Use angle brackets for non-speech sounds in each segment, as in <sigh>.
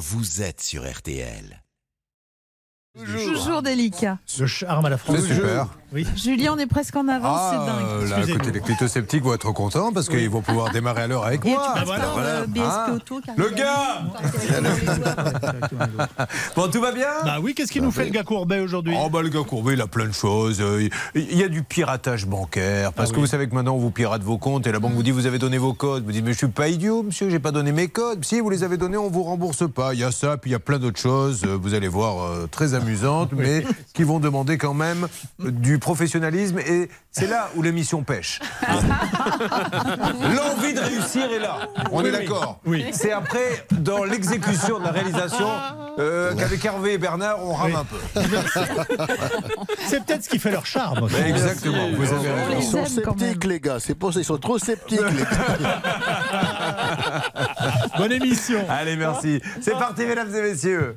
vous êtes sur RTL. Toujours délicat. Le charme à la C'est française. super. Oui. Julien, on est presque en avance, Ah, c'est dingue. là, Excusez-nous. écoutez, les clito-sceptiques vont être contents parce qu'ils vont pouvoir démarrer à l'heure avec Et moi. voilà, voilà. le BSP Ah. Auto. Le gars <laughs> Bon, tout va bien Bah oui, qu'est-ce qu'il nous fait le gars Courbet aujourd'hui Oh bah le gars courbé, il a plein de choses. Euh, Il y a du piratage bancaire. Parce Ah que oui. vous savez que maintenant, on vous pirate vos comptes et la banque vous dit vous avez donné vos codes. Vous dites mais je suis pas idiot, monsieur, j'ai pas donné mes codes. Si vous les avez donnés, on vous rembourse pas. Il y a ça, puis il y a plein d'autres choses. euh, Vous allez voir euh, très amusantes, mais qui vont demander quand même euh, du professionnalisme. Et c'est là où l'émission pêche. L'envie de réussir est là. On est d'accord. Oui. C'est après, dans l'exécution de la réalisation, euh, qu'avec Hervé et Bernard, on rame Oui. un peu. C'est peut-être ce qui fait leur charme. Mais exactement, vous avez On raison. Ils sont sceptiques, les gars. C'est pour ça, ils sont trop sceptiques. les gars. <laughs> Bonne émission. Allez, merci. C'est parti, mesdames et messieurs.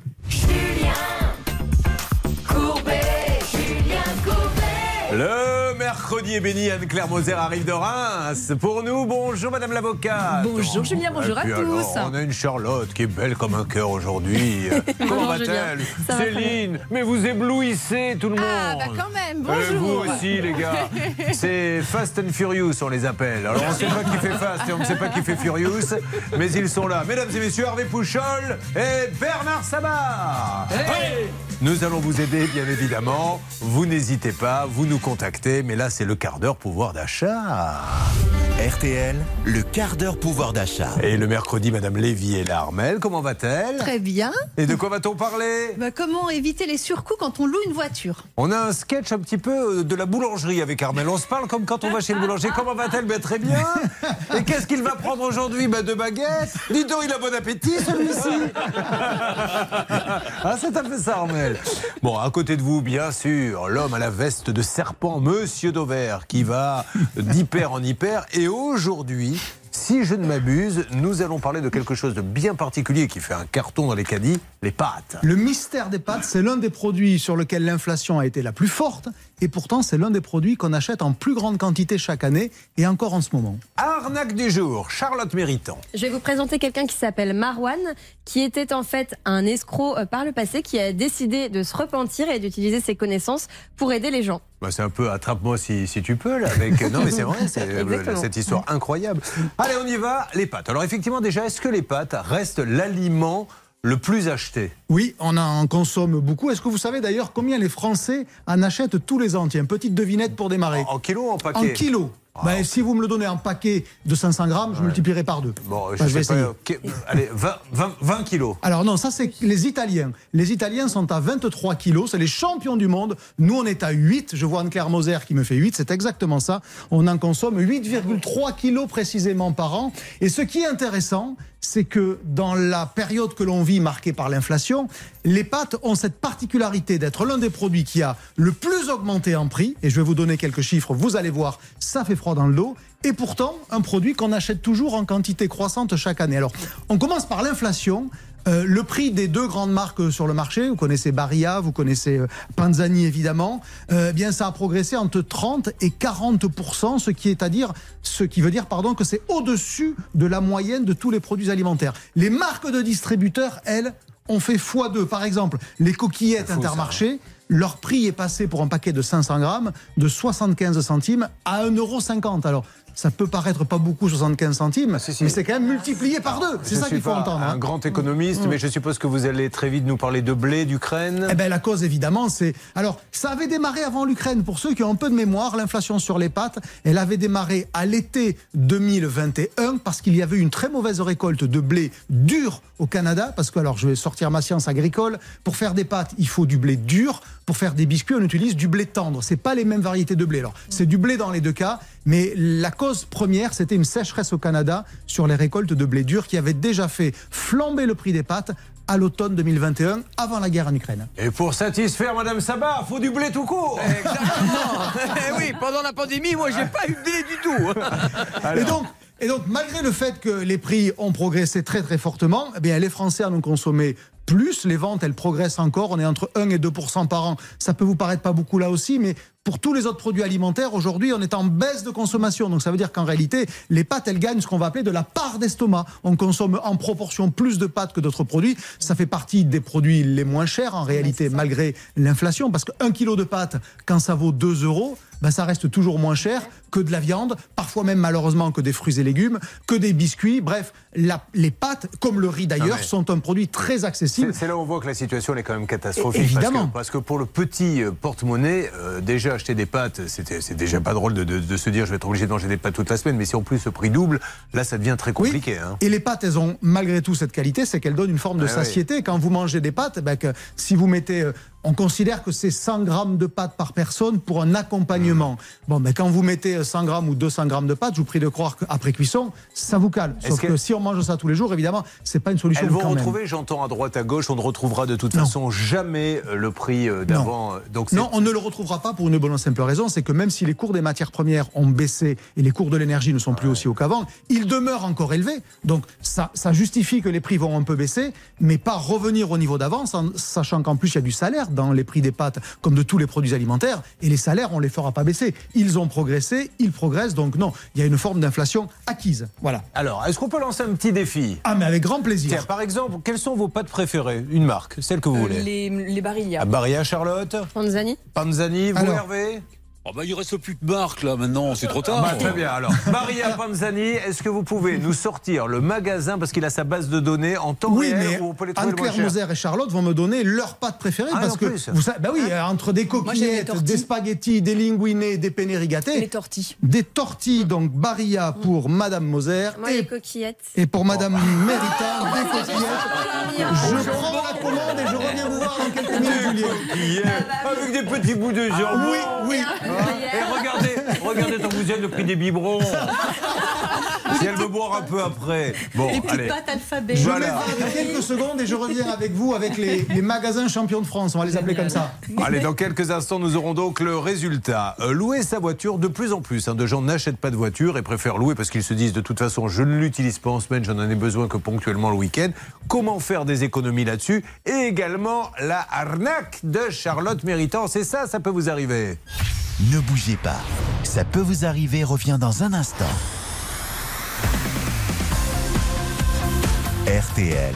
Le mercredi est béni, Anne-Claire Moser arrive de Reims. Pour nous, bonjour Madame l'avocate. Bonjour, Julien, bonjour Et puis à alors, tous. on a une Charlotte qui est belle comme un cœur aujourd'hui. <laughs> Comment va-t-elle Céline, mais vous éblouissez tout le monde. Ah, bah quand même, Et vous bonjour. aussi, les gars. <laughs> C'est Fast and Furious, on les appelle. Alors, on ne sait pas qui fait Fast et on ne sait pas qui fait Furious, mais ils sont là. Mesdames et messieurs, Hervé Pouchol et Bernard Sabat. Nous allons vous aider, bien évidemment. Vous n'hésitez pas, vous nous contactez, mais là, c'est le quart d'heure pouvoir d'achat. RTL, le quart d'heure pouvoir d'achat. Et le mercredi, Madame Lévy est là. Armel, comment va-t-elle? Très bien. Et de quoi va-t-on parler? Bah, comment éviter les surcoûts quand on loue une voiture? On a un sketch un petit peu euh, de la boulangerie avec Armel. On se parle comme quand on va chez le boulanger. Comment va-t-elle? Ben, Très bien. Et qu'est-ce qu'il va prendre aujourd'hui? Ben, Deux baguettes. Dis donc, il a bon appétit celui-ci. ah, c'est un peu ça, Armel. Bon, à côté de vous, bien sûr, l'homme à la veste de serpent, Monsieur Dauvert, qui va <laughs> d'hyper en hyper. Et aujourd'hui, si je ne m'abuse, nous allons parler de quelque chose de bien particulier qui fait un carton dans les caddies, les pâtes. Le mystère des pâtes, c'est l'un des produits sur lequel l'inflation a été la plus forte et pourtant c'est l'un des produits qu'on achète en plus grande quantité chaque année et encore en ce moment. Arnaque du jour, Charlotte Méritant. Je vais vous présenter quelqu'un qui s'appelle Marwan, qui était en fait un escroc euh, par le passé, qui a décidé de se repentir et d'utiliser ses connaissances pour aider les gens. Bah, c'est un peu attrape-moi si, si tu peux là avec non mais c'est vrai c'est euh, <laughs> cette histoire incroyable. Allez on y va les pâtes. Alors effectivement déjà est-ce que les pâtes restent l'aliment le plus acheté? Oui, on en consomme beaucoup. Est-ce que vous savez d'ailleurs combien les Français en achètent tous les ans? Tiens, petite devinette pour démarrer. En kilos ou en En paquet kilos. Ben, si vous me le donnez en paquet de 500 grammes, je multiplierai par deux. Bon je, Enfin, je vais pas. allez 20, 20, 20 kilos. Alors non, ça c'est les Italiens. Les Italiens sont à 23 kilos, c'est les champions du monde. Nous on est à 8, je vois Anne-Claire Moser qui me fait 8, c'est exactement ça. On en consomme 8,3 kilos précisément par an. Et ce qui est intéressant, c'est que dans la période que l'on vit marquée par l'inflation, les pâtes ont cette particularité d'être l'un des produits qui a le plus augmenté en prix. Et je vais vous donner quelques chiffres, vous allez voir, ça fait froid dans le dos. Et pourtant, un produit qu'on achète toujours en quantité croissante chaque année. Alors, on commence par l'inflation. Euh, le prix des deux grandes marques sur le marché, vous connaissez Barilla, vous connaissez euh, Panzani évidemment, euh, bien ça a progressé entre 30 et 40 ce qui est à dire, ce qui veut dire pardon que c'est au-dessus de la moyenne de tous les produits alimentaires. Les marques de distributeurs, elles, ont fait x2. Par exemple, les coquillettes ça. Leur prix est passé pour un paquet de 500 grammes de 75 centimes à 1,50€. Alors, ça peut paraître pas beaucoup, 75 centimes, si, si. mais c'est quand même multiplié par deux. C'est ça qu'il faut pas entendre. Un hein. grand économiste mais je suppose que vous allez très vite nous parler de blé d'Ukraine. Eh ben, la cause, évidemment, c'est. Alors, ça avait démarré avant l'Ukraine. Pour ceux qui ont un peu de mémoire, l'inflation sur les pâtes, elle avait démarré à l'été 2021 parce qu'il y avait une très mauvaise récolte de blé dur au Canada. Parce que, alors, je vais sortir ma science agricole. Pour faire des pâtes, il faut du blé dur. Pour faire des biscuits, on utilise du blé tendre. C'est pas les mêmes variétés de blé. Alors, c'est du blé dans les deux cas. Mais la cause première, c'était une sécheresse au Canada sur les récoltes de blé dur qui avait déjà fait flamber le prix des pâtes à l'automne 2021, avant la guerre en Ukraine. Et pour satisfaire Madame Sabat, faut du blé tout court. Exactement. <laughs> Eh oui, pendant la pandémie, moi, j'ai pas eu de blé du tout. <laughs> Et donc, et donc, malgré le fait que les prix ont progressé très très fortement, eh bien, les Français en ont consommé plus. Les ventes, elles progressent encore. On est entre 1 et 2% par an. Ça peut vous paraître pas beaucoup là aussi, mais pour tous les autres produits alimentaires, aujourd'hui, on est en baisse de consommation. Donc ça veut dire qu'en réalité, les pâtes, elles gagnent ce qu'on va appeler de la part d'estomac. On consomme en proportion plus de pâtes que d'autres produits. Ça fait partie des produits les moins chers en réalité, malgré l'inflation. Parce qu'un kilo de pâtes, quand ça vaut 2 euros, ben ça reste toujours moins cher que de la viande, parfois même malheureusement que des fruits et légumes, que des biscuits. Bref, la- les pâtes, comme le riz d'ailleurs, Ah ouais. sont un produit très accessible. C'est c'est là où on voit que la situation elle est quand même catastrophique. É- évidemment. Parce que, parce que pour le petit euh, porte-monnaie, euh, déjà acheter des pâtes, c'était- c'est déjà pas drôle de, de- de se dire je vais être obligé de manger des pâtes toute la semaine. Mais si en plus le prix double, là ça devient très compliqué. hein. Et les pâtes, elles ont malgré tout cette qualité, c'est qu'elles donnent une forme de ouais. satiété. Quand vous mangez des pâtes, ben, que si vous mettez, euh, on considère que c'est 100 grammes de pâtes par personne pour un accompagnement. Bon, mais quand vous mettez 100 grammes ou 200 grammes de pâtes, je vous prie de croire qu'après cuisson, ça vous cale. Sauf que... que- si on mange ça tous les jours, évidemment, c'est pas une solution Elles vont retrouver, j'entends à droite à gauche, on ne retrouvera de toute Non. façon jamais euh, le prix euh, d'avant. euh, Donc Non, on ne le retrouvera pas pour une bonne et simple raison, c'est que même si les cours des matières premières ont baissé et les cours de l'énergie ne sont plus aussi hauts qu'avant, ils demeurent encore élevés. Donc ça, ça justifie que les prix vont un peu baisser, mais pas revenir au niveau d'avant, en sachant qu'en plus il y a du salaire dans les prix des pâtes, comme de tous les produits alimentaires, et les salaires, on les fera pas baisser. Ils ont progressé, ils progressent, donc non, il y a une forme d'inflation acquise. Voilà. Alors, est-ce qu'on peut lancer un petit défi? Ah, mais avec grand plaisir. Tiens, par exemple, quelles sont vos pâtes préférées? Une marque, celle que vous voulez. les, les barillas. Ah, Barilla, Charlotte? Panzani Panzani, vous Alors. Hervé? Oh bah, il reste plus de marque là maintenant, c'est trop tard. Bah, très bien alors. <laughs> Maria Panzani, est-ce que vous pouvez nous sortir le magasin parce qu'il a sa base de données en temps Oui, réel mais où on peut les trouver le moins Anne-Claire Moser et Charlotte vont me donner leurs pâtes préférées Ah, parce que plus. vous savez, bah oui, euh, entre des coquillettes, des spaghettis, des linguinés, des penne Les rigate, tortilles. des tortilles donc Barilla pour Madame Moser Moi, les et, coquillettes. et pour Madame Méritant Ah, des coquillettes. Je prends la commande et je reviens vous voir dans quelques minutes, Julien. Avec des petits bouts de jambon. Oui, oui. Et regardez, regardez tant que vous êtes le prix des biberons. <laughs> si elle veut boire un peu après. Bon, Les petites allez. pâtes alphabet. Je Voilà. vais voir dans quelques secondes et je reviens avec vous avec les, les magasins champions de France, on va les appeler comme ça. Allez, dans quelques instants, nous aurons donc le résultat. Euh, louer sa voiture, de plus en plus hein, de gens n'achètent pas de voiture et préfèrent louer parce qu'ils se disent de toute façon, je ne l'utilise pas en semaine, j'en en ai besoin que ponctuellement le week-end. Comment faire des économies là-dessus? Et également la arnaque de Charlotte Méritant. C'est ça, ça peut vous arriver. Ne bougez pas. Ça peut vous arriver, revient dans un instant. RTL.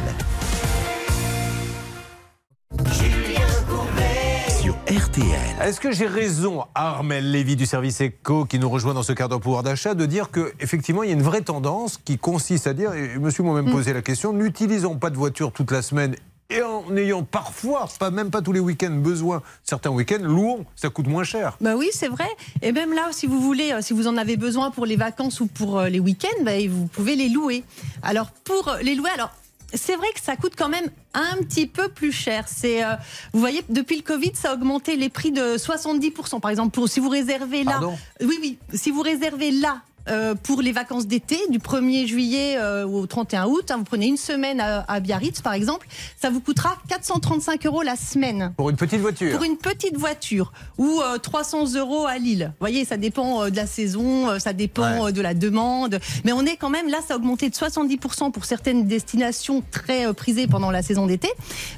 Sur RTL. Est-ce que j'ai raison, Armel Lévy du service ECO, qui nous rejoint dans ce quart d'heure pouvoir d'achat, de dire que effectivement il y a une vraie tendance qui consiste à dire, et je me suis moi-même posé la question, n'utilisons pas de voiture toute la semaine et en ayant parfois, pas même pas tous les week-ends, besoin, certains week-ends, louons, ça coûte moins cher. Bah oui, c'est vrai. Et même là, si vous voulez, euh, si vous en avez besoin pour les vacances ou pour euh, les week-ends, bah, vous pouvez les louer. Alors pour euh, les louer, alors c'est vrai que ça coûte quand même un petit peu plus cher. C'est, euh, vous voyez, depuis le Covid, ça a augmenté les prix de 70%. Par exemple, pour, si vous réservez là, Pardon? oui, oui, si vous réservez là. Euh, pour les vacances d'été, du 1er juillet euh, au 31 août, hein, vous prenez une semaine à, à Biarritz par exemple, ça vous coûtera 435 euros la semaine. Pour une petite voiture. Pour une petite voiture ou euh, 300 euros à Lille. Vous voyez, ça dépend euh, de la saison, euh, ça dépend Ouais. euh, de la demande. Mais on est quand même, là, ça a augmenté de 70% pour certaines destinations très euh, prisées pendant la saison d'été.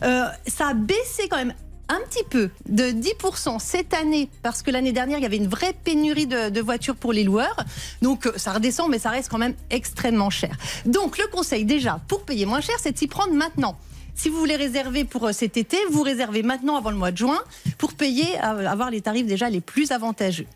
Euh, ça a baissé quand même un petit peu, de 10% cette année, parce que l'année dernière, il y avait une vraie pénurie de, voitures pour les loueurs. Donc euh, ça redescend, mais ça reste quand même extrêmement cher. Donc le conseil déjà, pour payer moins cher, c'est de s'y prendre maintenant. Si vous voulez réserver pour euh, cet été, vous réservez maintenant avant le mois de juin pour payer, euh, avoir les tarifs déjà les plus avantageux.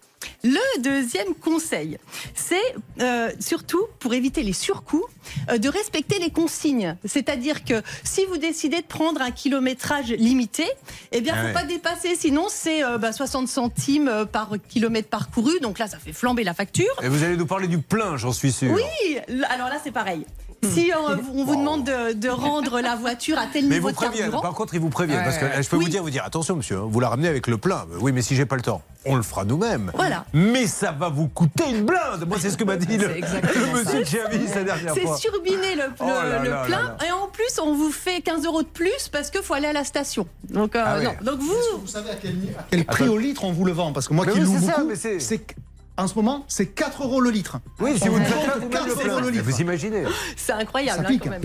Le deuxième conseil, c'est euh, surtout pour éviter les surcoûts, euh, de respecter les consignes. C'est-à-dire que si vous décidez de prendre un kilométrage limité, eh bien, Ah faut ouais. pas dépasser, sinon c'est euh, bah, 60 centimes euh, par kilomètre parcouru. Donc là, ça fait flamber la facture. Et vous allez nous parler du plein, j'en suis sûr. Oui, alors là, c'est pareil. Si euh, <laughs> on vous demande de, de rendre la voiture à tel Mais niveau vous de préviennent, carburant, par contre, ils vous préviennent. parce que je peux Oui. vous dire, vous dire, attention, monsieur, hein, vous la ramenez avec le plein. Oui, mais si j'ai pas le temps, on le fera nous-mêmes. Voilà. Mais ça va vous coûter une blinde. Moi, c'est ce que m'a dit le, C'est le monsieur de Chavis la dernière c'est fois. surbiné le, le- Oh là le là plein. là là. Et en plus, on vous fait 15 euros de plus parce qu'il faut aller à la station. Donc, euh, Ah non. Donc vous, Vous savez à quel, à quel prix au litre on vous le vend? Parce que moi Mais qui oui, loue c'est ça, beaucoup, c'est- c'est En ce moment, c'est 4 euros le litre. Oui, si vous le vous 4 le euros le litre. Vous imaginez C'est incroyable hein, quand même.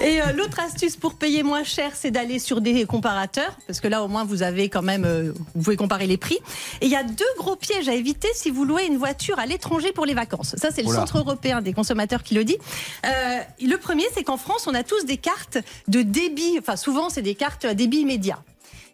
Et euh, l'autre astuce pour payer moins cher, c'est d'aller sur des comparateurs, parce que là au moins vous avez quand même, euh, vous pouvez comparer les prix. Et il y a deux gros pièges à éviter si vous louez une voiture à l'étranger pour les vacances. Ça c'est le Oula. Centre européen des consommateurs qui le dit. Euh, le premier, c'est qu'en France, on a tous des cartes de débit. Enfin souvent, c'est des cartes à débit immédiat.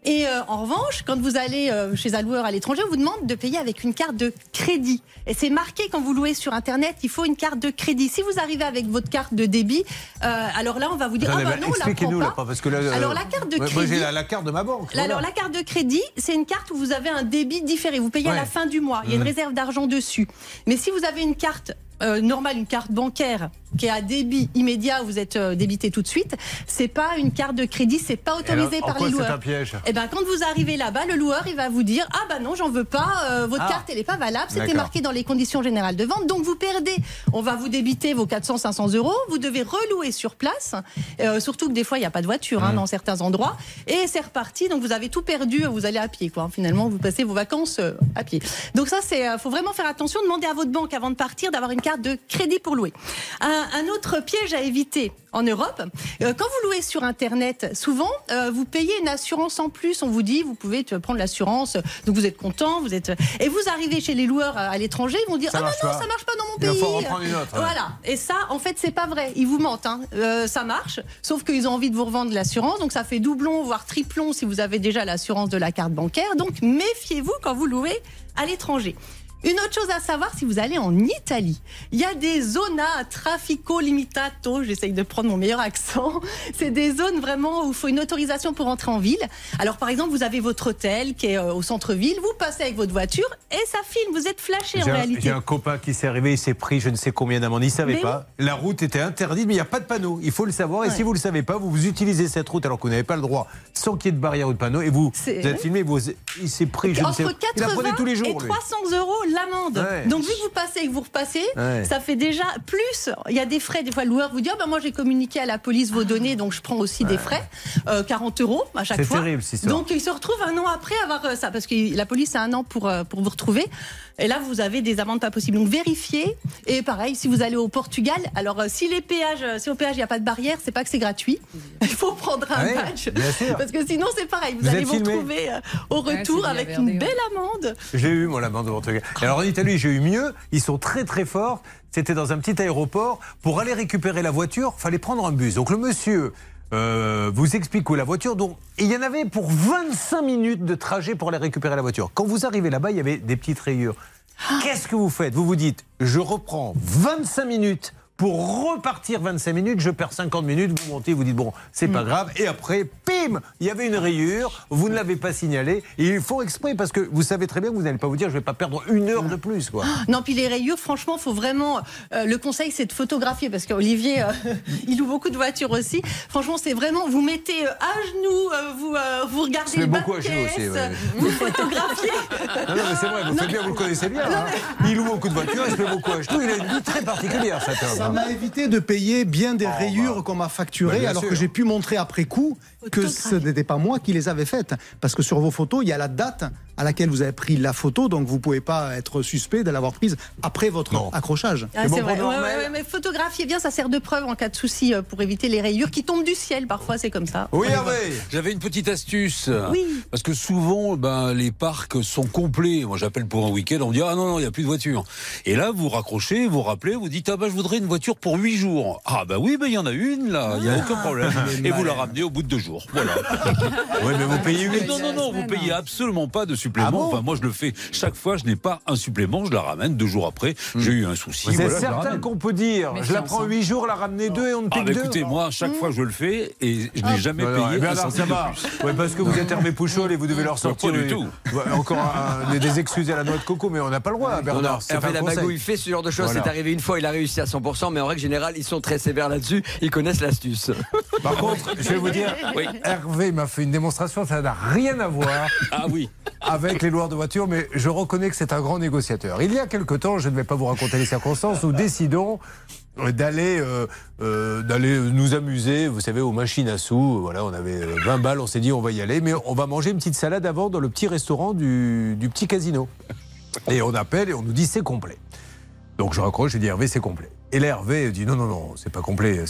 Et euh, en revanche, quand vous allez euh, chez un loueur à l'étranger, on vous demande de payer avec une carte de crédit. Et c'est marqué quand vous louez sur Internet, il faut une carte de crédit. Si vous arrivez avec votre carte de débit, euh, alors là, on va vous dire, ah bah non, on la prend Expliquez-nous là, pas. parce que là. euh, Alors, la carte de moi, Moi, j'ai crédit- la, la carte de ma banque. Voilà. Alors la carte de crédit, c'est une carte où vous avez un débit différé. Vous payez à la fin du mois. Il y a une réserve d'argent dessus. Mais si vous avez une carte euh, normale, une carte bancaire qui est à débit immédiat, vous êtes euh, débité tout de suite, c'est pas une carte de crédit, c'est pas Et alors, autorisé par les c'est loueurs. un piège? Eh ben, quand vous arrivez là-bas, le loueur, il va vous dire Ah, bah non, j'en veux pas, euh, votre Ah. carte, elle n'est pas valable, c'était marqué dans les conditions générales de vente, donc vous perdez. On va vous débiter vos 400, 500 euros, vous devez relouer sur place, euh, surtout que des fois, il n'y a pas de voiture hein, Mmh. dans certains endroits, et c'est reparti, donc vous avez tout perdu, vous allez à pied, quoi. Finalement, vous passez vos vacances euh, à pied. Donc, ça, c'est, faut vraiment faire attention, demandez à votre banque avant de partir d'avoir une carte de crédit pour louer. Un, un autre piège à éviter en Europe, euh, quand vous louez sur Internet, souvent, euh, vous payez une assurance en plus. On vous dit, vous pouvez prendre l'assurance, donc vous êtes content, vous êtes. Et vous arrivez chez les loueurs à, à l'étranger, ils vont dire Ça Ah non, non, ça marche pas dans mon Il pays. faut en reprendre une autre, ouais. Voilà. Et ça, en fait, c'est pas vrai. Ils vous mentent. hein. Euh, ça marche, sauf qu'ils ont envie de vous revendre l'assurance, donc ça fait doublon, voire triplon si vous avez déjà l'assurance de la carte bancaire. Donc méfiez-vous quand vous louez à l'étranger. Une autre chose à savoir, si vous allez en Italie, il y a des zona trafico limitato. J'essaye de prendre mon meilleur accent. <laughs> C'est des zones vraiment où il faut une autorisation pour entrer en ville. Alors, par exemple, vous avez votre hôtel qui est euh, au centre-ville. Vous passez avec votre voiture et ça filme. Vous êtes flashé en un, réalité. j'ai un copain qui s'est arrivé, il s'est pris je ne sais combien d'amendes. Il ne savait Mais pas. La route était interdite, mais il n'y a pas de panneau. Il faut le savoir. Et si vous ne le savez pas, vous, vous utilisez cette route alors que vous n'avez pas le droit, sans qu'il y ait de barrière ou de panneau. Et vous, vous êtes filmé, vous, il s'est pris, je ne sais Entre Il la 80 prenait tous les jours. et lui. 300 euros l'amende. Ouais. Donc vu que vous passez et que vous repassez, Ouais. ça fait déjà plus. Il y a des frais. Des fois, le loueur vous dit Ah ben moi j'ai communiqué à la police vos données, donc je prends aussi des frais, Euh, 40 euros à chaque C'est fois. terrible, cette. Donc il se retrouve un an après avoir euh, ça, parce que la police a un an pour euh, pour vous retrouver. Et là, vous avez des amendes pas possibles. Donc vérifiez. Et pareil, si vous allez au Portugal, alors euh, si les péages, euh, si au péage il n'y a pas de barrière, c'est pas que c'est gratuit. <laughs> Il faut prendre un Ouais, badge. Parce que sinon c'est pareil. Vous, Vous allez vous filmé retrouver euh, au retour c'est avec une belle amende. J'ai eu, moi, la bande de Portugal. Alors, en Italie, j'ai eu mieux. Ils sont très, très forts. C'était dans un petit aéroport. Pour aller récupérer la voiture, fallait prendre un bus. Donc, le monsieur euh, vous explique où est la voiture. Donc, il y en avait pour 25 minutes de trajet pour aller récupérer la voiture. Quand vous arrivez là-bas, il y avait des petites rayures. Qu'est-ce que vous faites? Vous vous dites, je reprends 25 minutes pour repartir 25 minutes, je perds 50 minutes, vous montez, vous dites bon, c'est pas grave. Et après, pim, il y avait une rayure, vous ne l'avez pas signalé. Et il faut exprès parce que vous savez très bien que vous n'allez pas vous dire je vais pas perdre une heure de plus. Quoi. Non, puis les rayures, franchement, faut vraiment. euh, le conseil, c'est de photographier parce qu'Olivier, euh, <laughs> il loue beaucoup de voitures aussi. Franchement, c'est vraiment. Vous mettez euh, à genoux, euh, vous, vous regardez Se met le bas beaucoup à genoux aussi, ouais. <laughs> vous photographiez. Non, non, mais c'est vrai, vous faites bien, vous le connaissez bien. hein. Il loue beaucoup de voitures, il se met beaucoup à genoux. Il a une vie très particulière, cet homme. Ça m'a évité de payer bien des rayures qu'on m'a Bah, facturées, bien alors sûr. que j'ai pu montrer après coup que ce n'était pas moi qui les avais faites. Parce que sur vos photos, il y a la date à laquelle vous avez pris la photo, donc vous ne pouvez pas être suspect de l'avoir prise après votre Non. accrochage. Ah, c'est vrai. Ouais, ouais, ouais, mais photographiez bien, ça sert de preuve en cas de souci euh, pour éviter les rayures qui tombent du ciel. Parfois, c'est comme ça. Oui, Hervé J'avais une petite astuce. Oui. Parce que souvent, ben, les parcs sont complets. Moi, j'appelle pour un week-end, on me dit Ah non, non, il n'y a plus de voiture. Et là, vous raccrochez, vous rappelez, vous dites Ah ben, je voudrais une voiture pour 8 jours. Ah ben oui, ben, il y en a une là, il n'y a aucun problème. <laughs> Et vous la ramenez au bout de deux jours. Voilà. <laughs> Oui, mais vous payez 8. Non, non, non, vous payez absolument pas de Ah supplément. bon enfin, moi, je le fais chaque fois, je n'ai pas un supplément, je la ramène deux jours après. J'ai eu un souci. Vous êtes voilà, certain qu'on peut dire je la prends 8 jours, la ramener 2 et on ne Ah paye bah que 2 écoutez, moi, chaque fois je le fais et je n'ai jamais Non, non, payé centime de Sabat. plus. Ouais, parce que vous êtes Hervé Pouchol et vous devez leur sortir. pas du tout. Encore un- des, excuses à la noix de coco, mais on n'a pas le droit, Bernard. c'est Hervé pas un conseil. Lamago, il fait ce genre de choses. C'est arrivé une fois, il a réussi à 100%, mais en règle générale, ils sont très sévères là-dessus. Ils connaissent l'astuce. Par contre, je vais vous dire, Oui. Hervé m'a fait une démonstration, ça n'a rien à voir Ah oui. Avec les loueurs de voitures, mais je reconnais que c'est un grand négociateur. Il y a quelque temps, je ne vais pas vous raconter les circonstances, nous décidons d'aller euh, euh, nous amuser, vous savez, aux machines à sous. Voilà, on avait euh, 20 balles, on s'est dit on va y aller, mais on va manger une petite salade avant dans le petit restaurant du, du petit casino. Et on appelle et on nous dit c'est complet. Donc je raccroche, je dis Hervé, c'est complet. Et là, Hervé dit non, non, non, c'est pas complet,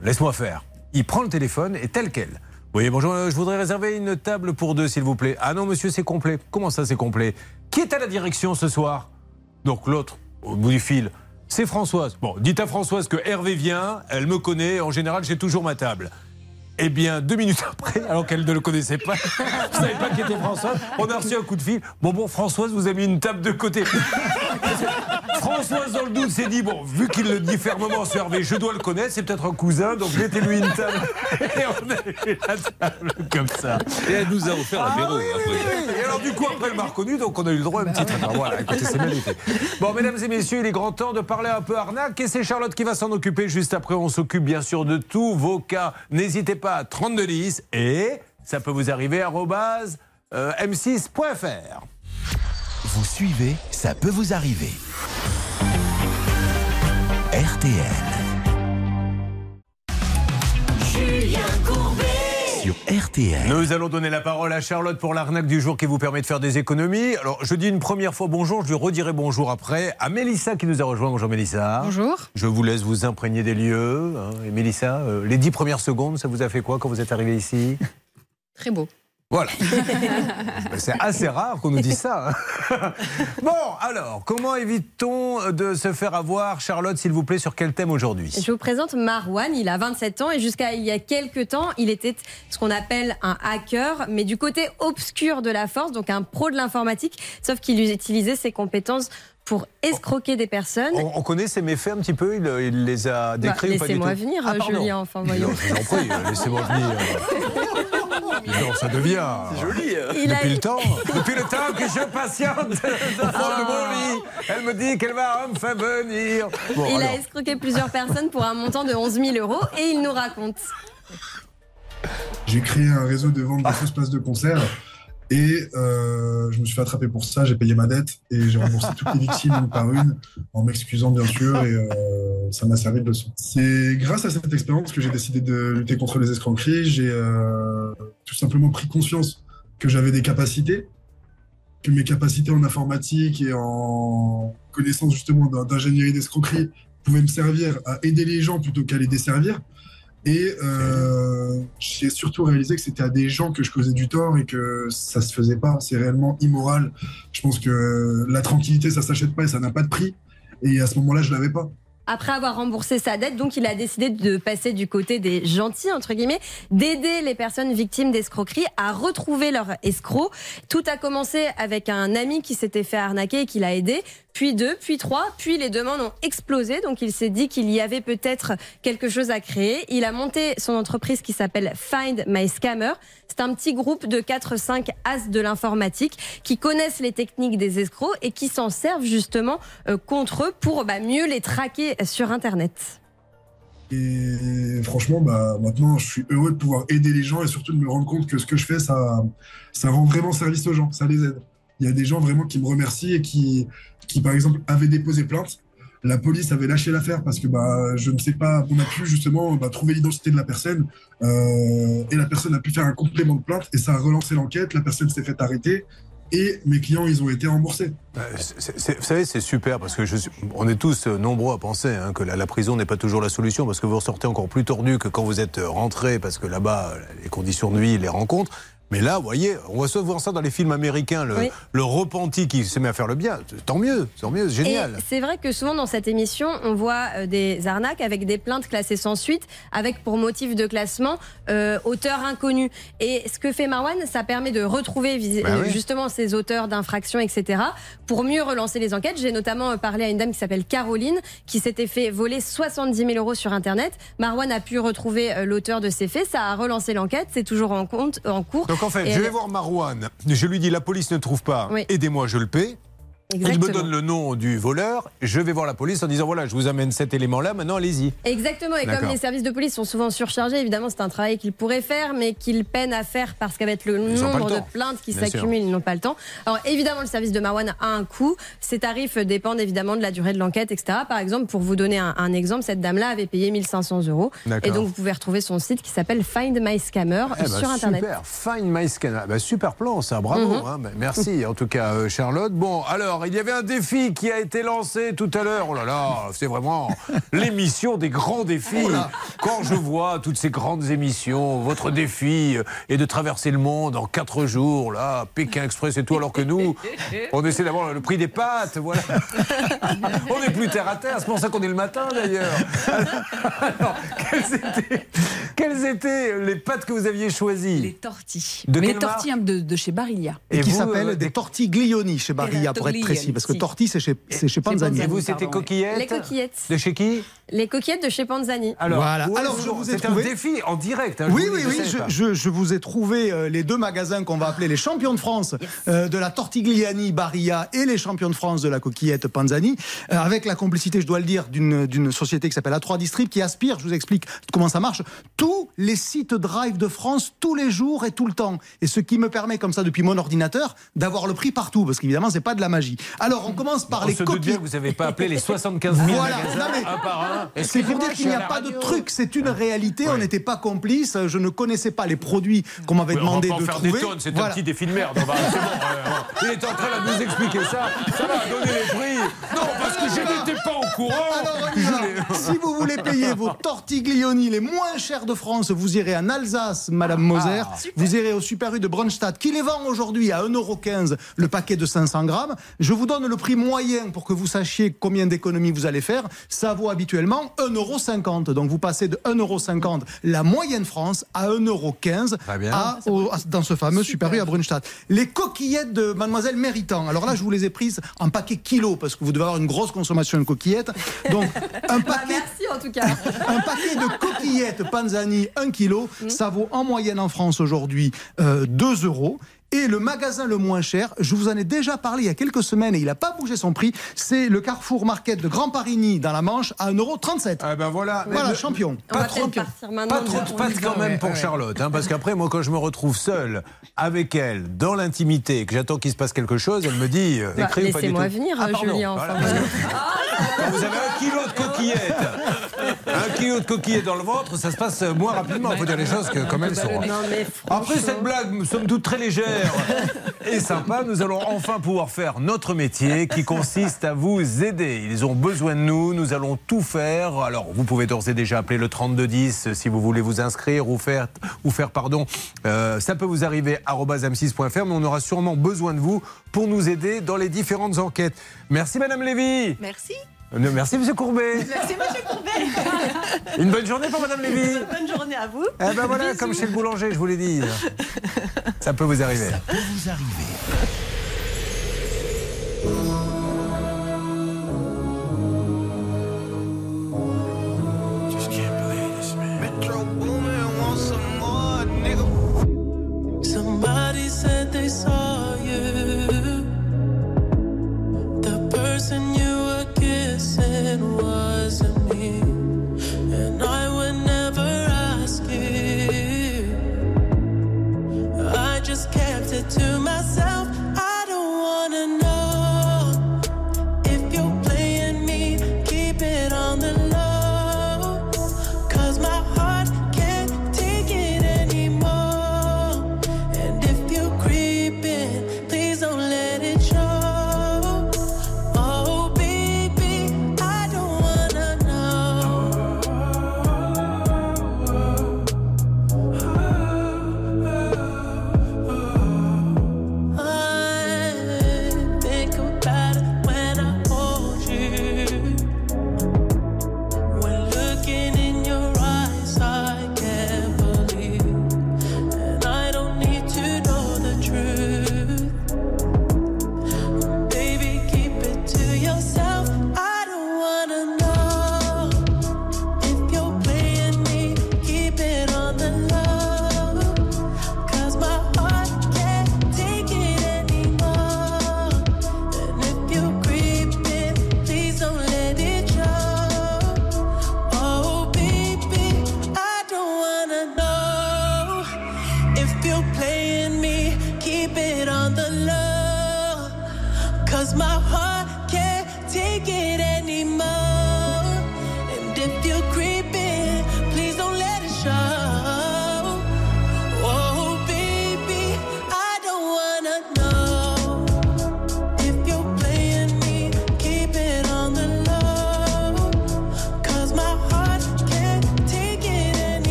laisse-moi faire. Il prend le téléphone et tel quel. Oui, bonjour, euh, je voudrais réserver une table pour deux, s'il vous plaît. Ah non, monsieur, c'est complet. Comment ça, c'est complet? Qui est à la direction ce soir? Donc l'autre, au bout du fil, c'est Françoise. Bon, dites à Françoise que Hervé vient, elle me connaît, en général, j'ai toujours ma table. Eh bien, deux minutes après, alors qu'elle ne le connaissait pas, je ne savais pas qui était Françoise, on a reçu un coup de fil. Bon, bon, Françoise vous a mis une table de côté. <laughs> Françoise, dans le doute, s'est dit bon, vu qu'il le dit fermement sur Hervé, je dois le connaître, c'est peut-être un cousin, donc mettez-lui une table. Et on a eu la table comme ça. Et elle nous a offert Ah oui, oui, oui. Et alors, du coup, après, elle m'a reconnu, donc on a eu le droit à un petit traitement. Voilà, écoutez, c'est magnifique. Bon, mesdames et messieurs, il est grand temps de parler un peu arnaque. Et c'est Charlotte qui va s'en occuper juste après. On s'occupe bien sûr de tous vos cas. N'hésitez pas à 3210 et ça peut vous arriver arrobase, euh, m6.fr. Vous suivez, ça peut vous arriver. RTL. Sur RTL. Nous allons donner la parole à Charlotte pour l'arnaque du jour qui vous permet de faire des économies. Alors, je dis une première fois bonjour, je lui redirai bonjour après à Mélissa qui nous a rejoint. Bonjour Mélissa. Bonjour. Je vous laisse vous imprégner des lieux. hein. Et Mélissa, euh, les dix premières secondes, ça vous a fait quoi quand vous êtes arrivé ici? Très beau. Voilà. <laughs> C'est assez rare qu'on nous dise ça. hein. <laughs> bon, alors, comment évite-t-on de se faire avoir, Charlotte, s'il vous plaît, sur quel thème aujourd'hui? Je vous présente Marwan, il a 27 ans et jusqu'à il y a quelques temps, il était ce qu'on appelle un hacker, mais du côté obscur de la force, donc un pro de l'informatique, sauf qu'il utilisait ses compétences pour escroquer des personnes. on, on connaît ces méfaits un petit peu il, il les a Bah, décrits ou pas Laissez-moi venir, Ah. Julien, enfin voyons. Non, je vous en prie, laissez-moi venir. <laughs> Non, ça devient. C'est joli. hein. Il a- Depuis le temps, depuis le temps que je patiente au fond de mon lit, elle me dit qu'elle va me faire venir. Bon, Il alors. a escroqué plusieurs personnes pour un montant de 11 000 euros et il nous raconte. J'ai créé un réseau de vente de fausses places de concert et euh, je me suis fait attraper pour ça. J'ai payé ma dette et j'ai remboursé toutes les victimes une par une en m'excusant bien sûr et euh, ça m'a servi de leçon. C'est grâce à cette expérience que j'ai décidé de lutter contre les escroqueries. J'ai euh, tout simplement pris conscience que j'avais des capacités, que mes capacités en informatique et en connaissance justement d'in- d'ingénierie d'escroquerie pouvaient me servir à aider les gens plutôt qu'à les desservir. Et euh, j'ai surtout réalisé que c'était à des gens que je causais du tort et que ça se faisait pas. C'est réellement immoral. Je pense que la tranquillité, ça s'achète pas et ça n'a pas de prix. Et à ce moment-là, je l'avais pas. Après avoir remboursé sa dette, donc il a décidé de passer du côté des gentils, entre guillemets, d'aider les personnes victimes d'escroquerie à retrouver leur escroc. Tout a commencé avec un ami qui s'était fait arnaquer et qui l'a aidé, puis deux, puis trois, puis les demandes ont explosé, donc il s'est dit qu'il y avait peut-être quelque chose à créer. Il a monté son entreprise qui s'appelle Find My Scammer. C'est un petit groupe de 4-5 as de l'informatique qui connaissent les techniques des escrocs et qui s'en servent justement euh, contre eux pour bah, mieux les traquer sur Internet. Et franchement, bah, maintenant, je suis heureux de pouvoir aider les gens et surtout de me rendre compte que ce que je fais, ça, ça rend vraiment service aux gens, ça les aide. Il y a des gens vraiment qui me remercient et qui, qui par exemple, avaient déposé plainte. La police avait lâché l'affaire parce que bah, je ne sais pas, on a pu justement bah, trouver l'identité de la personne euh, et la personne a pu faire un complément de plainte et ça a relancé l'enquête. La personne s'est fait arrêter et mes clients, ils ont été remboursés. C'est- vous savez, c'est super parce que je on est tous euh, nombreux à penser hein, que la, la prison n'est pas toujours la solution parce que vous ressortez encore plus tordu que quand vous êtes euh, rentré parce que là-bas, les conditions de vie, les rencontres. Mais là, vous voyez, on va souvent voir ça dans les films américains, le, Oui. le repenti qui se met à faire le bien. Tant mieux, tant mieux, c'est génial. C'est vrai que souvent dans cette émission, on voit euh, des arnaques avec des plaintes classées sans suite, avec pour motif de classement euh, auteur inconnu. Et ce que fait Marwan, ça permet de retrouver Bah euh, oui. justement ces auteurs d'infractions, etc. Pour mieux relancer les enquêtes, j'ai notamment parlé à une dame qui s'appelle Caroline, qui s'était fait voler 70 000 euros sur Internet. Marwan a pu retrouver l'auteur de ces faits, ça a relancé l'enquête, c'est toujours en, compte, en cours. Donc en fait, Et je elle- vais voir Marouane, je lui dis la police ne trouve pas, Oui. aidez-moi, je le paie. Il me donne le nom du voleur, je vais voir la police en disant voilà, je vous amène cet élément-là, maintenant allez-y. Exactement, et comme les services de police sont souvent surchargés, évidemment c'est un travail qu'ils pourraient faire, mais qu'ils peinent à faire parce qu'avec le Ils nombre de plaintes qui s'accumulent, ils n'ont pas le temps. Alors évidemment, le service de Marwan a un coût. Ces tarifs dépendent évidemment de la durée de l'enquête, etc. Par exemple, pour vous donner un, un exemple, cette dame-là avait payé 1500 euros. Et donc vous pouvez retrouver son site qui s'appelle Find My Scammer Eh ben, sur Internet. Super, Find My Scanner. Ben, super plan, ça, bravo. Mhm. hein. Ben, merci en tout cas, euh, Charlotte. Bon, alors, Alors, il y avait un défi qui a été lancé tout à l'heure. Oh là là, c'est vraiment l'émission des grands défis. Quand je vois toutes ces grandes émissions, votre défi est de traverser le monde en quatre jours, là, Pékin Express et tout, alors que nous, on essaie d'avoir le prix des pâtes, voilà. <laughs> On est plus terre à terre, c'est pour ça qu'on est le matin d'ailleurs. Alors, quelles étaient, quelles étaient les pâtes que vous aviez choisies Les tortilles. De les tortilles hein, de, de chez Barilla. Et, Et qui vous, s'appelle euh, des des- tortiglioni chez Barilla, pour être précis, parce que si. tortille, c'est chez, c'est chez Panzani. Et vous, c'était coquillettes Les coquillettes. De chez qui Les coquillettes de chez Panzani. Alors, Voilà. ouais, Alors, c'est je vous ai trouvé- un défi en direct. hein, Oui, oui, oui, je, pas. je- je vous ai trouvé les deux magasins qu'on va appeler les champions de France euh, de la Tortigliani Barilla et les champions de France de la coquillette Panzani, euh, avec la complicité, je dois le dire, d'une d'une société qui s'appelle A3 Distrib, qui aspire, je vous explique comment ça marche, tous les sites Drive de France, tous les jours et tout le temps. Et ce qui me permet, comme ça, depuis mon ordinateur, d'avoir le prix partout, parce qu'évidemment, c'est pas de la magie. Alors, on commence par On les se bien que vous n'avez pas appelé les 75 000 Voilà. magasins Non, mais un par un. C'est pour dire qu'il n'y a pas de truc, c'est une réalité. On n'était pas complices. Je ne connaissais pas les produits qu'on m'avait Oui, on va demandé pas en de faire trouver. des tonnes, c'est Voilà. un petit défi de merde. On va- c'est bon, euh, il est en train de nous expliquer ça. Ça va, donner les prix. Non, parce que je n'étais pas au courant. Alors, Je si vous voulez payer vos tortiglioni les moins chers de France, vous irez en Alsace, Madame Moser. vous irez au Super U de Brunstadt, qui les vend aujourd'hui à 1,15€ le paquet de 500 grammes. Je vous donne le prix moyen pour que vous sachiez combien d'économies vous allez faire. Ça vaut habituellement 1,50€. Donc vous passez de 1,50€ la moyenne France à 1,15€ Très bien. à- au- à- dans ce fameux Super U à Brunstadt. Les coquillettes de Mademoiselle Méritant. Alors là, je vous les ai prises en paquet kilo parce que vous devez avoir une grosse consommation de coquillettes. Donc <laughs> un Bah, paquet merci en tout cas. <laughs> un paquet de coquillettes Panzani 1 kg, ça vaut en moyenne en France aujourd'hui euh, 2 euros. Et le magasin le moins cher, je vous en ai déjà parlé il y a quelques semaines et il n'a pas bougé son prix, c'est le Carrefour Market de Grand Parigny dans la Manche à 1,37€. Ah ben voilà. Voilà, Le- champion. On Pas trop, peut-être partir maintenant. pas trop de pâtes quand même pour Charlotte, hein, parce qu'après, moi, quand je me retrouve seul avec elle, dans l'intimité, que j'attends qu'il se passe quelque chose, elle me dit euh, Bah, écris ou pas du tout. Laissez-moi venir, Ah, pardon. Julien. Enfin, voilà. Vous avez un kilo de coquillettes, un kilo de coquillettes dans le ventre, ça se passe moins rapidement. Il faut dire les choses que, comme elles sont. Après cette blague, somme toute très légère <laughs> et sympa, nous allons enfin pouvoir faire notre métier qui consiste à vous aider. Ils ont besoin de nous, nous allons tout faire. Alors, vous pouvez d'ores et déjà appeler le 3210 si vous voulez vous inscrire ou faire, ou faire pardon. Euh, ça peut vous arriver m6.fr, mais on aura sûrement besoin de vous pour nous aider dans les différentes enquêtes. Merci Madame Lévy. Merci. Euh, Merci Monsieur Courbet. Merci, monsieur Courbet. <laughs> Une bonne journée pour Madame Lévy. Bonne journée à vous. Eh ben voilà, comme chez le boulanger, je vous l'ai dit. Ça peut vous arriver. peut vous arriver. Somebody said they saw you. The person kissing wasn't me. And I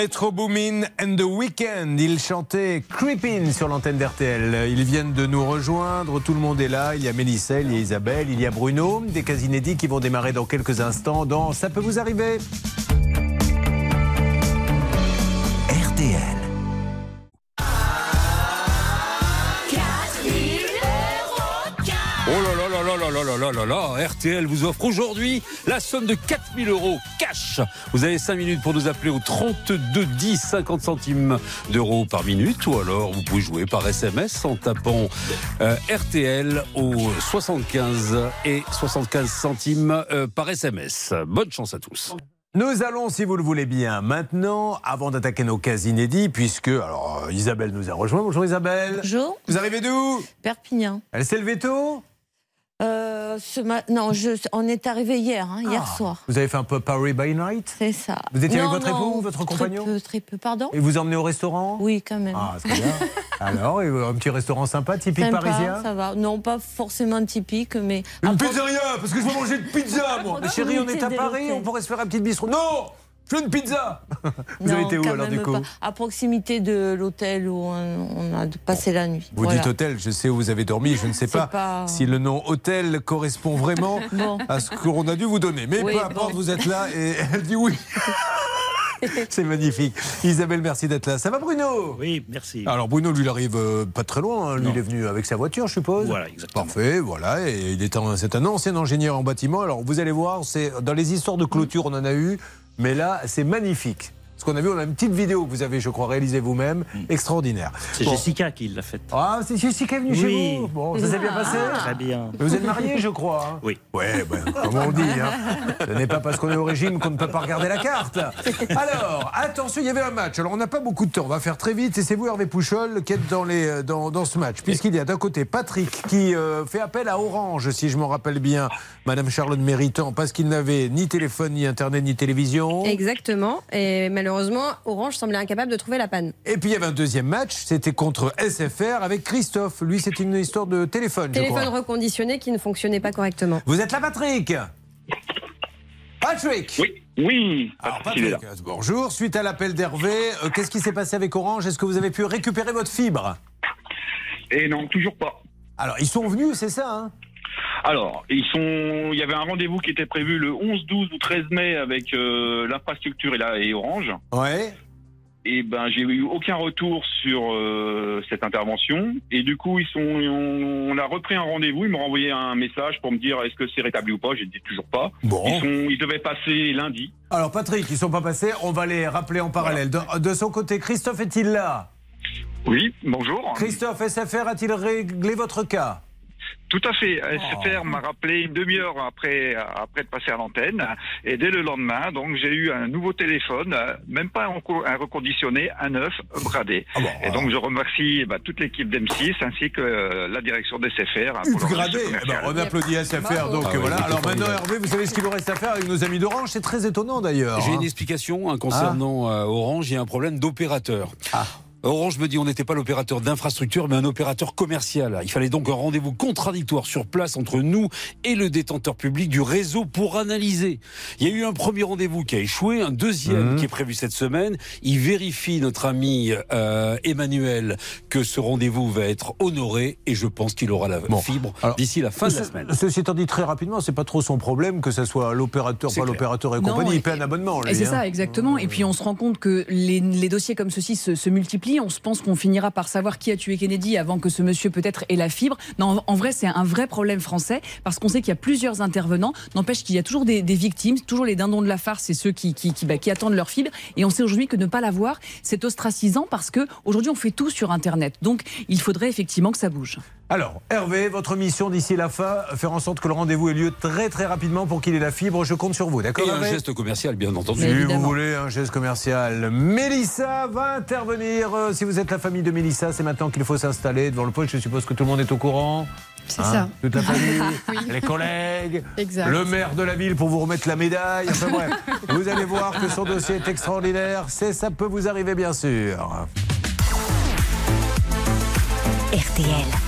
Metro Boomin and the Weeknd, ils chantaient Creepin sur l'antenne d'RTL. Ils viennent de nous rejoindre, tout le monde est là. Il y a Mélissa, il y a Isabelle, il y a Bruno, des cas inédits qui vont démarrer dans quelques instants dans Ça peut vous arriver là là là RTL vous offre aujourd'hui la somme de 4000 euros cash. Vous avez 5 minutes pour nous appeler au 32 10 50 centimes d'euros par minute ou alors vous pouvez jouer par SMS en tapant euh, RTL au 75 et 75 centimes euh, par SMS. Bonne chance à tous. Nous allons, si vous le voulez bien, maintenant, avant d'attaquer nos cas inédits, puisque alors euh, Isabelle nous a rejoint. Bonjour Isabelle. Bonjour. Vous arrivez d'où? Perpignan. Elle s'est levée tôt? Euh, ce ma- Non, je... on est arrivé hier, hein, hier Ah. soir. Vous avez fait un peu Paris by night C'est ça. Vous étiez avec votre non, époux, votre très compagnon peu, Très peu, pardon Et vous emmenez au restaurant Oui, quand même. Ah, c'est bien. <laughs> Alors, et un petit restaurant sympa, typique Sympa, parisien ça va. Non, pas forcément typique, mais. Une Après- pizzeria Parce que je veux manger de pizza, moi <laughs> chérie, on est à Paris, on pourrait se faire un petit bistrot. Non Je veux une pizza <laughs> Vous avez Non, été où alors du coup pas. À proximité de l'hôtel où on, on a passé la nuit. Vous Voilà. dites hôtel, je sais où vous avez dormi, je ne sais pas, pas- si le nom hôtel correspond vraiment <laughs> Bon. à ce qu'on a dû vous donner. Mais Oui, peu importe, bon. vous êtes là et <laughs> elle dit oui. C'est magnifique. Isabelle, merci d'être là. Ça va Bruno? Oui, merci. Alors Bruno, lui, il arrive euh, pas très loin. hein. Lui, Non. il est venu avec sa voiture, je suppose. Voilà, exactement. Parfait, voilà. Et il est un, c'est un ancien ingénieur en bâtiment. Alors vous allez voir, c'est dans les histoires de clôture, on en a eu, mais là, c'est magnifique. Ce qu'on a vu, on a une petite vidéo que vous avez, je crois, réalisée vous-même, extraordinaire. Mm. C'est Bon. Jessica qui l'a faite. Ah, c'est Jessica est venue chez vous. Bon, ça s'est bien passé. Très bien. Vous êtes mariés, je crois. hein Oui. Ouais, ben, comme on dit. Hein. Ce n'est pas parce qu'on est au régime qu'on ne peut pas regarder la carte. Alors, attention, il y avait un match. Alors, on n'a pas beaucoup de temps. On va faire très vite. Et c'est vous, Hervé Pouchol, qui êtes dans, les, dans, dans ce match. Puisqu'il y a d'un côté Patrick qui euh, fait appel à Orange, si je m'en rappelle bien, Madame Charlotte Méritant, parce qu'il n'avait ni téléphone, ni Internet, ni télévision. Exactement. Et malheureusement, Orange semblait incapable de trouver la panne. Et puis il y avait un deuxième match, c'était contre SFR avec Christophe. Lui, c'était une histoire de téléphone, je Téléphone crois. reconditionné qui ne fonctionnait pas correctement. Vous êtes là, Patrick? Patrick? Oui, oui. Alors, Patrick, est Patrick, bonjour. Suite à l'appel d'Hervé, euh, qu'est-ce qui s'est passé avec Orange? Est-ce que vous avez pu récupérer votre fibre? Et non, toujours pas. Alors, ils sont venus, c'est ça hein? Alors, ils sont. Il y avait un rendez-vous qui était prévu le 11, 12 ou 13 mai avec euh, l'infrastructure et, la- et Orange. Ouais. Et ben, j'ai eu aucun retour sur euh, cette intervention. Et du coup, ils sont. On, on a repris un rendez-vous. Ils m'ont renvoyé un message pour me dire est-ce que c'est rétabli ou pas? J'ai dit toujours pas. Bon. Ils, sont, ils devaient passer lundi. Alors, Patrick, ils sont pas passés. On va les rappeler en parallèle. De, de son côté, Christophe est-il là? Oui, bonjour. Christophe, SFR a-t-il réglé votre cas? Tout à fait. Oh. SFR m'a rappelé une demi-heure après, après de passer à l'antenne. Et dès le lendemain, donc, j'ai eu un nouveau téléphone, même pas un, co- un reconditionné, un neuf, bradé. Ah et donc, je remercie bah, toute l'équipe d'M6 ainsi que euh, la direction d'SFR. pour leur Upgradé. geste Eh ben, on applaudit SFR. Donc Ah voilà. Alors maintenant. Hervé, vous savez ce qu'il nous reste à faire avec nos amis d'Orange? C'est très étonnant d'ailleurs. J'ai hein. une explication hein, concernant euh, Orange. Il y a un problème d'opérateur. Orange me dit on n'était pas l'opérateur d'infrastructure, mais un opérateur commercial. Il fallait donc un rendez-vous contradictoire sur place entre nous et le détenteur public du réseau pour analyser. Il y a eu un premier rendez-vous qui a échoué, un deuxième Mhm. qui est prévu cette semaine. Il vérifie, notre ami euh, Emmanuel, que ce rendez-vous va être honoré et je pense qu'il aura la fibre d'ici la fin de la semaine. Ceci étant dit très rapidement, c'est pas trop son problème que ce soit l'opérateur, pas l'opérateur et Non, compagnie. et- Il paie un abonnement. Et c'est hein. ça, exactement. Et puis on se rend compte que les, les dossiers comme ceci se, se multiplient. On se pense qu'on finira par savoir qui a tué Kennedy avant que ce monsieur peut-être ait la fibre. Non, en, vrai, c'est un vrai problème français parce qu'on sait qu'il y a plusieurs intervenants. N'empêche qu'il y a toujours des, victimes, toujours les dindons de la farce, c'est ceux qui, bah, qui attendent leur fibre. Et on sait aujourd'hui que ne pas l'avoir, c'est ostracisant parce que aujourd'hui on fait tout sur Internet. Donc il faudrait effectivement que ça bouge. Alors, Hervé, votre mission d'ici la fin, faire en sorte que le rendez-vous ait lieu très très rapidement pour qu'il ait la fibre. Je compte sur vous, d'accord Et un Hervé geste commercial, bien entendu. Si vous voulez un geste commercial, Mélissa va intervenir. Euh, Si vous êtes la famille de Mélissa, c'est maintenant qu'il faut s'installer devant le poste. Je suppose que tout le monde est au courant. C'est Hein ça. Toute la <laughs> famille, Oui. les collègues, Exact. le maire de la ville pour vous remettre la médaille. Enfin bref, <laughs> vous allez voir que son dossier est extraordinaire. C'est ça peut vous arriver bien sûr. RTL.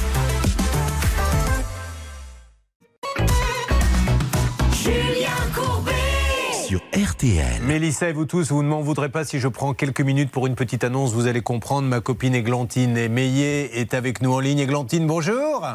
RTL. Mélissa et vous tous, vous ne m'en voudrez pas si je prends quelques minutes pour une petite annonce. Vous allez comprendre. Ma copine Églantine Meillet est avec nous en ligne. Églantine, bonjour.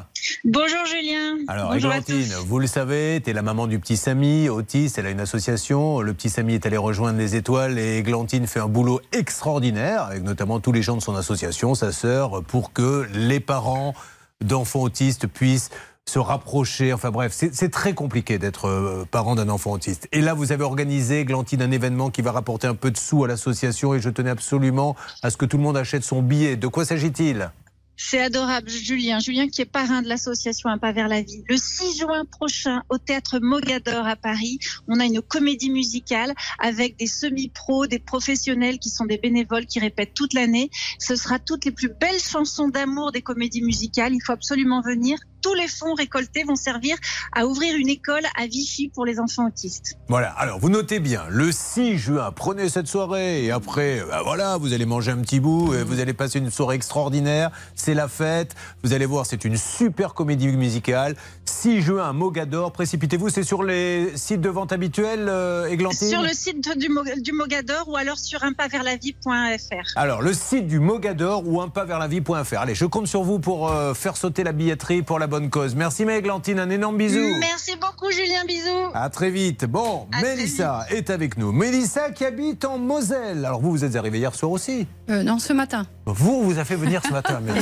Bonjour Julien. Alors, Bonjour à Églantine, tous. vous le savez, tu es la maman du petit Samy, autiste. Elle a une association. Le petit Samy est allé rejoindre les étoiles et Églantine fait un boulot extraordinaire avec notamment tous les gens de son association, sa sœur, pour que les parents d'enfants autistes puissent se rapprocher. Enfin bref, c'est très compliqué d'être euh, parent d'un enfant autiste. Et là, vous avez organisé, Glantine, un événement qui va rapporter un peu de sous à l'association et je tenais absolument à ce que tout le monde achète son billet. De quoi s'agit-il? C'est adorable, Julien. Julien qui est parrain de l'association Un pas vers la vie. Le 6 juin prochain, au théâtre Mogador à Paris, on a une comédie musicale avec des semi-pros, des professionnels qui sont des bénévoles qui répètent toute l'année. Ce sera toutes les plus belles chansons d'amour des comédies musicales. Il faut absolument venir. Tous les fonds récoltés vont servir à ouvrir une école à Vichy pour les enfants autistes. Voilà, alors vous notez bien, le 6 juin, prenez cette soirée et après, bah voilà, vous allez manger un petit bout et vous allez passer une soirée extraordinaire. C'est la fête, vous allez voir, c'est une super comédie musicale. 6 juin Mogador, précipitez-vous, c'est sur les sites de vente habituels, euh, Églantine Sur le site du, du Mogador ou alors sur unpasverslavie.fr. Alors, le site du Mogador ou un pas vers la vie.fr. Allez, je compte sur vous pour euh, faire sauter la billetterie pour la bonne cause. Merci, ma Églantine. Un énorme bisou. Merci beaucoup, Julien. Bisous. À très vite. Bon, À Mélissa est avec nous. Mélissa qui habite en Moselle. Alors, vous, vous êtes arrivée hier soir aussi Euh, non, ce matin. Vous, on vous a fait venir ce matin, mais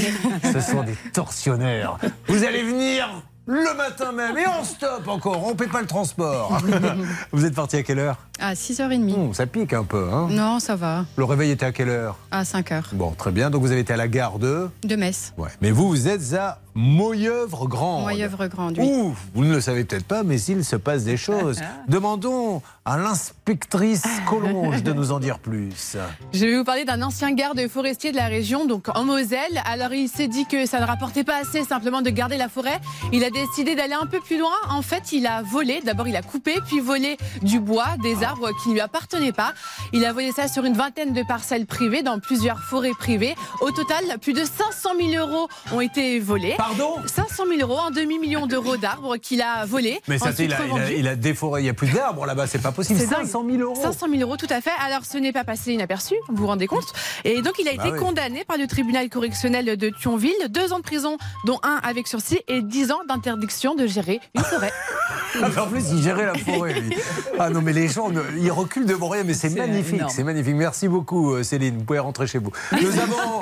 <laughs> ce sont des tortionnaires. Vous allez venir le matin même et on stop encore, on ne paie pas le transport. <laughs> vous êtes parti à quelle heure? À 6h30. Hum, Ça pique un peu, hein Non, ça va. Le réveil était à quelle heure? À 5h. Bon, très bien. Donc vous avez été à la gare de? De Metz. Ouais. Mais vous, vous êtes à Moyeuvre-Grande. Moyeuvre-Grande, oui. Ouh, vous ne le savez peut-être pas, mais il se passe des choses. <laughs> Demandons à l'inspectrice <laughs> Collonge de nous en dire plus. Je vais vous parler d'un ancien garde forestier de la région, donc en Moselle. Alors il s'est dit que ça ne rapportait pas assez simplement de garder la forêt. Il a décidé d'aller un peu plus loin. En fait, il a volé. D'abord, il a coupé, puis volé du bois, des arbres qui ne lui appartenaient pas. Il a volé ça sur une vingtaine de parcelles privées, dans plusieurs forêts privées. Au total, plus de 500 000 euros ont été volés. Pardon? 500 000 euros, un demi-million d'euros d'arbres qu'il a volés. Mais ça, il a, il, a, il a déforé, il n'y a plus d'arbres là-bas, c'est pas possible. C'est dingue. 500 000 euros 500 000 euros, tout à fait. Alors, ce n'est pas passé inaperçu, vous vous rendez compte. Et donc, il a Bah été oui. condamné par le tribunal correctionnel de Thionville, deux ans de prison, dont un avec sursis, et dix ans d'interdiction de gérer une <laughs> forêt. Ah, en plus, il gérait la forêt, lui. Ah non, mais les gens, ils reculent devant rien, mais c'est magnifique, c'est magnifique. Merci beaucoup, euh, Céline. Vous pouvez rentrer chez vous. <laughs> Nous avons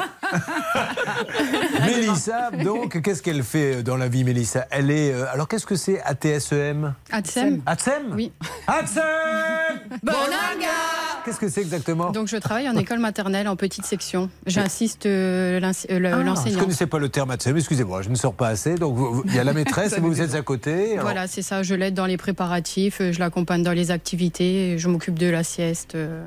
Mélissa, donc, qu'est-ce qu'elle fait dans la vie, Mélissa? Elle est. euh, alors, qu'est-ce que c'est ATSEM ATSEM ATSEM Oui. ATSEM Bonanga Qu'est-ce que c'est exactement Donc je travaille en école maternelle en petite section. J'insiste euh, euh, le- Ah, Je ne l'enseignant. connaissais pas le terme ATSEM, excusez-moi, je ne sors pas assez. Donc, il y a la <laughs> maîtresse et vous êtes à côté. alors- Voilà, c'est ça. Je l'aide dans les préparatifs, euh, je l'accompagne dans les activités, je m'occupe de la sieste. euh.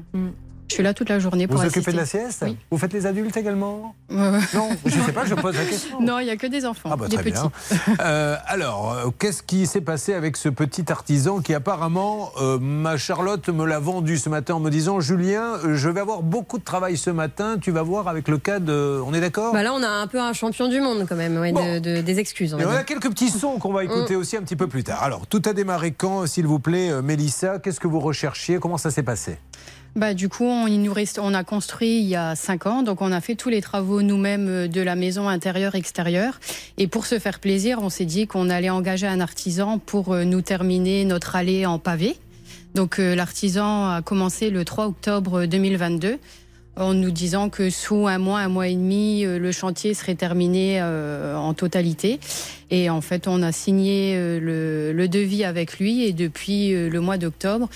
Je suis là toute la journée pour Vous assister. occupez de la sieste Oui. Vous faites les adultes également. <laughs> Non, je ne sais pas, je pose la question. Non, il n'y a que des enfants, Ah bah, des très petits. bien. <laughs> Euh, alors, euh, qu'est-ce qui s'est passé avec ce petit artisan qui apparemment, euh, ma Charlotte me l'a vendu ce matin en me disant Julien, je vais avoir beaucoup de travail ce matin, tu vas voir avec le cas de... On est d'accord? Bah là, on a un peu un champion du monde quand même, ouais, de- de- des excuses. On Et on a quelques petits sons qu'on va écouter aussi un petit peu plus tard. Alors, tout a démarré quand, s'il vous plaît, Mélissa? Qu'est-ce que vous recherchiez? Comment ça s'est passé? Bah, du coup, on, il nous reste, on a construit il y a cinq ans, donc on a fait tous les travaux nous-mêmes euh, de la maison intérieure, extérieure. Et pour se faire plaisir, on s'est dit qu'on allait engager un artisan pour euh, nous terminer notre allée en pavé. Donc euh, l'artisan a commencé le 3 octobre 2022 en nous disant que sous un mois, un mois et demi, le chantier serait terminé en totalité. Et en fait, on a signé le, le devis avec lui et depuis le mois d'octobre,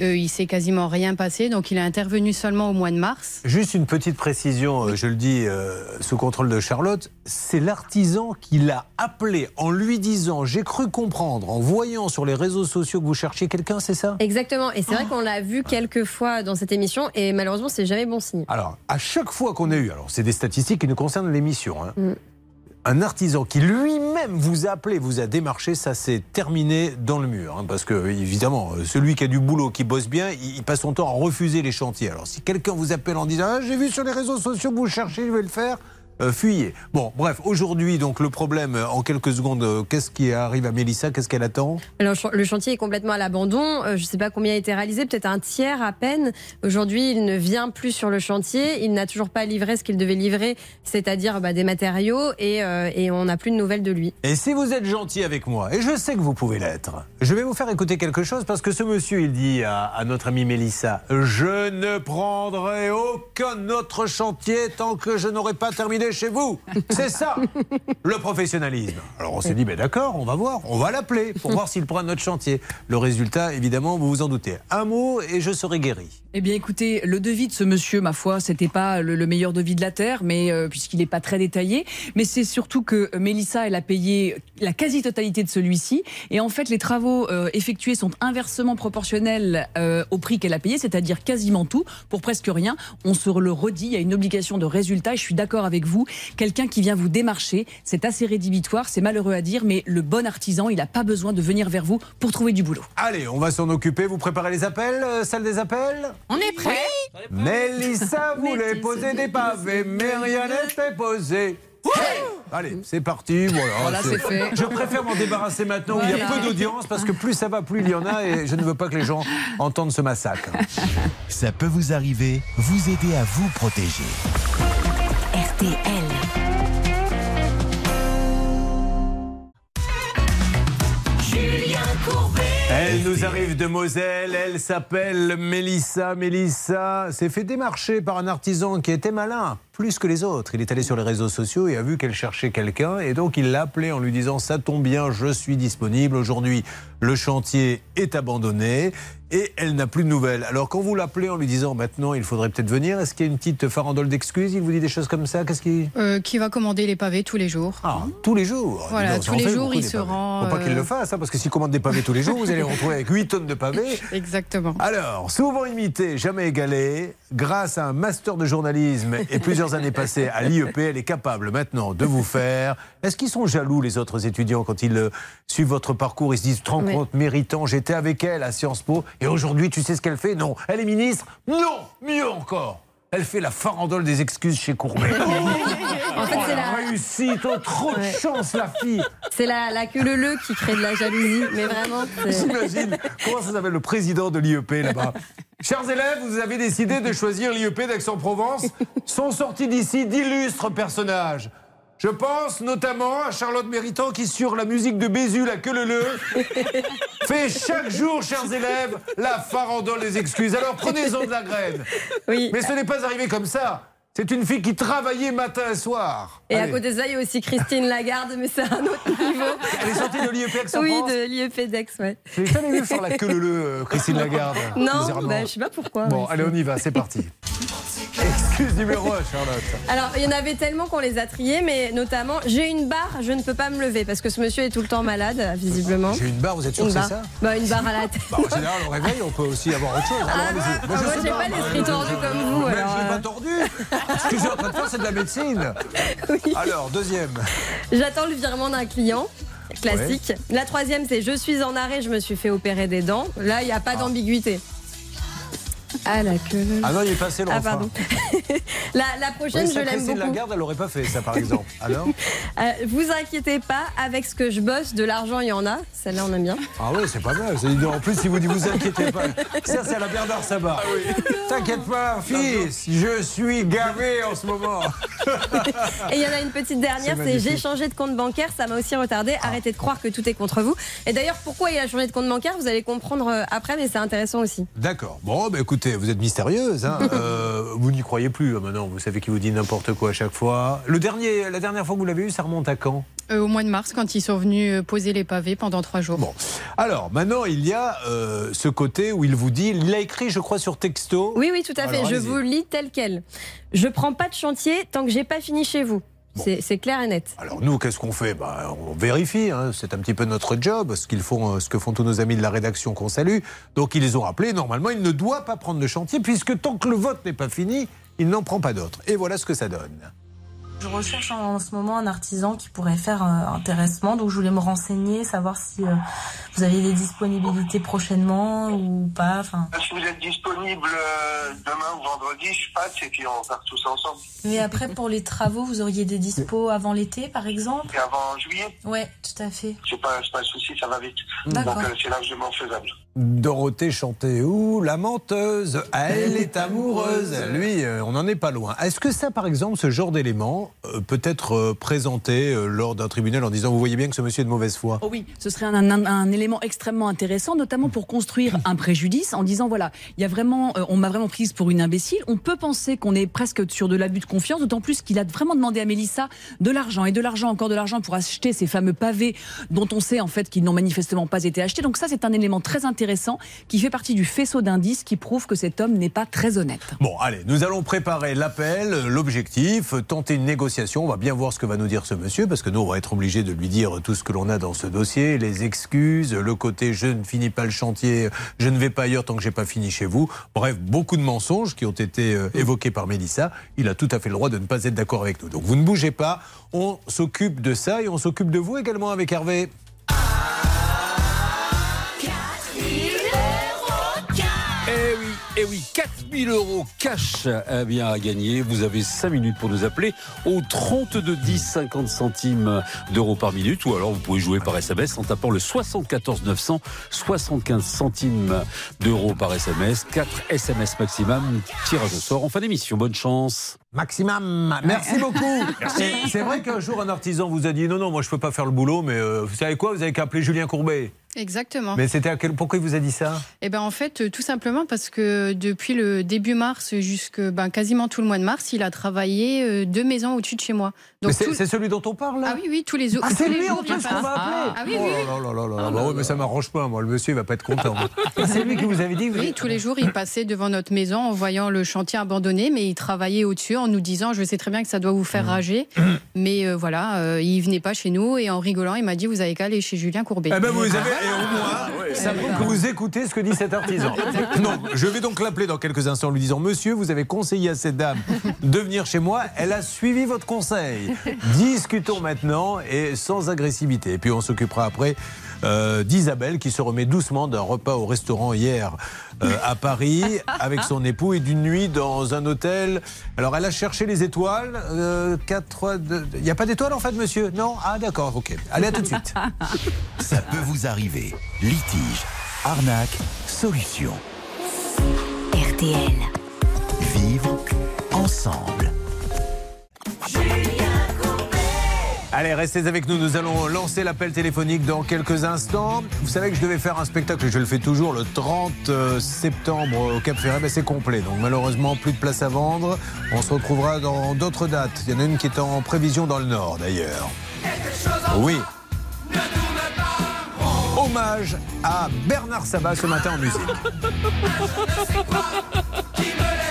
euh, il s'est quasiment rien passé. Donc il est intervenu seulement au mois de mars. Juste une petite précision, euh, je le dis euh, sous contrôle de Charlotte, c'est l'artisan qui l'a appelé en lui disant J'ai cru comprendre, en voyant sur les réseaux sociaux que vous cherchiez quelqu'un, c'est ça? Exactement. Et c'est vrai qu'on l'a vu quelques fois dans cette émission et malheureusement, c'est jamais bon signe. Alors, à chaque fois qu'on a eu, alors c'est des statistiques qui nous concernent l'émission, hein, Mm. Un artisan qui lui-même vous a appelé, vous a démarché, ça s'est terminé dans le mur. hein, parce que, évidemment, euh, celui qui a du boulot, qui bosse bien, il, passe son temps à refuser les chantiers. Alors, si quelqu'un vous appelle en disant ah, J'ai vu sur les réseaux sociaux que vous cherchez, je vais le faire. Euh, fuyez. Bon, bref, aujourd'hui, donc le problème, euh, en quelques secondes, euh, qu'est-ce qui arrive à Mélissa? Qu'est-ce qu'elle attend? Alors, le chantier est complètement à l'abandon. Euh, je ne sais pas combien a été réalisé, peut-être un tiers à peine. Aujourd'hui, il ne vient plus sur le chantier. Il n'a toujours pas livré ce qu'il devait livrer, c'est-à-dire bah, des matériaux, et, et on n'a plus de nouvelles de lui. Et si vous êtes gentil avec moi, et je sais que vous pouvez l'être, je vais vous faire écouter quelque chose parce que ce monsieur, il dit à, à notre amie Mélissa Je ne prendrai aucun autre chantier tant que je n'aurai pas terminé chez vous. C'est ça, le professionnalisme. Alors on s'est dit Ben d'accord, on va voir, on va l'appeler pour voir s'il prend notre chantier. Le résultat, évidemment, vous vous en doutez. Un mot et je serai guéri. Eh bien, écoutez, le devis de ce monsieur, ma foi, c'était pas le, le meilleur devis de la terre, mais euh, puisqu'il n'est pas très détaillé. Mais c'est surtout que Mélissa, elle a payé la quasi-totalité de celui-ci, et en fait, les travaux euh, effectués sont inversement proportionnels euh, au prix qu'elle a payé, c'est-à-dire quasiment tout pour presque rien. On se le redit, il y a une obligation de résultat. Je suis d'accord avec vous. Quelqu'un qui vient vous démarcher, c'est assez rédhibitoire, c'est malheureux à dire, mais le bon artisan, il n'a pas besoin de venir vers vous pour trouver du boulot. Allez, on va s'en occuper. Vous préparez les appels, euh, salle des appels On est prêt Mélissa <laughs> voulait poser des pavés, mais rien n'était posé. Allez, c'est parti. Voilà, Voilà, c'est fait. <laughs> Je préfère m'en débarrasser maintenant où il y a peu d'audience parce que plus ça va, plus il y en a et je ne veux pas que les gens entendent ce massacre. Ça peut vous arriver, vous aider à vous protéger. RTL. Julien Courbet. Elle nous arrive de Moselle, elle s'appelle Mélissa. Mélissa s'est fait démarcher par un artisan qui était malin, plus que les autres. Il est allé sur les réseaux sociaux et a vu qu'elle cherchait quelqu'un et donc il l'a appelé en lui disant ça tombe bien, je suis disponible. Aujourd'hui, le chantier est abandonné et elle n'a plus de nouvelles. Alors quand vous l'appelez en lui disant maintenant il faudrait peut-être venir, est-ce qu'il y a une petite farandole d'excuses? Il vous dit des choses comme ça? Qu'est-ce qui Euh, qui va commander les pavés tous les jours. Ah, tous les jours? Voilà, tous les jours, il se rend, Faut pas qu'il euh, le fasse, hein, parce que s'il commande des pavés tous les jours, vous allez <laughs> retrouver avec 8 tonnes de pavés. Exactement. Alors, souvent imité, jamais égalé, grâce à un master de journalisme et plusieurs années passées à l'IEP, elle est capable maintenant de vous faire. Est-ce qu'ils sont jaloux, les autres étudiants, quand ils euh, suivent votre parcours? Ils se disent, tu te rends Oui. compte, méritant, j'étais avec elle à Sciences Po, et aujourd'hui, tu sais ce qu'elle fait? Non. Elle est ministre? Non Mieux encore elle fait la farandole des excuses chez Courbet. <laughs> En fait, c'est la- réussite, oh, trop de Ouais. chance, la fille. C'est la, la queue le le qui crée de la jalousie, mais vraiment. c'est- J'imagine. Comment ça s'appelle le président de l'IEP là-bas <laughs> Chers élèves, vous avez décidé de choisir l'IEP d'Aix-en-Provence. <laughs> Sont sortis d'ici d'illustres personnages. Je pense notamment à Charlotte Méritant qui, sur la musique de Bézu, la queue le le, <laughs> fait chaque jour, chers élèves, la farandole des excuses. Alors prenez-en de la graine. Oui. Mais ce n'est pas arrivé comme ça. C'est une fille qui travaillait matin et soir. Et à côté de ça, il y a aussi Christine Lagarde, mais c'est un autre niveau. Elle est sortie de l'IEP Aix-en-Provence Oui, de l'IEP d'Aix, ouais. J'ai jamais vu faire la queue le le, euh, Christine Lagarde. Non, bah, je sais pas pourquoi. Bon, allez, on y va, c'est parti. <laughs> Excuse numéro 1, Charlotte. Alors, il y en avait tellement qu'on les a triés, mais notamment, j'ai une barre, je ne peux pas me lever parce que ce monsieur est tout le temps malade, visiblement. J'ai une barre, vous êtes sûr que c'est ça Bah, une barre à la tête. Bah, En général, au réveil, on peut aussi avoir autre chose. Alors, Ah, ah, je moi, j'ai pas l'esprit tordu comme vous, Même, alors, je l'ai euh. pas tordu. Ce que j'ai en train de faire, c'est de la médecine. Alors, deuxième. J'attends le virement d'un client. Classique. La troisième, c'est je suis en arrêt, je me suis fait opérer des dents. Là, il n'y a pas d'ambiguïté. Ah, la queue. Ah non, il est passé le Ah, pardon. <laughs> la, la prochaine, Oui, je l'aime beaucoup. Lagarde, elle l'aurait pas fait, ça, par exemple. <laughs> Alors Euh, vous inquiétez pas, avec ce que je bosse, de l'argent, il y en a. Celle-là, on aime bien. Ah oui, c'est pas mal. C'est- En plus, si vous dites vous inquiétez pas. Ça, c'est à la Bernard Sabat. T'inquiète pas, fils, je suis gavé en ce moment. <laughs> Et il y en a une petite dernière, C'est j'ai changé de compte bancaire, ça m'a aussi retardé. Arrêtez de croire que tout est contre vous. Et d'ailleurs, pourquoi il a changé de compte bancaire, vous allez comprendre euh, après, mais c'est intéressant aussi. D'accord. Bon, bah, écoutez, vous êtes mystérieuse. Hein. <laughs> Euh, vous n'y croyez plus hein, maintenant. Vous savez qui vous dit n'importe quoi à chaque fois. Le dernier, la dernière fois que vous l'avez eu, ça remonte à quand? Euh, au mois de mars, quand ils sont venus poser les pavés pendant trois jours. Bon. Alors, maintenant, il y a euh, ce côté où il vous dit, il l'a écrit, je crois, sur texto. Oui, oui, tout à fait. Alors, je vous lis tel quel. Je prends pas de chantier tant que j'ai pas fini chez vous. C'est c'est clair et net. Alors nous, qu'est-ce qu'on fait? Bah, On vérifie, hein. c'est un petit peu notre job, ce, qu'ils font, euh, ce que font tous nos amis de la rédaction qu'on salue. Donc ils les ont rappelés, normalement il ne doit pas prendre de chantier, puisque tant que le vote n'est pas fini, il n'en prend pas d'autres. Et voilà ce que ça donne. Je recherche en ce moment un artisan qui pourrait faire euh, intéressement, donc je voulais me renseigner, savoir si euh, vous avez des disponibilités prochainement ou pas. Enfin, Si vous êtes disponible euh, demain ou vendredi, je passe et puis on part tous ensemble. mais après pour les travaux, vous auriez des dispos avant l'été, par exemple? Et avant juillet, Ouais, tout à fait. c'est pas, c'est pas un souci, ça va vite. D'accord. Donc euh, c'est largement faisable. Dorothée chantait où La menteuse, elle est amoureuse. Lui, euh, on n'en est pas loin. Est-ce que ça, par exemple, ce genre d'élément euh, peut être euh, présenté lors d'un tribunal en disant Vous voyez bien que ce monsieur est de mauvaise foi? Oh oui, ce serait un, un- élément extrêmement intéressant, notamment pour construire un préjudice en disant voilà, il y a vraiment, on m'a vraiment prise pour une imbécile. On peut penser qu'on est presque sur de l'abus de confiance, d'autant plus qu'il a vraiment demandé à Mélissa de l'argent et de l'argent encore de l'argent pour acheter ces fameux pavés dont on sait en fait qu'ils n'ont manifestement pas été achetés. Donc ça, c'est un élément très intéressant qui fait partie du faisceau d'indices qui prouve que cet homme n'est pas très honnête. Bon, allez, nous allons préparer l'appel, l'objectif, tenter une négociation. On va bien voir ce que va nous dire ce monsieur, parce que nous, on va être obligés de lui dire tout ce que l'on a dans ce dossier, les excuses, le côté je ne finis pas le chantier, je ne vais pas ailleurs tant que j'ai pas fini chez vous. Bref, beaucoup de mensonges qui ont été euh, évoqués par Mélissa. Il a tout à fait le droit de ne pas être d'accord avec nous. Donc vous ne bougez pas, on s'occupe de ça et on s'occupe de vous également avec Hervé. Oui, eh oui, 4000 euros cash eh bien, à gagner. Vous avez 5 minutes pour nous appeler au 32 10 50 centimes d'euros par minute ou alors vous pouvez jouer par SMS en tapant le 74 900 75 centimes d'euros par SMS. 4 SMS maximum. Tirage au sort en fin d'émission. Bonne chance. Maximum. Merci beaucoup. <laughs> C'est vrai qu'un jour un artisan vous a dit non non moi je peux pas faire le boulot mais euh, vous savez quoi? Vous avez qu'à appeler Julien Courbet. Exactement. Mais c'était quel pourquoi il vous a dit ça? Eh ben en fait, euh, tout simplement parce que depuis le début mars jusque ben, quasiment tout le mois de mars, il a travaillé euh, deux maisons au-dessus de chez moi. Mais c'est tout- celui dont on parle là? Ah oui, oui, tous les, Ah, tous c'est lui en plus qu'on va appeler Ah oui, Oh oui. là là là là là. Bah oui, mais ça m'arrange pas, moi. Le monsieur, il va pas être content. <laughs> c'est lui qui vous avait dit Oui, tous les jours, il passait devant notre maison en voyant le chantier abandonné, mais il travaillait au-dessus en nous disant Je sais très bien que ça doit vous Mmh. faire rager, mais euh, voilà, euh, il venait pas chez nous et en rigolant, il m'a dit Vous avez qu'à aller chez Julien Courbet. Eh ben vous avez, et au moins, ça prouve que vous écoutez ce que dit cet artisan. <laughs> Non, je vais donc l'appeler dans quelques instants en lui disant Monsieur, vous avez conseillé à cette dame de venir chez moi. Elle a suivi votre conseil. Discutons maintenant et sans agressivité. Et puis on s'occupera après euh, d'Isabelle qui se remet doucement d'un repas au restaurant hier euh, à Paris <laughs> avec son époux et d'une nuit dans un hôtel. Alors elle a cherché les étoiles. euh, Il n'y a pas d'étoiles en fait, monsieur? Non? Ah d'accord, ok. Allez, à tout de suite. <laughs> Ça peut vous arriver. Litige, arnaque, solution. RTL. Vivre ensemble. Allez, restez avec nous. Nous allons lancer l'appel téléphonique dans quelques instants. Vous savez que je devais faire un spectacle, je le fais toujours, le 30 septembre au Cap Ferret. Ben, c'est complet. Donc, malheureusement, plus de place à vendre. On se retrouvera dans d'autres dates. Il y en a une qui est en prévision dans le Nord, d'ailleurs. Oui. Hommage à Bernard Sabat ce matin en musique. <laughs>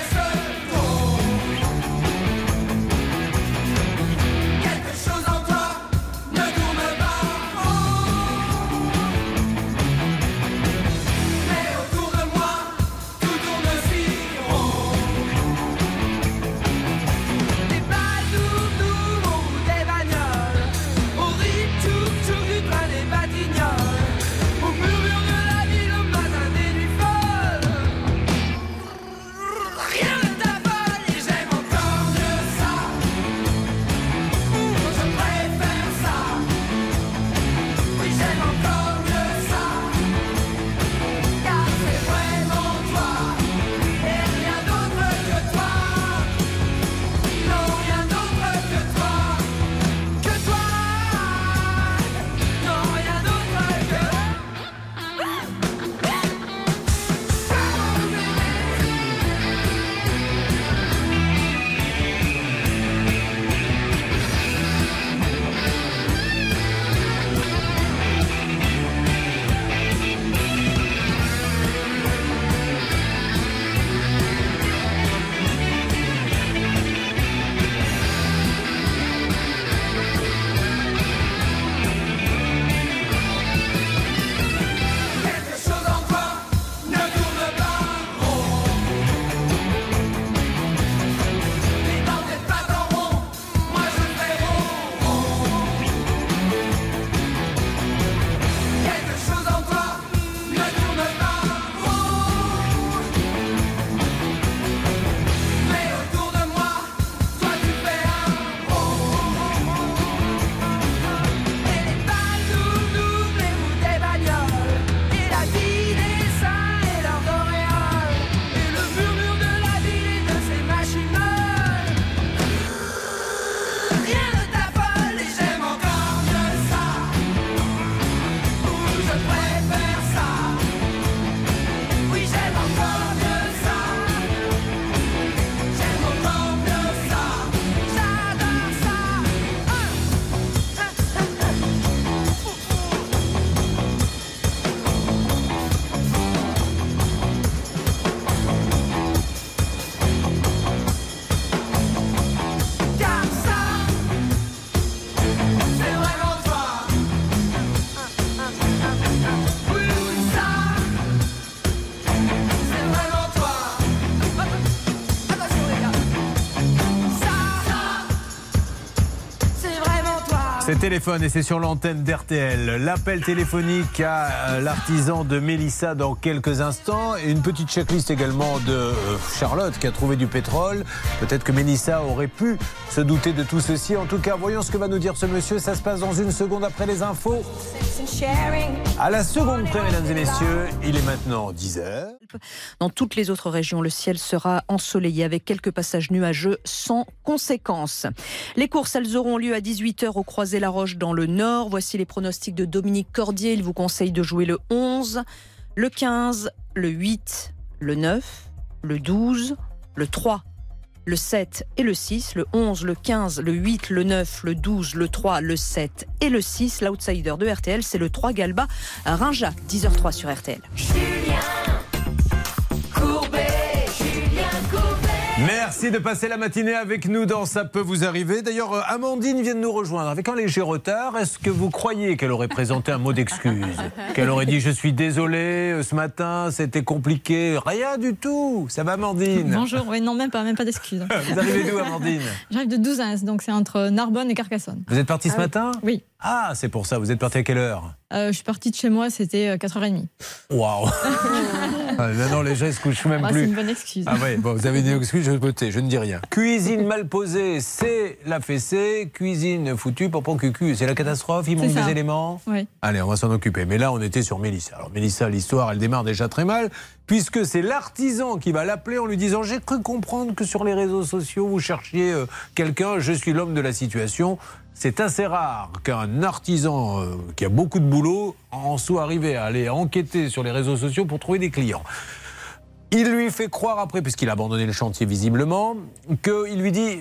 téléphone et c'est sur l'antenne d'RTL. L'appel téléphonique à euh, l'artisan de Mélissa dans quelques instants. Une petite checklist également de euh, Charlotte qui a trouvé du pétrole. Peut-être que Mélissa aurait pu se douter de tout ceci. En tout cas, voyons ce que va nous dire ce monsieur. Ça se passe dans une seconde après les infos. À la seconde près, mesdames et messieurs, il est maintenant 10h. Dans toutes les autres régions, le ciel sera ensoleillé avec quelques passages nuageux sans conséquences. Les courses, elles auront lieu à 18h au Croisé-la-Roche dans le Nord. Voici les pronostics de Dominique Cordier. Il vous conseille de jouer le 11, le 15, le 8, le 9, le 12, le 3, le 7 et le 6, le 11, le 15, le 8, le 9, le 12, le 3, le 7 et le 6. L'outsider de RTL, c'est le 3 Galba Rinja, 10h03 sur RTL. Man. Merci de passer la matinée avec nous dans Ça peut vous arriver. D'ailleurs, euh, Amandine vient de nous rejoindre avec un léger retard. Est-ce que vous croyez qu'elle aurait présenté un mot d'excuse <laughs> Qu'elle aurait dit Je suis désolé, euh, ce matin c'était compliqué Rien du tout Ça va, Amandine Bonjour, oui, non, même pas, même pas d'excuses. <laughs> Vous arrivez d'où, Amandine <laughs> J'arrive de Douzains, donc c'est entre Narbonne et Carcassonne. Vous êtes parti ce Ah matin Oui. Ah, c'est pour ça. Vous êtes parti à quelle heure Euh, je suis partie de chez moi, c'était euh, 4h30. Waouh Ah, Maintenant, les gens ne se couchent même Bah, plus. c'est une bonne excuse. Ah ouais, bon, vous avez une excuse, je peux je ne dis rien. Cuisine mal posée, c'est la fessée. Cuisine foutue, pour cucu, c'est la catastrophe, il manque des éléments. Oui. Allez, on va s'en occuper. Mais là, on était sur Mélissa. Alors, Mélissa, l'histoire, elle démarre déjà très mal, puisque c'est l'artisan qui va l'appeler en lui disant J'ai cru comprendre que sur les réseaux sociaux, vous cherchiez euh, quelqu'un, je suis l'homme de la situation. C'est assez rare qu'un artisan euh, qui a beaucoup de boulot en soit arrivé à aller enquêter sur les réseaux sociaux pour trouver des clients. Il lui fait croire après, puisqu'il a abandonné le chantier visiblement, qu'il lui dit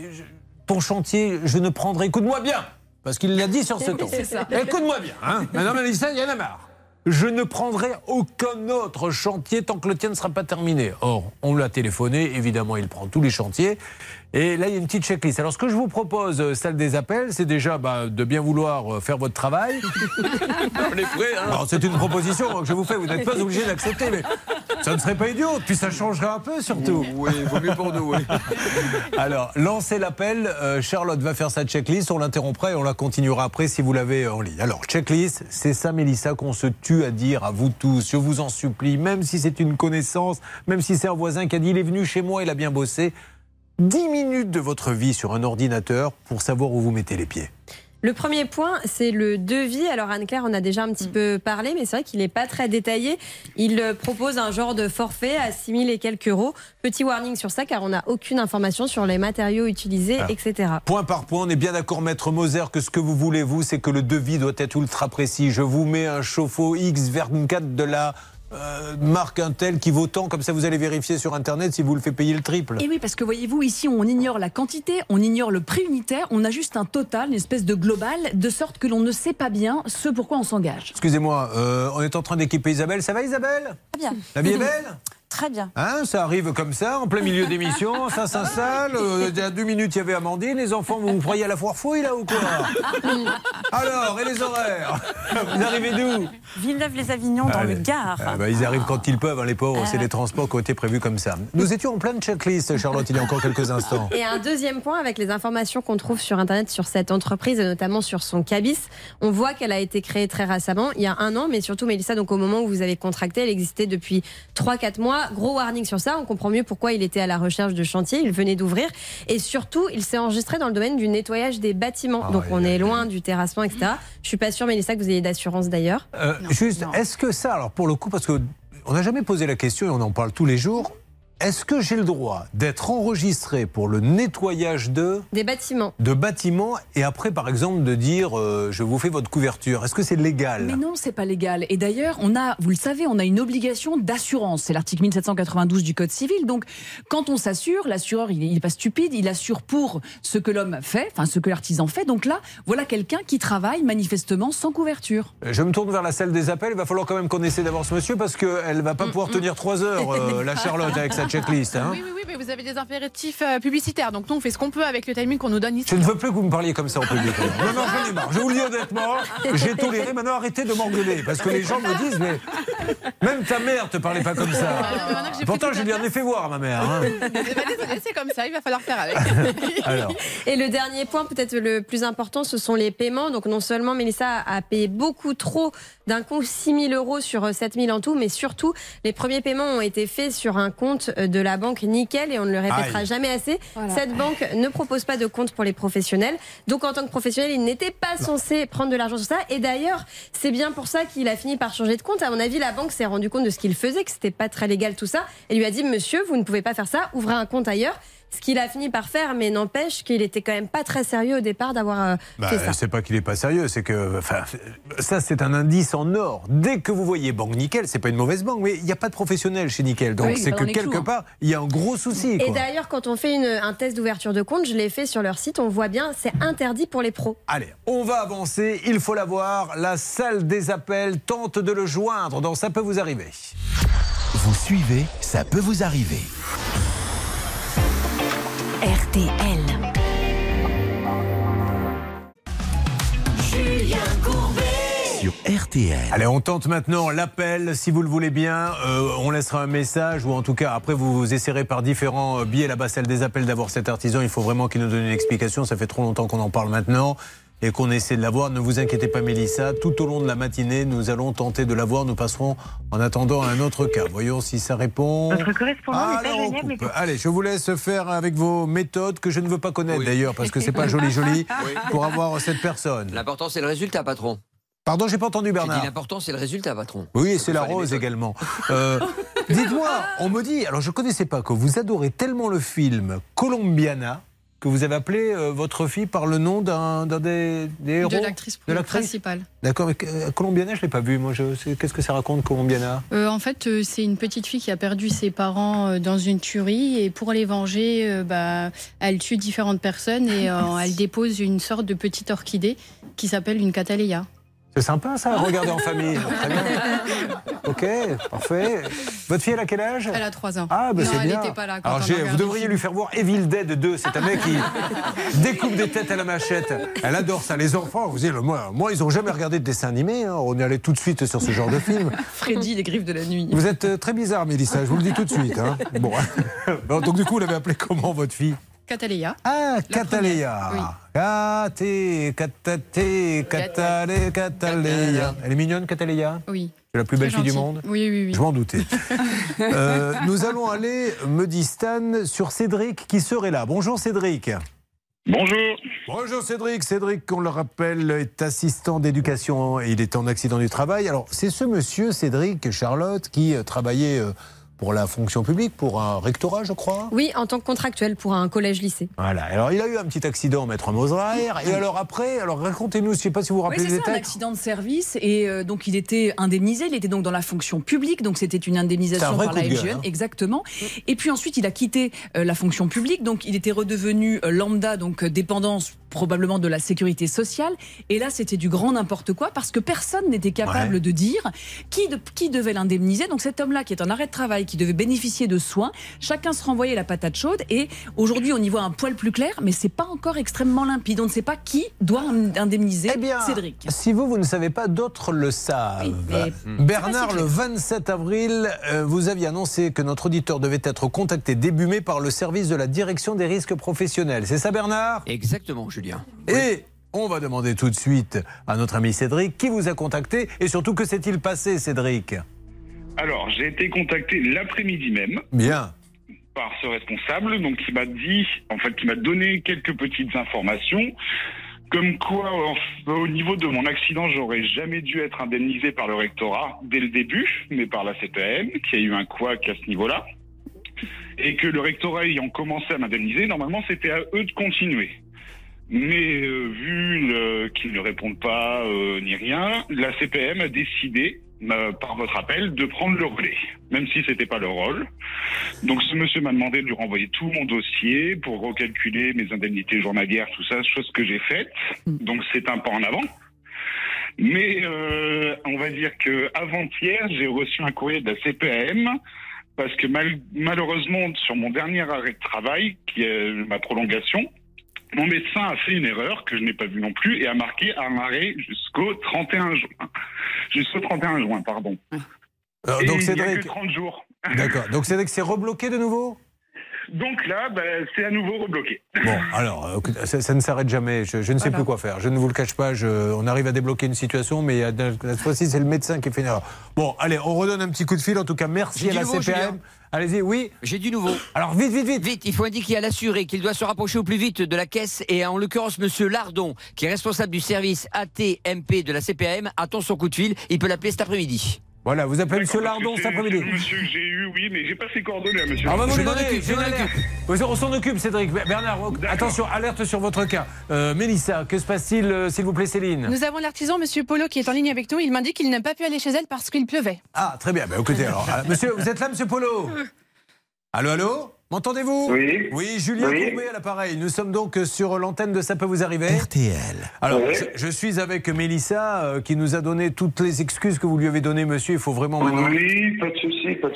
Ton chantier, je ne prendrai. Écoute-moi bien Parce qu'il l'a dit sur ce ton. Écoute-moi bien. Hein Madame Mélissa, il y en a marre. Je ne prendrai aucun autre chantier tant que le tien ne sera pas terminé. Or, on l'a téléphoné, évidemment, il prend tous les chantiers. Et là, il y a une petite checklist. Alors, ce que je vous propose, euh, salle des appels, c'est déjà bah, de bien vouloir euh, faire votre travail. <laughs> On est prêt, hein Alors, c'est une proposition que je vous fais. Vous n'êtes pas obligé d'accepter, mais ça ne serait pas idiot. Puis ça changerait un peu, surtout. Oui, vaut mieux pour nous, oui. <laughs> Alors, lancez l'appel. Euh, Charlotte va faire sa checklist. On l'interrompra et on la continuera après si vous l'avez en ligne. Alors, checklist, c'est ça, Mélissa, qu'on se tue à dire à vous tous. Je vous en supplie, même si c'est une connaissance, même si c'est un voisin qui a dit il est venu chez moi, il a bien bossé. 10 minutes de votre vie sur un ordinateur pour savoir où vous mettez les pieds. Le premier point, c'est le devis. Alors Anne-Claire, on a déjà un Mm. petit peu parlé, mais c'est vrai qu'il n'est pas très détaillé. Il euh, propose un genre de forfait à 6 000 et quelques euros. Petit warning sur ça, car on n'a aucune information sur les matériaux utilisés, Ah. etc. Point par point, on est bien d'accord, maître Moser, que ce que vous voulez, vous, c'est que le devis doit être ultra précis. Je vous mets un chauffe-eau X24 de la euh, marque Intel qui vaut tant, comme ça vous allez vérifier sur Internet si vous le fait payer le triple. Et oui, parce que voyez-vous, ici, on ignore la quantité, on ignore le prix unitaire, on a juste un total, une espèce de global, de sorte que l'on ne sait pas bien ce pourquoi on s'engage. Excusez-moi, euh, on est en train d'équiper Isabelle. Ça va Isabelle? Très bien. La vie est belle? <laughs> Très bien. Hein, ça arrive comme ça, en plein milieu d'émission, <laughs> ça s'installe. euh, il y a deux minutes, il y avait Amandine. Les enfants, vous vous croyez à la foire fouille, là, ou quoi <laughs> Alors, et les horaires <laughs> Vous arrivez d'où Villeneuve-les-Avignon dans Allez. le Gard. Ah bah, ils arrivent quand ils peuvent, hein, les pauvres. C'est les transports qui ont été prévus comme ça. Nous étions en pleine checklist, Charlotte, il y a encore quelques instants. Et un deuxième point, avec les informations qu'on trouve sur Internet sur cette entreprise, et notamment sur son cabis, on voit qu'elle a été créée très récemment, il y a un an, mais surtout, Mélissa, donc au moment où vous avez contracté, elle existait depuis 3-4 mois. Gros warning sur ça, on comprend mieux pourquoi il était à la recherche de chantier, il venait d'ouvrir. Et surtout, il s'est enregistré dans le domaine du nettoyage des bâtiments. donc on est loin du terrassement, etc. Je suis pas sûre, Mélissa, que vous ayez d'assurance d'ailleurs. Euh, juste, est-ce que ça, alors pour le coup, parce qu'on n'a jamais posé la question et on en parle tous les jours, est-ce que j'ai le droit d'être enregistré pour le nettoyage de Des bâtiments. de bâtiments et après, par exemple, de dire euh, je vous fais votre couverture Est-ce que c'est légal? Mais non, c'est pas légal. Et d'ailleurs, on a, vous le savez, on a une obligation d'assurance. C'est l'article 1792 du Code civil. Donc, quand on s'assure, l'assureur, il n'est pas stupide, il assure pour ce que l'homme fait, enfin ce que l'artisan fait. Donc là, voilà quelqu'un qui travaille manifestement sans couverture. Je me tourne vers la salle des appels. Il va falloir quand même qu'on essaie d'avoir ce monsieur parce qu'elle va pas pouvoir tenir trois heures, euh, <laughs> la Charlotte, avec sa sa checklist. Hein. Oui, oui, oui, mais vous avez des impératifs euh, publicitaires. Donc nous, on fait ce qu'on peut avec le timing qu'on nous donne ici. Je ne veux plus que vous me parliez comme ça en public. Non, non, j'en ai marre. Je vous le dis honnêtement, j'ai toléré. Maintenant, arrêtez de m'engueuler. Parce que les gens me disent, mais même ta mère te parlait pas comme ça. maintenant que j'ai Pourtant, pris je toute lui la en ai fait voir ma mère. hein. Eh ben, désolé, c'est comme ça, il va falloir faire avec. <laughs> Alors, Et le dernier point, peut-être le plus important, ce sont les paiements. Donc non seulement Mélissa a payé beaucoup trop d'un coup 6 000 euros sur 7 000 en tout, mais surtout les premiers paiements ont été faits sur un compte de la banque Nickel et on ne le répétera Aïe. jamais assez. Voilà. Cette banque ne propose pas de compte pour les professionnels. Donc en tant que professionnel, il n'était pas censé prendre de l'argent sur ça. Et d'ailleurs, c'est bien pour ça qu'il a fini par changer de compte. À mon avis, la banque s'est rendu compte de ce qu'il faisait, que c'était pas très légal tout ça, et lui a dit Monsieur, vous ne pouvez pas faire ça. Ouvrez un compte ailleurs. Ce qu'il a fini par faire, mais n'empêche qu'il était quand même pas très sérieux au départ d'avoir euh, bah, fait ça. c'est pas qu'il est pas sérieux, c'est que, ça c'est un indice en or. Dès que vous voyez Banque Nickel, c'est pas une mauvaise banque, mais il n'y a pas de professionnel chez Nickel. Donc Oui, c'est pas que quelque clous, hein. part, il y a un gros souci. Et d'ailleurs, quand on fait une- un test d'ouverture de compte, je l'ai fait sur leur site, on voit bien, c'est interdit pour les pros. Allez, on va avancer, il faut la voir. La salle des appels tente de le joindre, donc ça peut vous arriver. Vous suivez, ça peut vous arriver. RTL. Julien Courbet. Sur RTL. Allez, on tente maintenant l'appel, si vous le voulez bien. Euh, on laissera un message, ou en tout cas, après, vous, vous essaierez par différents euh, biais là-bas, celle des appels, d'avoir cet artisan. Il faut vraiment qu'il nous donne une explication. Ça fait trop longtemps qu'on en parle maintenant et qu'on essaie de l'avoir. Ne vous inquiétez pas, Mélissa. Tout au long de la matinée, nous allons tenter de l'avoir. Nous passerons en attendant à un autre cas. Voyons si ça répond. Votre correspondant n'est pas mais coupe. Allez, je vous laisse faire avec vos méthodes que je ne veux pas connaître d'ailleurs, parce que c'est pas joli joli Oui. pour avoir cette personne. L'important, c'est le résultat, patron. Pardon, j'ai pas entendu Bernard. l'important, c'est le résultat, patron. Oui, et c'est la rose également. Euh, Dites-moi, on me dit, alors je connaissais pas que vous adorez tellement le film Colombiana que vous avez appelé euh, votre fille par le nom d'un des, des héros De l'actrice principale. D'accord, mais euh, Colombiana, je l'ai pas vu. Moi, je- c'est- qu'est-ce que ça raconte Colombiana? Euh, en fait, euh, c'est une petite fille qui a perdu ses parents dans une tuerie et pour les venger, bah, elle tue différentes personnes et euh, elle dépose une sorte de petite orchidée qui s'appelle une cataléa. C'est sympa ça, regarder en famille. <laughs> Très bien. Ok, parfait. Votre fille, elle a quel âge? Elle a 3 ans. Ah, bah non, c'est elle bien. n'était pas là quand Alors, on vous devriez lui faire voir Evil Dead 2. C'est un mec qui <laughs> découpe des têtes à la machette. Elle adore ça. Les enfants, vous savez, moi, moi ils n'ont jamais regardé de dessin animé. hein. On est allé tout de suite sur ce genre de film. <laughs> Freddy, les griffes de la nuit. Vous êtes euh, très bizarre, Mélissa, je vous le dis tout de suite. hein. Bon. Bon, donc, du coup, vous l'avez appelée comment, votre fille? Cataléa. Ah, Cataléa. Première, Caté, catate, catalé, cataléa. Elle est mignonne, Cataléa Oui. C'est la plus belle fille du monde Oui, oui, oui. Je m'en doutais. <laughs> Euh, nous allons aller, me dit Stan, sur Cédric qui serait là. Bonjour Cédric. Bonjour. Bonjour Cédric. Cédric, on le rappelle, est assistant d'éducation et il est en accident du travail. Alors, c'est ce monsieur, Cédric Charlotte, qui euh, travaillait euh, pour la fonction publique, pour un rectorat, je crois. Oui, en tant que contractuel pour un collège-lycée. Voilà. Alors, il a eu un petit accident, maître Moser. Et alors, après, alors racontez-nous, je ne sais pas si vous vous Oui, rappelez les ça, un accident de service et euh, donc il était indemnisé, il était donc dans la fonction publique, donc c'était une indemnisation vrai par coup la LGN, hein. exactement. Et puis ensuite il a quitté euh, la fonction publique, donc il était redevenu euh, lambda, donc euh, dépendance probablement de la sécurité sociale. Et là c'était du grand n'importe quoi parce que personne n'était capable Ouais. de dire qui, de- qui devait l'indemniser. Donc cet homme-là qui est en arrêt de travail, qui devait bénéficier de soins, chacun se renvoyait la patate chaude. Et aujourd'hui on y voit un poil plus clair, mais c'est pas encore extrêmement limpide. On ne sait pas qui doit indemniser Cédric. Si vous, vous ne savez pas, d'autres le savent. mais Bernard, le 27 avril, euh, vous aviez annoncé que notre auditeur devait être contacté début mai par le service de la direction des risques professionnels. C'est ça, Bernard? Exactement, Julien. Et on va demander tout de suite à notre ami Cédric qui vous a contacté et surtout que s'est-il passé, Cédric? Alors, j'ai été contacté l'après-midi même Bien. par ce responsable, donc qui m'a dit, en fait, qui m'a donné quelques petites informations, comme quoi, au niveau de mon accident, j'aurais jamais dû être indemnisé par le rectorat dès le début, mais par la CPM, qui a eu un couac à ce niveau-là, et que le rectorat ayant commencé à m'indemniser, normalement, c'était à eux de continuer. Mais euh, vu qu'ils ne répondent pas euh, ni rien, la CPM a décidé, par votre appel, de prendre le relais, même si c'était pas leur rôle. Donc ce monsieur m'a demandé de lui renvoyer tout mon dossier pour recalculer mes indemnités journalières, tout ça, chose que j'ai faite. Donc c'est un pas en avant. Mais euh, on va dire que avant-hier, j'ai reçu un courrier de la CPM parce que mal- malheureusement, sur mon dernier arrêt de travail, qui est ma prolongation, mon médecin a fait une erreur que je n'ai pas vue non plus et a marqué un arrêt jusqu'au 31 juin. Jusqu'au 31 juin, pardon. Alors, donc, il n'y a Cédric- que 30 jours. D'accord. Donc Cédric, c'est rebloqué de nouveau? Donc là, bah, c'est à nouveau rebloqué. Bon, <laughs> alors, euh, ça, ça ne s'arrête jamais. Je, je ne sais Voilà. plus quoi faire. Je ne vous le cache pas. je- on arrive à débloquer une situation, mais euh, cette fois-ci, c'est le médecin qui fait une erreur. Bon, allez, on redonne un petit coup de fil. En tout cas, merci à la nouveau, CPM. Allez-y, oui. J'ai du nouveau. Alors vite, vite, vite. Vite, il faut indiquer à l'assuré qu'il doit se rapprocher au plus vite de la caisse et en l'occurrence Monsieur Lardon, qui est responsable du service ATMP de la CPAM, attend son coup de fil. Il peut l'appeler cet après-midi. Voilà, vous appelez Monsieur D'accord, Lardon cet après-midi. Monsieur que j'ai eu, oui, mais j'ai pas ses coordonnées, à monsieur. Ah, on va vous Je les donner. On s'en occupe, Cédric. Bernard, attention, alerte sur votre cas. Euh, Mélissa, que se passe-t-il, euh, s'il vous plaît, Céline? Nous avons l'artisan, Monsieur Polo, qui est en ligne avec nous. Il m'indique qu'il n'a pas pu aller chez elle parce qu'il pleuvait. Ah, très bien. Bah, écoutez, alors, euh, monsieur, vous êtes là, monsieur Polo? <laughs> Allô, allô? M'entendez-vous? Oui. Oui, Julien Oui. Courbet à l'appareil. Nous sommes donc sur l'antenne de Ça peut vous arriver. RTL. Alors, Oui. je, je suis avec Mélissa euh, qui nous a donné toutes les excuses que vous lui avez données, monsieur. Il faut vraiment maintenant. Oui, pas de souci, pas de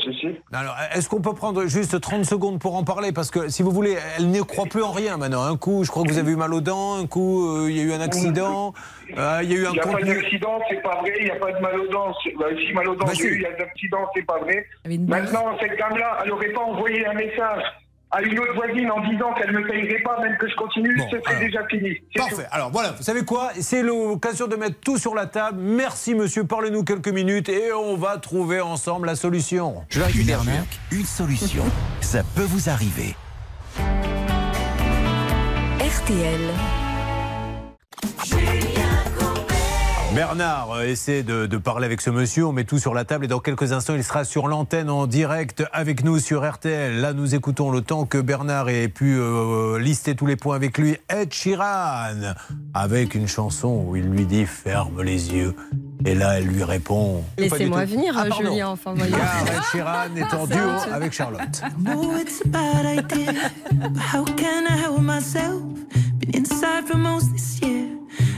est-ce qu'on peut prendre juste 30 secondes pour en parler? Parce que, si vous voulez, elle ne croit plus en rien maintenant. Un coup, je crois que vous avez eu mal aux dents. Un coup, euh, il y a eu un accident. euh, il y a eu un Il n'y a pas d'accident, c'est pas vrai. Il n'y a pas de mal aux dents. Bah, si mal aux dents, Bah, j'ai si. eu, il y a d'accident, c'est pas vrai. Maintenant, cette dame-là, elle n'aurait pas envoyé un message à une autre voisine en disant qu'elle ne me payerait pas, même que je continue, Bon, ce serait alors. déjà fini. Parfait. Alors voilà, vous savez quoi? C'est l'occasion de mettre tout sur la table. Merci monsieur, parlez-nous quelques minutes et on va trouver ensemble la solution. Je vais Une arnaque, une solution. <laughs> Ça peut vous arriver. RTL. Bernard euh, essaie de, de parler avec ce monsieur, on met tout sur la table et dans quelques instants il sera sur l'antenne en direct avec nous sur RTL. Là nous écoutons le temps que Bernard ait pu euh, lister tous les points avec lui. Ed Sheeran avec une chanson où il lui dit ferme les yeux et là elle lui répond. Laissez-moi venir, Ah, pardon. Julien, enfin voyons. Car Ed Sheeran est en duo avec Charlotte.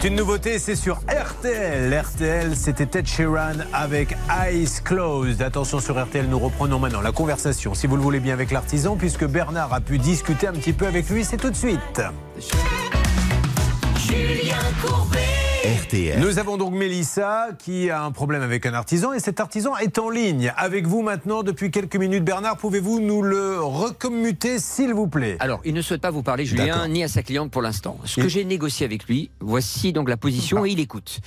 C'est une nouveauté, c'est sur RTL. RTL, c'était Ted Sheeran avec Eyes Closed. Attention sur RTL, nous reprenons maintenant la conversation, si vous le voulez bien, avec l'artisan, puisque Bernard a pu discuter un petit peu avec lui. C'est tout de suite. RTL. Nous avons donc Mélissa qui a un problème avec un artisan et cet artisan est en ligne avec vous maintenant depuis quelques minutes. Bernard, pouvez-vous nous le recommuter s'il vous plaît? Alors, il ne souhaite pas vous parler, Julien, ni à sa cliente pour l'instant. Ce que j'ai négocié avec lui, voici donc la position et il écoute.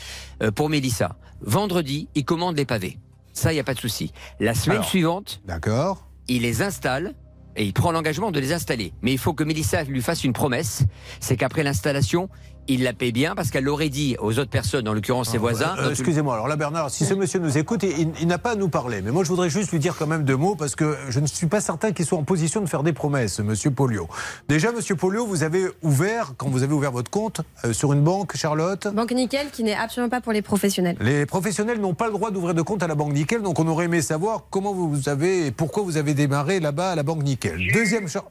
Euh, pour Mélissa, vendredi, il commande les pavés. Ça, il n'y a pas de souci. La semaine Alors, suivante, D'accord. il les installe et il prend l'engagement de les installer. Mais il faut que Mélissa lui fasse une promesse, c'est qu'après l'installation, il la paie bien parce qu'elle l'aurait dit aux autres personnes, en l'occurrence ses voisins. Euh, Excusez-moi, alors là Bernard, si ce monsieur nous écoute, il, il n'a pas à nous parler. Mais moi je voudrais juste lui dire quand même deux mots parce que je ne suis pas certain qu'il soit en position de faire des promesses, monsieur Polio. Déjà, monsieur Polio, vous avez ouvert, quand vous avez ouvert votre compte euh, sur une banque, Charlotte? Banque Nickel qui n'est absolument pas pour les professionnels. les professionnels n'ont pas le droit d'ouvrir de compte à la Banque Nickel, donc on aurait aimé savoir comment vous avez et pourquoi vous avez démarré là-bas à la Banque Nickel. Deuxième chose.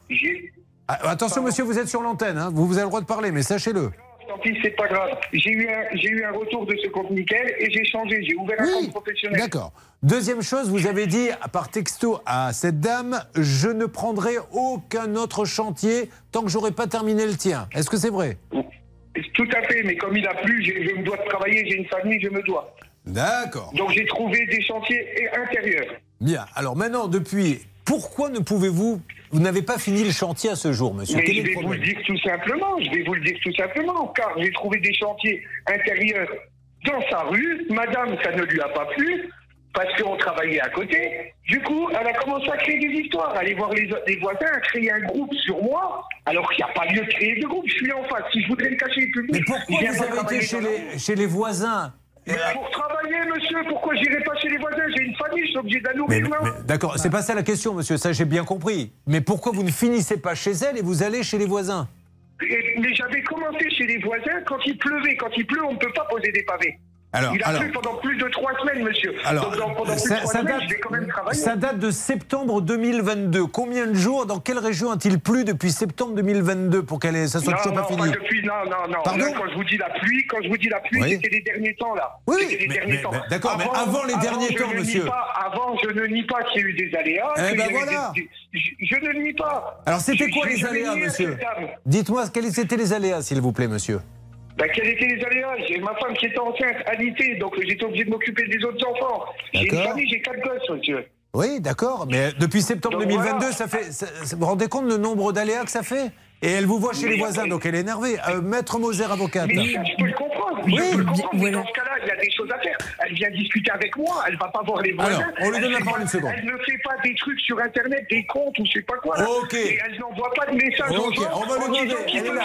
attention, monsieur, vous êtes sur l'antenne, hein. vous, vous avez le droit de parler, mais sachez-le. Tant pis, c'est pas grave. J'ai eu, un, j'ai eu un retour de ce compte nickel et j'ai changé. J'ai ouvert un compte professionnel. D'accord. Deuxième chose, vous avez dit par texto à cette dame je ne prendrai aucun autre chantier tant que j'aurai pas terminé le tien. Est-ce que c'est vrai? Tout à fait, mais comme il a plu, j'ai- je me dois de travailler, j'ai une famille, je me dois. D'accord. Donc j'ai trouvé des chantiers intérieurs. Bien. Alors maintenant, depuis, pourquoi ne pouvez-vous. Vous n'avez pas fini le chantier à ce jour, monsieur Mais Quel je le vais vous le dire tout simplement, je vais vous le dire tout simplement, car j'ai trouvé des chantiers intérieurs dans sa rue. Madame, ça ne lui a pas plu, parce qu'on travaillait à côté. Du coup, elle a commencé à créer des histoires, aller voir les, les voisins, à créer un groupe sur moi, alors qu'il n'y a pas lieu de créer de groupe. Je suis en face. Si je voudrais me cacher le public, Mais pourquoi vous avez été chez dans- les, chez les voisins Mais pour travailler, monsieur, pourquoi j'irai pas chez les voisins? J'ai une famille, je suis obligé Mais- nourrir. D'accord, c'est pas ça la question, monsieur, ça j'ai bien compris. Mais pourquoi vous ne finissez pas chez elle et vous allez chez les voisins? Et- Mais j'avais commencé chez les voisins quand il pleuvait. Quand il pleut, on ne peut pas poser des pavés. Alors, il a alors- plu pendant plus de trois semaines, monsieur. Alors, Donc, dans- pendant plus ça, de trois ça semaines, date, je vais quand même travailler. ça date de septembre 2022. Combien de jours, dans quelle région a-t-il plu depuis septembre 2022 pour qu'elle ait- ça soit non, toujours non, pas pas fini depuis, non, non, non. Pardon Là, quand je vous dis la pluie, quand je vous dis la pluie, Oui. c'était les derniers temps, là. Oui, les mais- derniers mais- temps. d'accord, mais avant les derniers temps, monsieur. pas- avant, je ne nie pas qu'il y a eu des aléas. Eh ben voilà. des- je, je ne le nie pas. Alors c'était quoi je- les je aléas, monsieur. Dites-moi quels étaient les aléas, s'il vous plaît, monsieur. Ben, quels étaient les aléas J'ai ma femme qui était enceinte, alitée, donc j'étais obligé de m'occuper des autres enfants. J'ai une famille, j'ai quatre gosses, monsieur. Oui, d'accord, mais depuis septembre Donc 2022, voilà. ça fait. ça- vous vous rendez compte le nombre d'aléas que ça fait? Et elle vous voit chez Mais- les voisins, donc elle est énervée. Euh, Maître Moser, avocate. Mais ça, je peux le comprendre. Oui, je peux le comprendre. Mais voilà. dans ce cas-là, il y a des choses à faire. Elle vient discuter avec moi. Elle va pas voir les voisins. Alors, on lui Elle donne la parole une seconde. Elle ne fait pas des trucs sur Internet, des comptes ou je sais pas quoi. là. Ok. Et elle n'envoie pas de messages aux Ok, gens on va lui demander. Elle est là.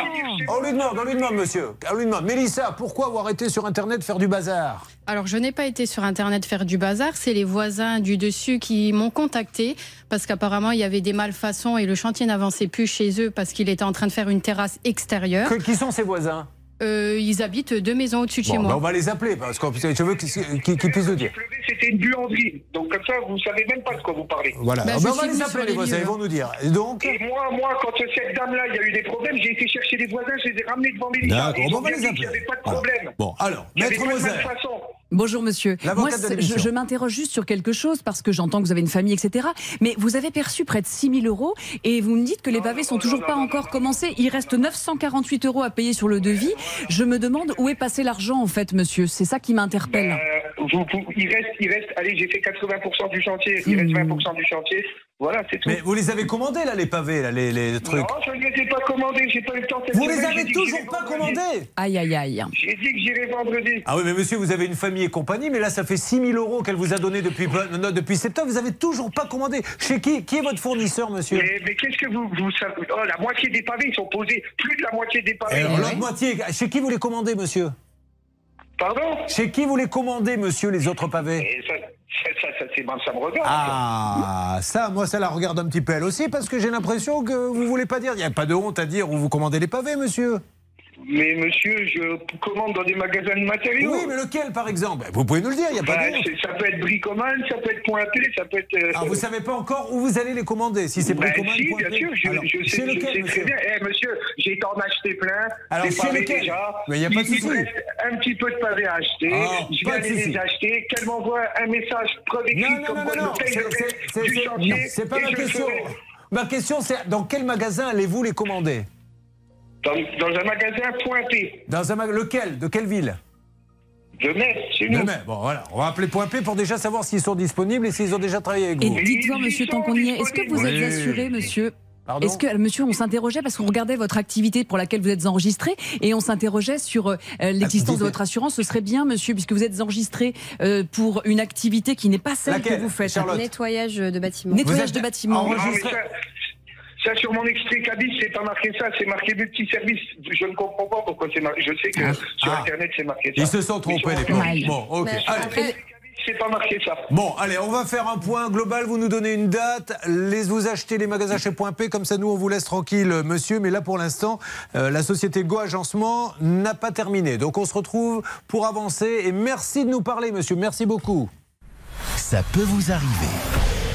On lui demande, on lui demande, monsieur. On lui demande. Mélissa, pourquoi avoir été sur Internet faire du bazar? Alors, je n'ai pas été sur Internet faire du bazar. C'est les voisins du dessus qui m'ont contacté parce qu'apparemment, il y avait des malfaçons et le chantier n'avançait plus chez eux parce qu'il était en train de faire une terrasse extérieure. Qui sont ces voisins? Euh, ils habitent deux maisons au-dessus de chez Bon, moi. ben, on va les appeler parce que je veux qu'ils qu'ils puissent nous dire. C'était une buanderie. Donc comme ça, vous savez même pas de quoi vous parlez. Voilà. Bah, Ah ben, on va les appeler, les les voisins, ils vont nous dire. Et donc Et moi, moi, quand cette dame-là, il y a eu des problèmes, j'ai été chercher les voisins, je les ai ramenés devant Mélissa. D'accord, on va les appeler. qu'il n'y avait pas de Voilà. problème. Bon, alors, Il Maître malfaçon. Bonjour monsieur. Moi, je, m'interroge juste sur quelque chose parce que j'entends que vous avez une famille, etc. Mais vous avez perçu près de 6 000 euros et vous me dites que les pavés sont toujours pas encore commencés. Il reste 948 euros à payer sur le devis. Je me demande où est passé l'argent en fait, monsieur. C'est ça qui m'interpelle. Euh, vous- vous- il reste, il reste, allez, j'ai fait 80% du chantier, il reste 20% du chantier. Voilà, c'est tout. Mais vous les avez commandés, là, les pavés, là, les, les trucs Non, je ne les ai pas commandés, j'ai pas eu le temps. cette Vous les semaine, avez toujours pas commandés Aïe, aïe, aïe. J'ai dit que j'irai vendredi. Ah oui, mais monsieur, vous avez une famille et compagnie, mais là, ça fait 6 000 euros qu'elle vous a donné depuis, non, depuis septembre. Vous avez toujours pas commandé. Chez qui Qui est votre fournisseur, monsieur Mais, mais qu'est-ce que vous, vous savez? Oh, la moitié des pavés, ils sont posés. Plus de la moitié des Et pavés. alors, l'autre moitié, chez qui vous les commandez, monsieur? Pardon Chez qui vous les commandez, monsieur, les autres pavés Et ça, ça, ça, ça, c'est- ça me regarde. Ah, ça, moi, ça la regarde un petit peu elle aussi, parce que j'ai l'impression que vous voulez pas dire. Il n'y a pas de honte à dire où vous commandez les pavés, monsieur. Mais monsieur, je commande dans des magasins de matériaux. Oui, mais lequel, par exemple? Vous pouvez nous le dire, il n'y a pas Bah, de c'est- ça peut être bricoman, ça peut être pointé, ça peut être. euh, Ah, vous savez pas encore où vous allez les commander Si c'est Ben bricoman, si, bien sûr, je, Alors, je sais, je lequel, sais monsieur? très bien. Eh, monsieur, j'ai en acheté plein. Alors, pavés lequel? déjà. Mais y a pas de Il- il souci. un petit peu de pavés à acheter. Ah, je vais aller les acheter. Qu'elle m'envoie un message preuve écrite Non, non, comme non, quoi c'est- le c'est- c'est- du c'est- chantier. c'est pas ma question. Ma question, c'est dans quel magasin allez-vous les commander? Dans, dans un magasin pointé. Dans un magasin Lequel? De quelle ville? De chez De nous. Bon, voilà. On va appeler Point P pour déjà savoir s'ils sont disponibles et s'ils ont déjà travaillé avec Et vous. dites-moi, monsieur, tant qu'on y est, est-ce que vous êtes Oui. assuré, monsieur? Pardon? Est-ce que, monsieur, on s'interrogeait parce qu'on regardait votre activité pour laquelle vous êtes enregistré et on s'interrogeait sur euh, l'existence de votre assurance. Ce serait bien, monsieur, puisque vous êtes enregistré euh, pour une activité qui n'est pas celle Laquelle, que vous faites. Charlotte Nettoyage de bâtiments. Nettoyage de bâtiments. Enregistré. Ça, sur mon extrait cabis, c'est pas marqué ça, c'est marqué multiservice. Je ne comprends pas pourquoi c'est marqué. Je sais que sur Ah. Internet, c'est marqué ça. Ils se sont trompés, les sur pauvres. Bon, ok. mais sur Allez. C'est pas marqué ça. Bon, allez, on va faire un point global. Vous nous donnez une date. Les, vous achetez les magasins chez Point P. Comme ça, nous, on vous laisse tranquille, euh, monsieur. Mais là, pour l'instant, euh, la société Go Agencement n'a pas terminé. Donc, on se retrouve pour avancer. Et merci de nous parler, monsieur. Merci beaucoup. Ça peut vous arriver.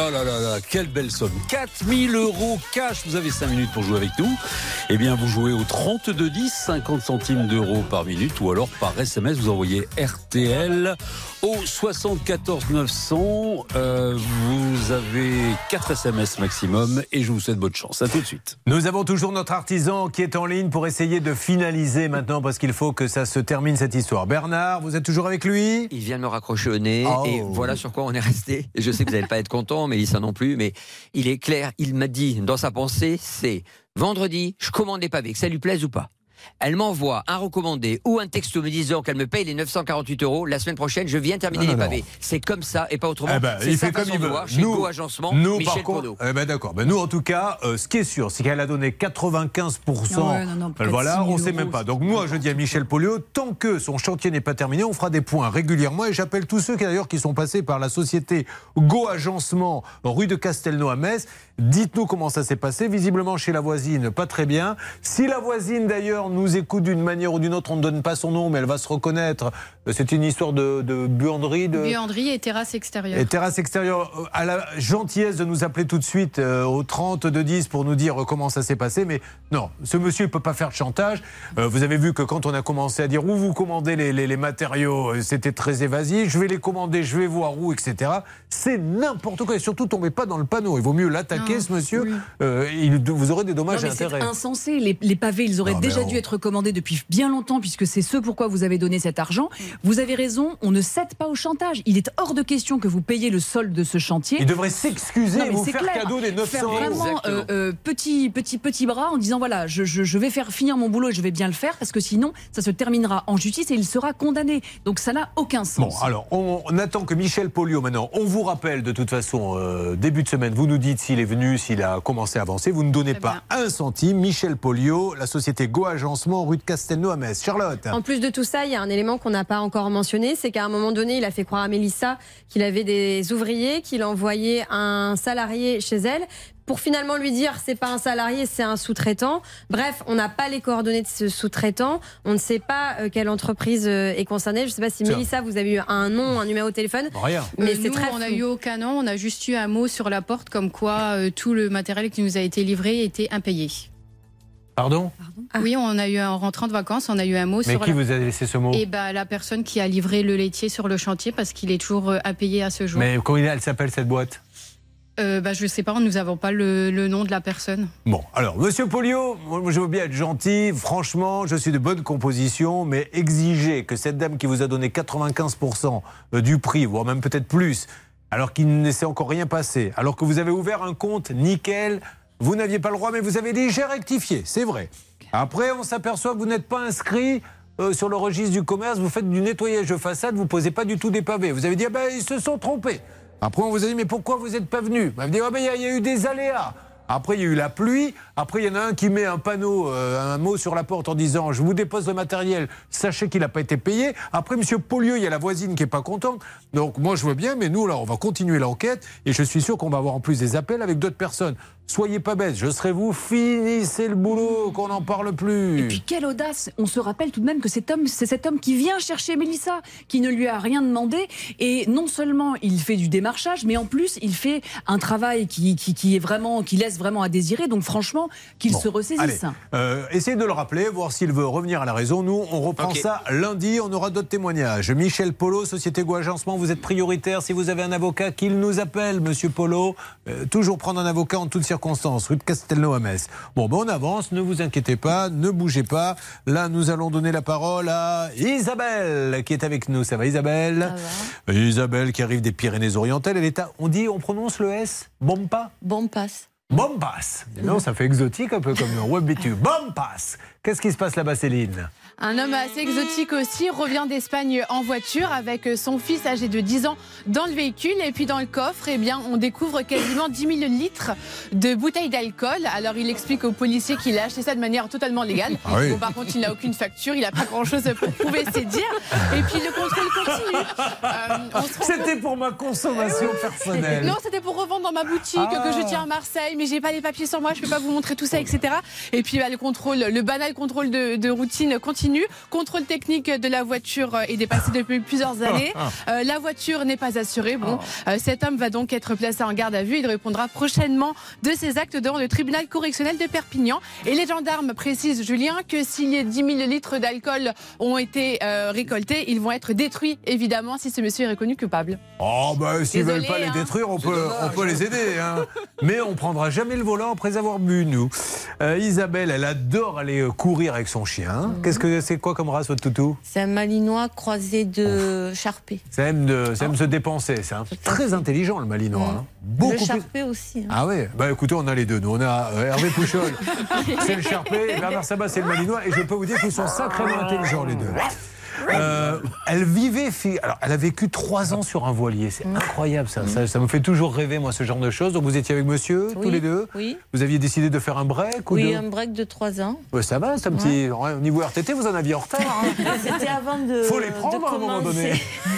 Là là là là là, quelle belle somme. 4000 euros cash. Vous avez 5 minutes pour jouer avec nous. Eh bien, vous jouez au 3210, 50 centimes d'euros par minute ou alors par SMS, vous envoyez RTL au 74 900. Euh, vous avez 4 SMS maximum et je vous souhaite bonne chance. À tout de suite. Nous avons toujours notre artisan qui est en ligne pour essayer de finaliser maintenant parce qu'il faut que ça se termine cette histoire. Bernard, vous êtes toujours avec lui? Il vient de me raccrocher au nez Oh. et voilà sur quoi on est resté. Je sais que vous n'allez pas être content, mais ça non plus. Mais il est clair, il m'a dit dans sa pensée, c'est vendredi, je commande des pavés, que ça lui plaise ou pas? Elle m'envoie un recommandé ou un texto me disant qu'elle me paye les 948 euros. La semaine prochaine, je viens terminer Non, les non, pavés. C'est comme ça et pas autrement. Eh ben, c'est fait comme il veut. voir chez Go Agencement, nous, Michel par contre, eh ben, d'accord. Ben, nous, en tout cas, euh, ce qui est sûr, c'est qu'elle a donné 95 Ouais, non, non, près de Voilà, 6 000 on sait euros, même pas. Donc moi, je dis à Michel Polio, tant que son chantier n'est pas terminé, on fera des points régulièrement. Et j'appelle tous ceux qui d'ailleurs qui sont passés par la société Go Agencement, rue de Castelnau à Metz. Dites-nous comment ça s'est passé. Visiblement chez la voisine, pas très bien. Si la voisine d'ailleurs nous écoute d'une manière ou d'une autre, on ne donne pas son nom, mais elle va se reconnaître. Euh, C'est une histoire de, de buanderie, de. Buanderie et terrasse extérieure. Et terrasse extérieure, euh, à la gentillesse de nous appeler tout de suite euh, au 30 de 10 pour nous dire euh, comment ça s'est passé. Mais non, ce monsieur ne peut pas faire de chantage. Euh, vous avez vu que quand on a commencé à dire où vous commandez les, les- les matériaux, c'était très évasif. Je vais les commander, je vais voir où, etc. C'est n'importe quoi. Et surtout, tombez pas dans le panneau. Il vaut mieux l'attaquer, ce monsieur. oui. Euh, il- vous aurez des dommages Non, mais c'est insensé. Les, les pavés, ils auraient Non, déjà dû être commandés depuis bien longtemps, puisque c'est ce pourquoi vous avez donné cet argent. Vous avez raison, on ne cède pas au chantage. Il est hors de question que vous payiez le solde de ce chantier. Il devrait s'excuser et vous faire clair. cadeau des 900 Faire euros. vraiment euh, euh, petit, petit, petit bras en disant voilà, je, je- je vais faire finir mon boulot et je vais bien le faire, parce que sinon, ça se terminera en justice et il sera condamné. Donc ça n'a aucun sens. Bon, alors, on, on attend que Michel Polio, maintenant, on vous rappelle de toute façon, euh, début de semaine, vous nous dites s'il est venu, s'il a commencé à avancer. Vous ne donnez pas un centime. Michel Polio, la société Go Agencement, rue de Castelnau à Metz. Charlotte En plus de tout ça, il y a un élément qu'on n'a pas encore mentionné, c'est qu'à un moment donné, il a fait croire à Mélissa qu'il avait des ouvriers, qu'il envoyait un salarié chez elle. Pour finalement lui dire c'est pas un salarié, c'est un sous-traitant. Bref, on n'a pas les coordonnées de ce sous-traitant. On ne sait pas euh, quelle entreprise euh, est concernée. Je ne sais pas si. Mélissa, vous avez eu un nom, un numéro de téléphone. Rien. Mais Euh, c'est nous, très on n'a eu aucun nom, on a juste eu un mot sur la porte comme quoi euh, tout le matériel qui nous a été livré était impayé. Pardon Oui, on a eu en rentrant de vacances, on a eu un mot Mais sur qui la... vous a laissé ce mot Et ben la personne qui a livré le laitier sur le chantier parce qu'il est toujours euh, impayé à ce jour. Mais comment elle s'appelle cette boîte Euh, bah, je sais pas, nous n'avons pas le, le nom de la personne. Bon, alors, monsieur Polio, je veux bien être gentil. Franchement, je suis de bonne composition, mais exiger que cette dame qui vous a donné 95% du prix, voire même peut-être plus, alors qu'il ne s'est encore rien passé, alors que vous avez ouvert un compte nickel, vous n'aviez pas le droit, mais vous avez déjà rectifié, c'est vrai. Après, on s'aperçoit que vous n'êtes pas inscrit euh, sur le registre du commerce, vous faites du nettoyage de façade, vous posez pas du tout des pavés. Vous avez dit, ah ben, ils se sont trompés. Après, on vous a dit, mais pourquoi vous n'êtes pas venu? Vous avez dit, ah ben, il y a- eu des aléas. Après, il y a eu la pluie. Après, il y en a un qui met un panneau, euh, un mot sur la porte en disant Je vous dépose le matériel, sachez qu'il n'a pas été payé. Après, monsieur Polieu, il y a la voisine qui n'est pas contente. Donc, moi, je veux bien, mais nous, là, on va continuer l'enquête. Et je suis sûr qu'on va avoir en plus des appels avec d'autres personnes. Soyez pas bêtes, je serai vous, finissez le boulot, qu'on n'en parle plus. Et puis quelle audace On se rappelle tout de même que cet homme, c'est cet homme qui vient chercher Mélissa, qui ne lui a rien demandé. Et non seulement il fait du démarchage, mais en plus il fait un travail qui, qui, qui est vraiment, qui laisse vraiment à désirer. Donc franchement, qu'il se ressaisisse. Allez, euh, essayez de le rappeler, voir s'il veut revenir à la raison. Nous, on reprend ça lundi. On aura d'autres témoignages. Michel Polo, Société Go Agencement, vous êtes prioritaire. Si vous avez un avocat, qu'il nous appelle, monsieur Polo. Euh, toujours prendre un avocat en toutes circonstances. Circonstances, rue de Castelnau à Metz. Bon, ben on avance, ne vous inquiétez pas, ne bougez pas. Là, nous allons donner la parole à Isabelle qui est avec nous. Ça va, Isabelle Isabelle qui arrive des Pyrénées-Orientales. Elle est à, on dit, on prononce le S? Bompa? Bompas. Bompas. Non, ça fait exotique un peu comme un webbitu. Bompas. Qu'est-ce qui se passe là-bas, Céline? Un homme assez exotique aussi revient d'Espagne en voiture avec son fils âgé de 10 ans dans le véhicule. Et puis dans le coffre, eh bien, on découvre quasiment 10 000 litres de bouteilles d'alcool. Alors il explique aux policiers qu'il a acheté ça de manière totalement légale. Ah oui. Bon, par contre, il n'a aucune facture, il n'a pas grand-chose pour prouver ses dires. Et puis le contrôle continue. Euh, C'était pour ma consommation personnelle. non, c'était pour revendre dans ma boutique Ah. que je tiens à Marseille, mais j'ai pas les papiers sur moi, je peux pas vous montrer tout ça, etc. Et puis bah, le contrôle, le banal contrôle de, de routine continue. Contrôle technique de la voiture euh, est dépassé depuis plusieurs années. Euh, la voiture n'est pas assurée. Bon, euh, cet homme va donc être placé en garde à vue. Il répondra prochainement de ses actes devant le tribunal correctionnel de Perpignan. Et les gendarmes précisent, Julien, que si les 10 000 litres d'alcool ont été euh, récoltés, ils vont être détruits, évidemment, si ce monsieur est reconnu coupable. Oh, bah, s'ils Désolé, veulent pas les hein. détruire, on peut, on peut les aider. hein. Mais on prendra jamais le volant après avoir bu, nous. Euh, Isabelle, elle adore aller courir avec son chien. Mhm. Qu'est-ce que c'est quoi comme race, votre toutou? C'est un malinois croisé de charpé. Ça aime, de, ça aime se dépenser. C'est un- très intelligent, le malinois. hein. Beaucoup le plus- charpé aussi. hein. Ah ouais, bah écoutez, on a les deux. Nous, on a euh, Hervé <laughs> Pouchol, c'est le Charpé, et Bernard Sabat, c'est le Malinois, et je peux vous dire qu'ils sont sacrément intelligents, les deux. Euh, elle vivait, alors elle a vécu trois ans sur un voilier, c'est incroyable ça. ça. ça me fait toujours rêver moi ce genre de choses. Donc vous étiez avec monsieur tous les deux. oui. Vous aviez décidé de faire un break ou Oui, deux un break de 3 ans. Ouais, Ça va, c'est un petit. ouais, au niveau RTT, vous en aviez en retard. hein. <laughs> C'était avant de, Faut les prendre de à un moment donné.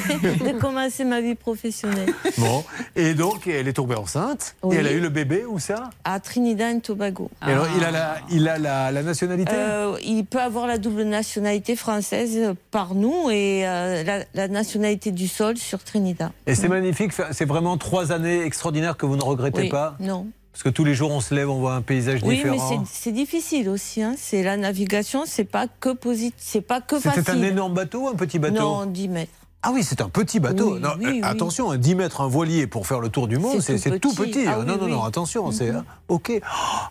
commencer- <laughs> de commencer ma vie professionnelle. Bon, et donc elle est tombée enceinte Oui. et elle a eu le bébé où ça? À Trinidad et Tobago. Et alors il a la, il a la, la nationalité? Euh, il peut avoir la double nationalité française par nous et euh, la, la nationalité du sol sur Trinidad. Et c'est magnifique, c'est vraiment trois années extraordinaires que vous ne regrettez Oui, pas Non. Parce que tous les jours on se lève, on voit un paysage Oui, différent. mais c'est- difficile aussi. Hein. C'est la navigation, c'est pas que positif, c'est pas que facile. C'était un énorme bateau un petit bateau Non, 10 mètres. Ah oui, c'est un petit bateau. Oui, Non, oui, euh, oui. Attention, un 10 mètres, un voilier pour faire le tour du monde, c'est tout tout petit. petit. Ah hein. non, oui, non, non, oui. attention, c'est hein, ok.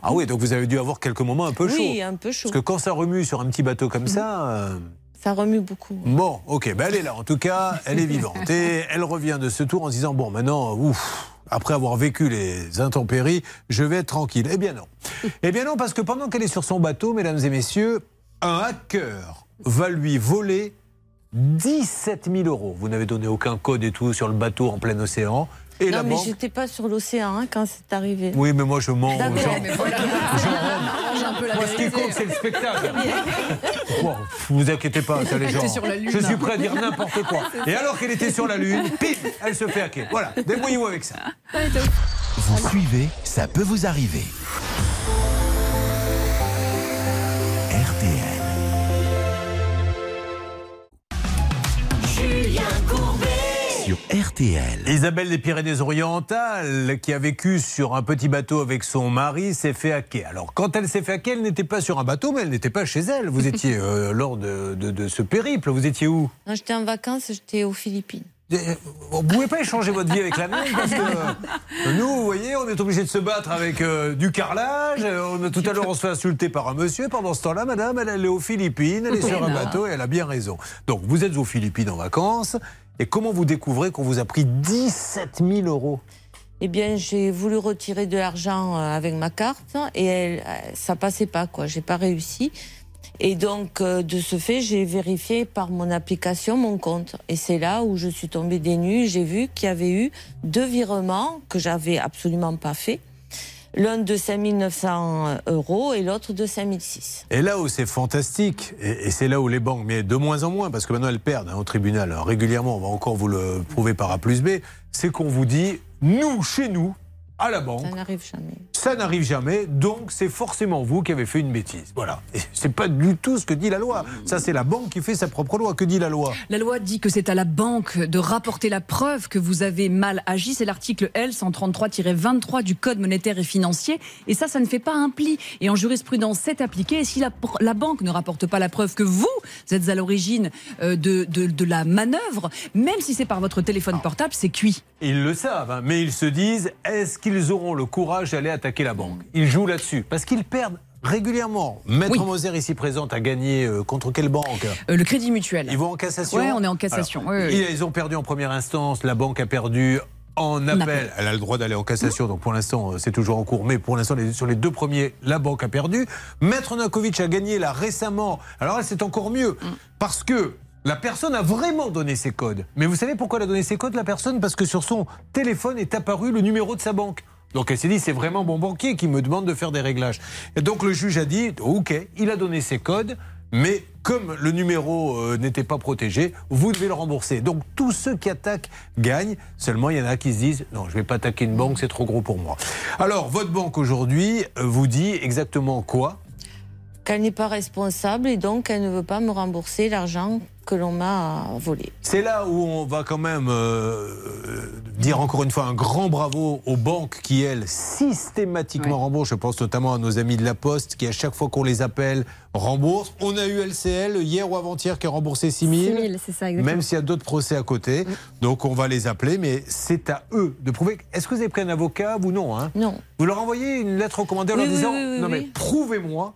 Ah oui, donc vous avez dû avoir quelques moments un peu chauds. Oui, un peu chaud. Parce que quand ça remue sur un petit bateau comme ça. euh, Ça remue beaucoup. Bon, ok, ben elle est là. En tout cas, elle est vivante. Et elle revient de ce tour en se disant Bon, maintenant, ouf, après avoir vécu les intempéries, je vais être tranquille. Eh bien non. Eh bien non, parce que pendant qu'elle est sur son bateau, mesdames et messieurs, un hacker va lui voler 17 000 euros. Vous n'avez donné aucun code et tout sur le bateau en plein océan. Et non, la mais banque. j'étais pas sur l'océan hein, quand c'est arrivé. Oui, mais moi je mens. Genre- voilà. Moi, ce qui compte, c'est le spectacle. <laughs> Bon, vous inquiétez pas, ça les Elle gens. était sur la Lune. Je suis prêt à dire n'importe quoi. <laughs> Et alors qu'elle était sur la Lune, pim, elle se fait hacker. Voilà, débrouillez-vous avec ça. Vous suivez, ça peut vous arriver. RTL. Sur RTL. Isabelle des Pyrénées-Orientales, qui a vécu sur un petit bateau avec son mari, s'est fait hacker. Alors, quand elle s'est fait hacker, elle n'était pas sur un bateau, mais elle n'était pas chez elle. Vous <laughs> étiez euh, lors de, de- de ce périple. Vous étiez où? J'étais en vacances, j'étais aux Philippines. Euh, Vous ne pouvez pas échanger votre vie avec la mienne parce que <laughs> euh, nous, vous voyez, on est obligé de se battre avec euh, du carrelage. On a, tout à l'heure, on se fait insulter par un monsieur. Pendant ce temps-là, madame, elle, elle est aux Philippines, elle est sur un bateau et elle a bien raison. Donc, vous êtes aux Philippines en vacances. Et comment vous découvrez qu'on vous a pris 17 000 euros? Eh bien, j'ai voulu retirer de l'argent euh, avec ma carte et elle, euh, ça passait pas, quoi. J'ai pas réussi. Et donc, euh, de ce fait, j'ai vérifié par mon application mon compte. Et c'est là où je suis tombée des nues. J'ai vu qu'il y avait eu deux virements que j'avais absolument pas fait. L'un de 5 900 euros et l'autre de 5 600. Et là où c'est fantastique, et, et c'est là où les banques, mais de moins en moins, parce que maintenant elles perdent hein, au tribunal hein, régulièrement, on va encore vous le prouver par A plus B, c'est qu'on vous dit, nous, chez nous, à la banque, Ça n'arrive jamais. ça n'arrive jamais, donc c'est forcément vous qui avez fait une bêtise. Voilà. Et c'est pas du tout ce que dit la loi. Ça, c'est la banque qui fait sa propre loi. Que dit la loi? La loi dit que c'est à la banque de rapporter la preuve que vous avez mal agi. C'est l'article L 133-23 du Code monétaire et financier. Et ça, ça ne fait pas un pli. Et en jurisprudence, c'est appliqué. Et si la, la banque ne rapporte pas la preuve que vous êtes à l'origine euh, de, de, de la manœuvre, même si c'est par votre téléphone portable, c'est cuit. Ils le savent, hein, mais ils se disent est-ce qu'ils auront le courage d'aller attaquer la banque Ils jouent là-dessus parce qu'ils perdent régulièrement. Maître Oui. Moser ici présente a gagné euh, contre quelle banque Euh, le Crédit Mutuel. Ils vont en cassation Ouais, on est en cassation. Alors. Ils ont perdu en première instance, la banque a perdu en appel. appel. Elle a le droit d'aller en cassation, donc pour l'instant, euh, c'est toujours en cours. Mais pour l'instant, sur les deux premiers, la banque a perdu. Maître Nakovic a gagné là récemment. Alors là, c'est encore mieux. Parce que la personne a vraiment donné ses codes. Mais vous savez pourquoi elle a donné ses codes, la personne? Parce que sur son téléphone est apparu le numéro de sa banque. Donc elle s'est dit, c'est vraiment mon banquier qui me demande de faire des réglages. Et donc le juge a dit, ok, il a donné ses codes, mais comme le numéro euh, n'était pas protégé, vous devez le rembourser. Donc tous ceux qui attaquent gagnent. Seulement, il y en a qui se disent, non, je ne vais pas attaquer une banque, c'est trop gros pour moi. Alors, votre banque aujourd'hui euh, vous dit exactement quoi? Qu'elle n'est pas responsable et donc elle ne veut pas me rembourser l'argent que l'on m'a volé. C'est là où on va quand même euh, dire encore une fois un grand bravo aux banques qui, elles, systématiquement remboursent. Je pense notamment à nos amis de la Poste qui, à chaque fois qu'on les appelle, remboursent. On a eu LCL hier ou avant-hier qui a remboursé 6 000. 6 000, c'est ça, exactement. Même s'il y a d'autres procès à côté. Donc on va les appeler, mais c'est à eux de prouver. Est-ce que vous avez pris un avocat ou non hein? Non. Vous leur envoyez une lettre recommandée en Oui, leur disant oui, oui, Non, mais prouvez-moi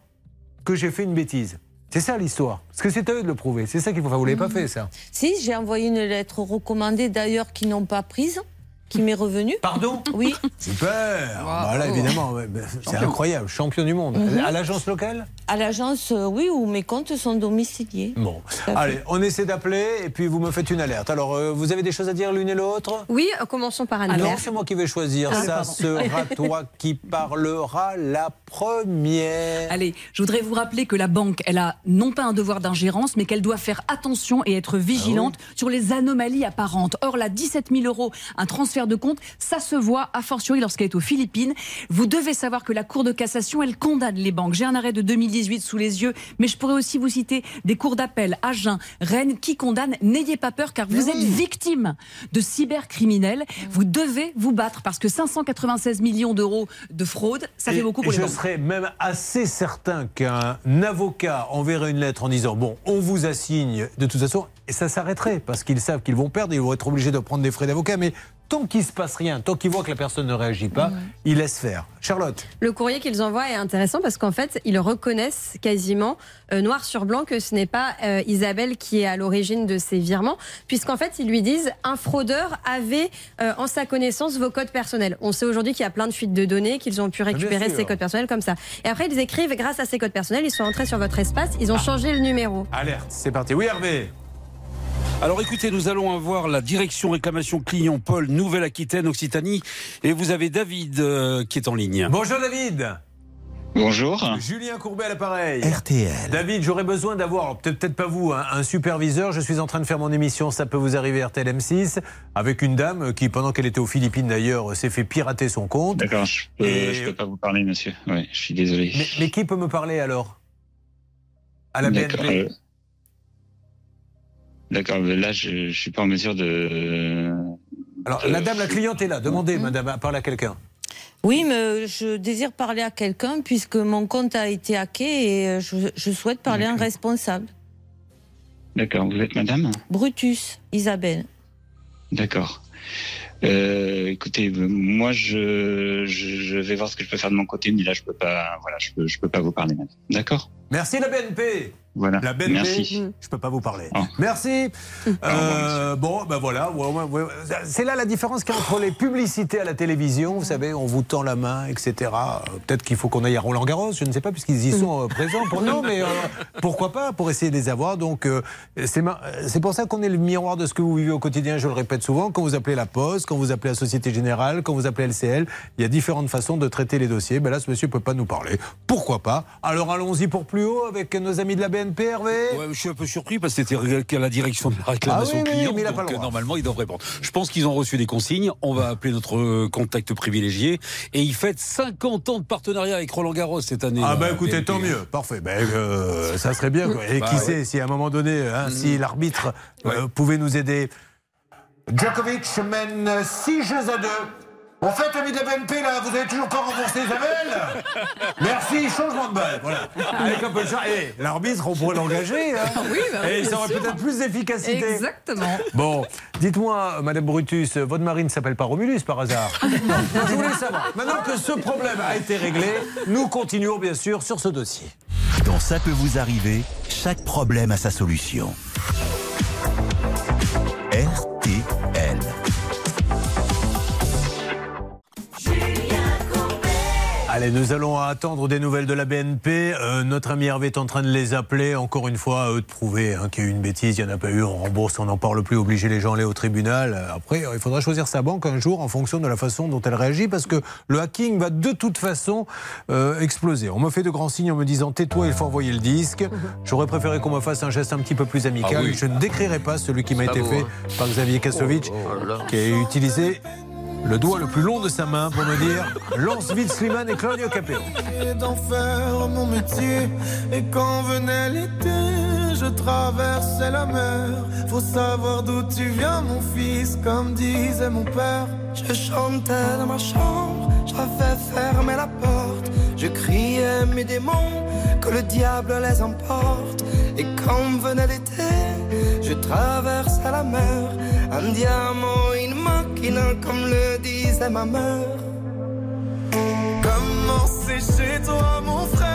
que j'ai fait une bêtise. C'est ça l'histoire. Parce que c'est à eux de le prouver. C'est ça qu'il faut faire. Vous l'avez pas fait, ça. Si, j'ai envoyé une lettre recommandée d'ailleurs qu'ils n'ont pas prise, qui m'est revenue. Pardon Oui. Super Bah là, évidemment, ouais, bah, c'est Champion. incroyable. Champion du monde. Mhm. À l'agence locale À l'agence, euh, oui, où mes comptes sont domiciliés. Bon. Allez, on essaie d'appeler et puis vous me faites une alerte. Alors, euh, vous avez des choses à dire l'une et l'autre? Oui, euh, commençons par Anne. Non, c'est moi qui vais choisir. Ah, Ça pardon. sera <laughs> toi qui parlera la première. Allez, je voudrais vous rappeler que la banque, elle a non pas un devoir d'ingérence, mais qu'elle doit faire attention et être vigilante Ah sur les anomalies apparentes. Or, là, 17 000 euros, un transfert de compte, ça se voit, a fortiori lorsqu'elle est aux Philippines. Vous devez savoir que la Cour de cassation, elle condamne les banques. J'ai un arrêt de 2018 sous les yeux, mais je pourrais aussi vous citer des cours d'appel, Agen, Rennes, qui condamnent. N'ayez pas peur, car vous êtes victime de cybercriminels. Vous devez vous battre, parce que 596 millions d'euros de fraude, ça fait Et beaucoup pour les je banques. serais même assez certain qu'un avocat enverrait une lettre en disant bon, on vous assigne de toute façon, et ça s'arrêterait parce qu'ils savent qu'ils vont perdre, ils vont être obligés de prendre des frais d'avocat. Mais tant qu'il se passe rien, tant qu'ils voient que la personne ne réagit pas, ils laissent faire. Charlotte. Le courrier qu'ils envoient est intéressant parce qu'en fait, ils reconnaissent quasiment euh, noir sur blanc que ce n'est pas euh, Isabelle qui est à l'origine de ces virements, puisqu'en fait, ils lui disent un fraudeur avait euh, en sa connaissance vos codes personnels. On sait aujourd'hui qu'il y a plein de fuites de données, qu'ils ont pu récupérer sûr. ces codes personnels comme ça. Et après, ils écrivent grâce à ces codes personnels, ils sont entrés sur votre espace, ils ont changé le numéro. Alerte, c'est parti. Oui, Hervé. Alors écoutez, nous allons avoir la direction réclamation client Paul Nouvelle-Aquitaine Occitanie et vous avez David euh, qui est en ligne. Bonjour David. Bonjour. Julien Courbet à l'appareil. RTL. David, j'aurais besoin d'avoir, peut-être pas vous, hein, un superviseur. Je suis en train de faire mon émission, ça peut vous arriver RTL M6, avec une dame qui, pendant qu'elle était aux Philippines d'ailleurs, s'est fait pirater son compte. D'accord, je peux, Et- je peux pas vous parler, monsieur. Oui, je suis désolé. Mais, mais qui peut me parler alors? À la BNP euh, D'accord, mais là, je, je suis pas en mesure de. Alors, de- la dame, la cliente est là. Demandez, madame, à parler à quelqu'un. Oui, mais je désire parler à quelqu'un puisque mon compte a été hacké et euh, je, je souhaite parler à un responsable. D'accord, vous êtes madame? Brutus, Isabelle. D'accord. Euh, écoutez, euh, moi, je, je, je vais voir ce que je peux faire de mon côté, mais là, je peux pas, voilà, je peux, je peux pas vous parler, madame. D'accord? Merci la BNP. Voilà. La BNP, Merci. je peux pas vous parler. Oh. Merci. Euh, bon, ben voilà. ouais, ouais, ouais. C'est là la différence qu'il y a entre les publicités à la télévision. Vous savez, on vous tend la main, etc. Euh, Peut-être qu'il faut qu'on aille à Roland Garros. Je ne sais pas puisqu'ils y sont euh, présents. Pour non, mais euh, pourquoi pas pour essayer de les avoir. Donc euh, c'est pour ça qu'on est le miroir de ce que vous vivez au quotidien. Je le répète souvent. Quand vous appelez la Poste, quand vous appelez la Société Générale, quand vous appelez LCL, il y a différentes façons de traiter les dossiers. Ben là, ce monsieur peut pas nous parler. Pourquoi pas? Alors allons-y pour plus haut avec nos amis de la BNP, Hervé. Ouais, je suis un peu surpris parce que c'était la direction de la réclamation Ah oui, oui, client. mais il a donc, pas le euh, droit. normalement, ils doivent répondre. Je pense qu'ils ont reçu des consignes. On va appeler notre euh, contact privilégié. Et il fête 50 ans de partenariat avec Roland Garros cette année. Ah bah écoutez, BNP. tant mieux, parfait. Ben, euh, ça serait bien. quoi. Et Bah qui ouais. sait si à un moment donné, hein, si l'arbitre euh, pouvait nous aider. Djokovic mène 6 jeux à 2 En fait, ami de la BNP, là, vous avez toujours pas remboursé Isabelle <laughs> Merci, changement de balle. Voilà. Avec un peu de charme. Et l'arbitre, on pourrait l'engager. hein. Oui, bah oui, Et ça aurait peut-être plus d'efficacité. Exactement. Bon, dites-moi, Madame Brutus, votre mari ne s'appelle pas Romulus par hasard <laughs> Je voulais savoir. Maintenant que ce problème a été réglé, nous continuons bien sûr sur ce dossier. Dans Ça peut vous arriver, chaque problème a sa solution. RTL. Allez, nous allons attendre des nouvelles de la BNP. Euh, notre ami Hervé est en train de les appeler. Encore une fois, à eux de prouver hein, qu'il y a eu une bêtise, il n'y en a pas eu. On rembourse, on n'en parle plus, obliger les gens à aller au tribunal. Euh, Après, il faudra choisir sa banque un jour en fonction de la façon dont elle réagit parce que le hacking va de toute façon euh, exploser. On me fait de grands signes en me disant tais-toi, il faut envoyer le disque. J'aurais préféré qu'on me fasse un geste un petit peu plus amical. Ah oui. Je ne décrirai pas celui qui m'a été beau, fait hein. par Xavier Kasovic, Oh qui a utilisé le doigt le plus long de sa main pour me dire lance vite Slimane et Claudio Capéo. d'en faire mon métier. Et quand venait l'été, je traversais la mer. Faut savoir d'où tu viens, mon fils, comme disait mon père. Je chantais dans ma chambre, j'avais fermé la porte. Je criais mes démons, que le diable les emporte. Et quand venait l'été, je traversais la mer. Un diamant, une comme le disait ma mère. Comment c'est chez toi, mon frère?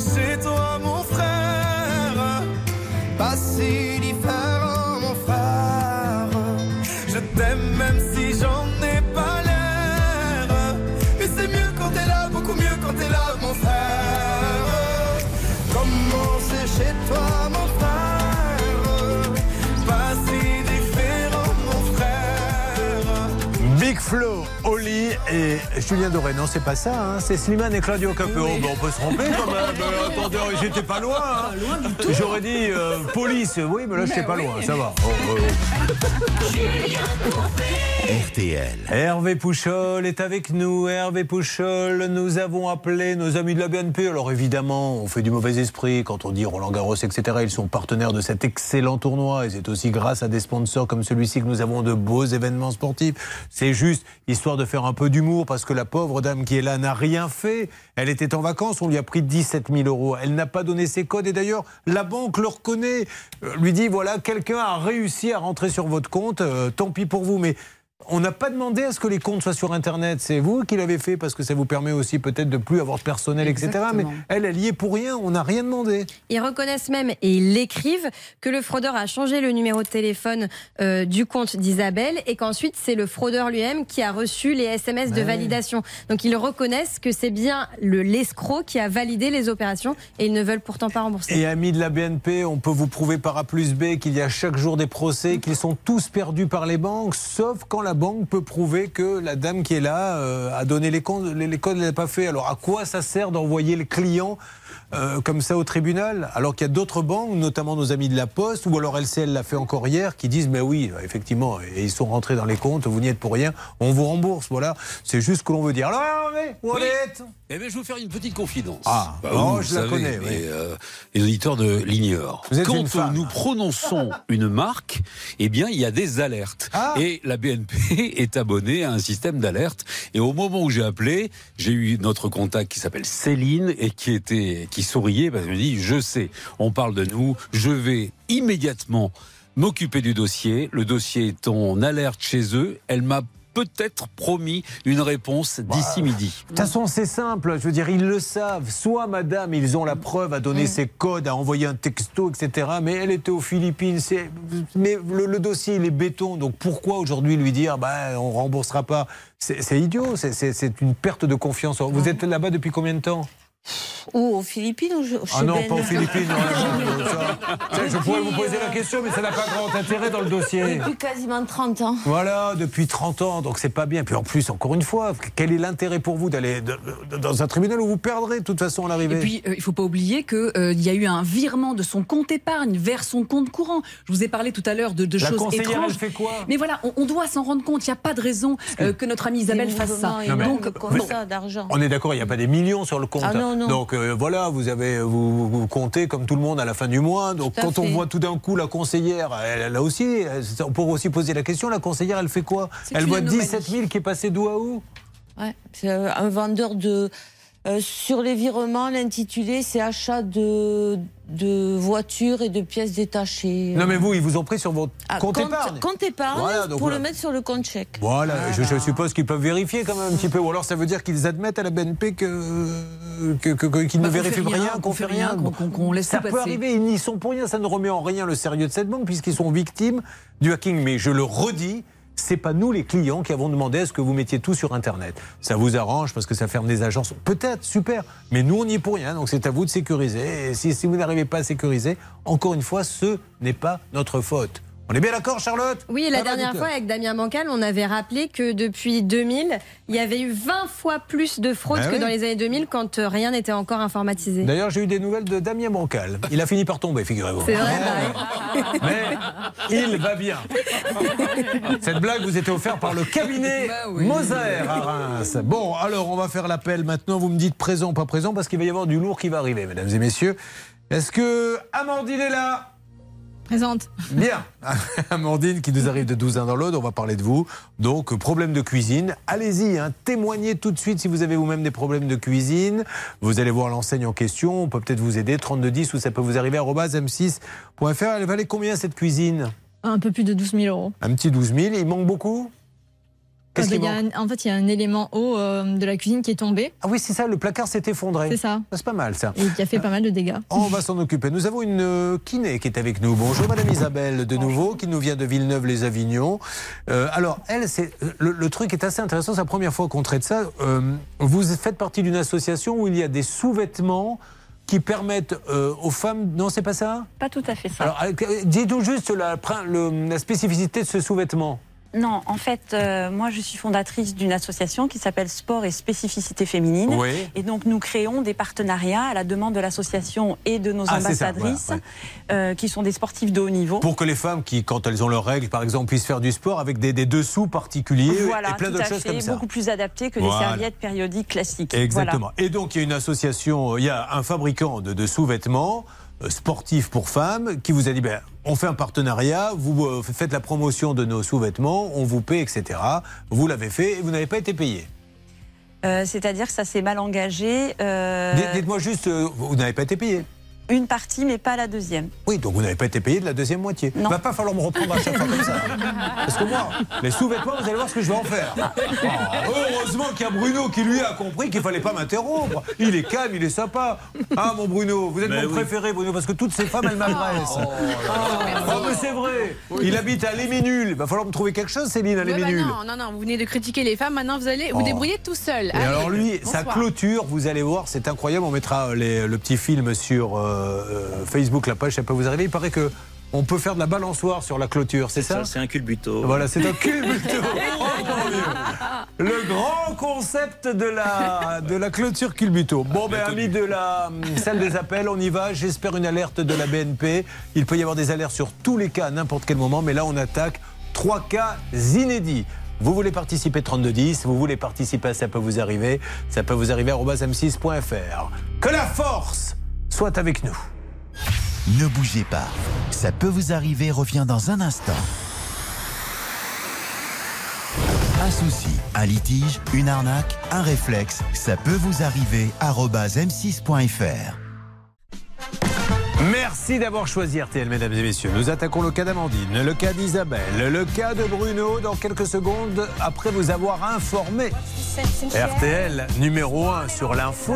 chez toi, mon frère Pas si différent, mon frère. Je t'aime même si j'en ai pas l'air. Mais c'est mieux quand t'es là, beaucoup mieux quand t'es là, mon frère. Comment c'est chez toi, mon frère? Pas si différent, mon frère. Big Flo, Oli et Julien Doré. Non, c'est pas ça, hein. c'est Slimane et Claudio Capéo. Ben, on peut se tromper quand même. <laughs> Euh, attendez, j'étais pas loin. hein. J'aurais dit euh, police, oui, mais là, j'étais pas loin, ça va. Oh, oh, oh. RTL. Hervé Pouchol est avec nous. Hervé Pouchol, nous avons appelé nos amis de la BNP. Alors évidemment, on fait du mauvais esprit quand on dit Roland Garros, etc. Ils sont partenaires de cet excellent tournoi. Et c'est aussi grâce à des sponsors comme celui-ci que nous avons de beaux événements sportifs. C'est juste histoire de faire un peu d'humour parce que la pauvre dame qui est là n'a rien fait. Elle était en vacances, on lui a pris 17 000 euros. Elle n'a pas donné ses codes et d'ailleurs, la banque le reconnaît. Euh, lui dit voilà, quelqu'un a réussi à rentrer sur votre compte. euh, tant pis pour vous, mais. On n'a pas demandé à ce que les comptes soient sur Internet. C'est vous qui l'avez fait parce que ça vous permet aussi peut-être de plus avoir de personnel, etc. Mais elle, elle y est pour rien. On n'a rien demandé. Ils reconnaissent même et ils l'écrivent que le fraudeur a changé le numéro de téléphone euh, du compte d'Isabelle et qu'ensuite c'est le fraudeur lui-même qui a reçu les SMS de validation. Donc ils reconnaissent que c'est bien le l'escroc qui a validé les opérations et ils ne veulent pourtant pas rembourser. Et amis de la BNP, on peut vous prouver par A plus B qu'il y a chaque jour des procès, qu'ils sont tous perdus par les banques, sauf quand la banque peut prouver que la dame qui est là euh, a donné les, comptes, les, les codes, elle n'a pas fait. Alors à quoi ça sert d'envoyer le client euh, comme ça au tribunal Alors qu'il y a d'autres banques, notamment nos amis de la Poste, ou alors LCL l'a fait encore hier, qui disent mais oui, effectivement, et ils sont rentrés dans les comptes, vous n'y êtes pour rien, on vous rembourse. Voilà, c'est juste ce que l'on veut dire. Alors, Hervé, où on Oui. est? Eh bien, je vais vous faire une petite confidence. Ah, Bah, oh, vous je la savez, connais, mais, oui. euh, les auditeurs de l'ignorent. Quand nous prononçons <laughs> une marque, eh bien, il y a des alertes. Ah. Et la BNP <laughs> est abonné à un système d'alerte. Et au moment où j'ai appelé, j'ai eu notre contact qui s'appelle Céline et qui était, qui souriait parce qu'elle me dit, je sais, on parle de nous, je vais immédiatement m'occuper du dossier. Le dossier est en alerte chez eux. Elle m'a peut-être promis une réponse d'ici midi. De toute façon, c'est simple. Je veux dire, ils le savent. Soit, madame, ils ont la preuve à donner ses codes, à envoyer un texto, etc. Mais elle était aux Philippines. C'est- Mais le, le dossier, il est béton. Donc pourquoi aujourd'hui lui dire, bah, on remboursera pas? C'est idiot. C'est- C'est c'est une perte de confiance. Vous êtes là-bas depuis combien de temps? Ou aux Philippines ou je- Ah non, Ben pas aux Philippines. non, non, ça- <laughs> ça, je pourrais vous poser la question, mais ça n'a pas grand intérêt dans le dossier. Depuis quasiment 30 ans. Voilà, depuis 30 ans, donc c'est pas bien. Puis en plus, encore une fois, quel est l'intérêt pour vous d'aller dans un tribunal où vous perdrez de toute façon à l'arrivée? Et puis, euh, il faut pas oublier qu'il y a eu un virement de son compte épargne vers son compte courant. Je vous ai parlé tout à l'heure de, de La choses étranges. elle fait quoi? Mais voilà, on, on doit s'en rendre compte. Il n'y a pas de raison euh, que notre amie Isabelle fasse ça. Non, comme Mais- ça d'argent. On est d'accord, il n'y a pas des millions sur le compte. Ah non, non. Donc euh, voilà, vous avez vous, vous comptez comme tout le monde à la fin du mois. Donc quand on voit tout d'un coup la conseillère, elle, elle a aussi, elle- on pourrait aussi poser la question, la conseillère, elle fait quoi? Elle voit anomalie. 17 000 qui est passé d'où à où? Ouais, c'est euh, un vendeur de. Euh, sur les virements, l'intitulé, c'est achat de, de voitures et de pièces détachées. Non mais vous, ils vous ont pris sur votre Ah, compte, épargne. compte épargne Voilà, pour le mettre sur le compte chèque. Voilà, je, je suppose qu'ils peuvent vérifier quand même un petit peu. Ou alors ça veut dire qu'ils admettent à la BNP que, que- que- que- qu'ils Bah, ne qu'on vérifient rien, rien, qu'on fait rien, rien. qu'on- qu'on- qu'on laisse ça peut passer. arriver, ils n'y sont pour rien. Ça ne remet en rien le sérieux de cette banque puisqu'ils sont victimes du hacking. Mais je le redis. C'est pas nous les clients qui avons demandé à ce que vous mettiez tout sur Internet. Ça vous arrange parce que ça ferme des agences. Peut-être, super. Mais nous, on n'y est pour rien. Donc c'est à vous de sécuriser. Et si, si vous n'arrivez pas à sécuriser, encore une fois, ce n'est pas notre faute. On est bien d'accord, Charlotte? Oui, la Ça va, dernière fois avec Damien Bancal, on avait rappelé que depuis 2000, il y avait eu 20 fois plus de fraude Bah que oui. dans les années 2000 quand euh, rien n'était encore informatisé. D'ailleurs, j'ai eu des nouvelles de Damien Bancal. Il a fini par tomber, figurez-vous. C'est vrai, Mais il va bien. Cette blague vous était offerte par le cabinet Moser à Reims. Bon, alors on va faire l'appel maintenant. Vous me dites présent ou pas présent parce qu'il va y avoir du lourd qui va arriver, mesdames et messieurs. Est-ce que Amandine est là? Présente. Bien. <laughs> Amandine qui nous arrive de 12 ans dans l'Aude, on va parler de vous. Donc, problème de cuisine. Allez-y, hein, témoignez tout de suite si vous avez vous-même des problèmes de cuisine. Vous allez voir l'enseigne en question, on peut peut-être vous aider. 3210 ou ça peut vous arriver à m6.fr. Elle valait combien cette cuisine? Un peu plus de 12 000 euros. Un petit 12 000. Il manque beaucoup? Qu'est-ce manque un- en fait, il y a un élément haut euh, de la cuisine qui est tombé. Ah oui, c'est ça, le placard s'est effondré. C'est ça. C'est pas mal ça. Et qui a fait pas mal de dégâts. On va s'en occuper. Nous avons une euh, kiné qui est avec nous. Bonjour Madame Isabelle de nouveau, qui nous vient de Villeneuve-les-Avignon. Euh, alors elle, c'est le, le truc est assez intéressant. C'est la première fois qu'on traite ça. Euh, vous faites partie d'une association où il y a des sous-vêtements qui permettent euh, aux femmes. Non, c'est pas ça? Pas tout à fait ça. Alors dites-nous juste la, prin- le- la spécificité de ce sous-vêtement. Non, en fait, euh, moi je suis fondatrice d'une association qui s'appelle Sport et Spécificité Féminine. Oui. Et donc nous créons des partenariats à la demande de l'association et de nos Ah, ça, ambassadrices, euh, qui sont des sportifs de haut niveau. Pour que les femmes qui, quand elles ont leurs règles, par exemple, puissent faire du sport avec des, des dessous particuliers Voilà, et plein d'autres choses fait, comme ça. beaucoup plus adaptés que Voilà. les serviettes périodiques classiques. Exactement. Et donc, il y a une association, il y a un fabricant de, de sous-vêtements euh, sportifs pour femmes qui vous a dit ben, on fait un partenariat, vous euh, faites la promotion de nos sous-vêtements, on vous paie, etc. Vous l'avez fait et vous n'avez pas été payé. Euh, C'est-à-dire que ça s'est mal engagé. euh, Dites- Dites-moi juste, vous n'avez pas été payé. Une partie, mais pas la deuxième. Oui, donc vous n'avez pas été payé de la deuxième moitié. Il va pas falloir me reprendre à chaque fois comme ça. Parce que moi, les sous-vêtements, vous allez voir ce que je vais en faire. Oh, heureusement qu'il y a Bruno qui lui a compris qu'il fallait pas m'interrompre. Il est calme, il est sympa. Ah mon Bruno, vous êtes Mais mon oui. préféré Bruno, parce que toutes ces femmes, elles m'agressent. Oh, mais c'est vrai. Il habite à Léminul. Il va falloir me trouver quelque chose, Céline, à Ouais, bah Léminul. non, non, non, vous venez de critiquer les femmes, maintenant vous allez vous Oh. débrouiller tout seul. Et Allez, alors lui, sa clôture, vous allez voir, c'est incroyable. On mettra les- le petit film sur euh, euh, Facebook, la page, ça peut vous arriver. Il paraît que on peut faire de la balançoire sur la clôture, c'est ça, C'est un culbuto. Voilà, c'est un <laughs> culbuto. Mieux. Le grand concept de la, de la clôture culbuto. Bon, ben, amis de la hum, salle des appels, on y va. J'espère une alerte de la BNP. Il peut y avoir des alertes sur tous les cas à n'importe quel moment, mais là, on attaque trois cas inédits. Vous voulez participer 3210, vous voulez participer à Ça peut vous arriver, ça peut vous arriver à m6.fr. Que la force soit avec nous. Ne bougez pas. Ça peut vous arriver revient dans un instant. Un souci, un litige, une arnaque, un réflexe, ça peut vous arriver. arobase m6.fr. Merci d'avoir choisi RTL, mesdames et messieurs. Nous attaquons le cas d'Amandine, le cas d'Isabelle, le cas de Bruno dans quelques secondes après vous avoir informé. RTL numéro 1 sur l'info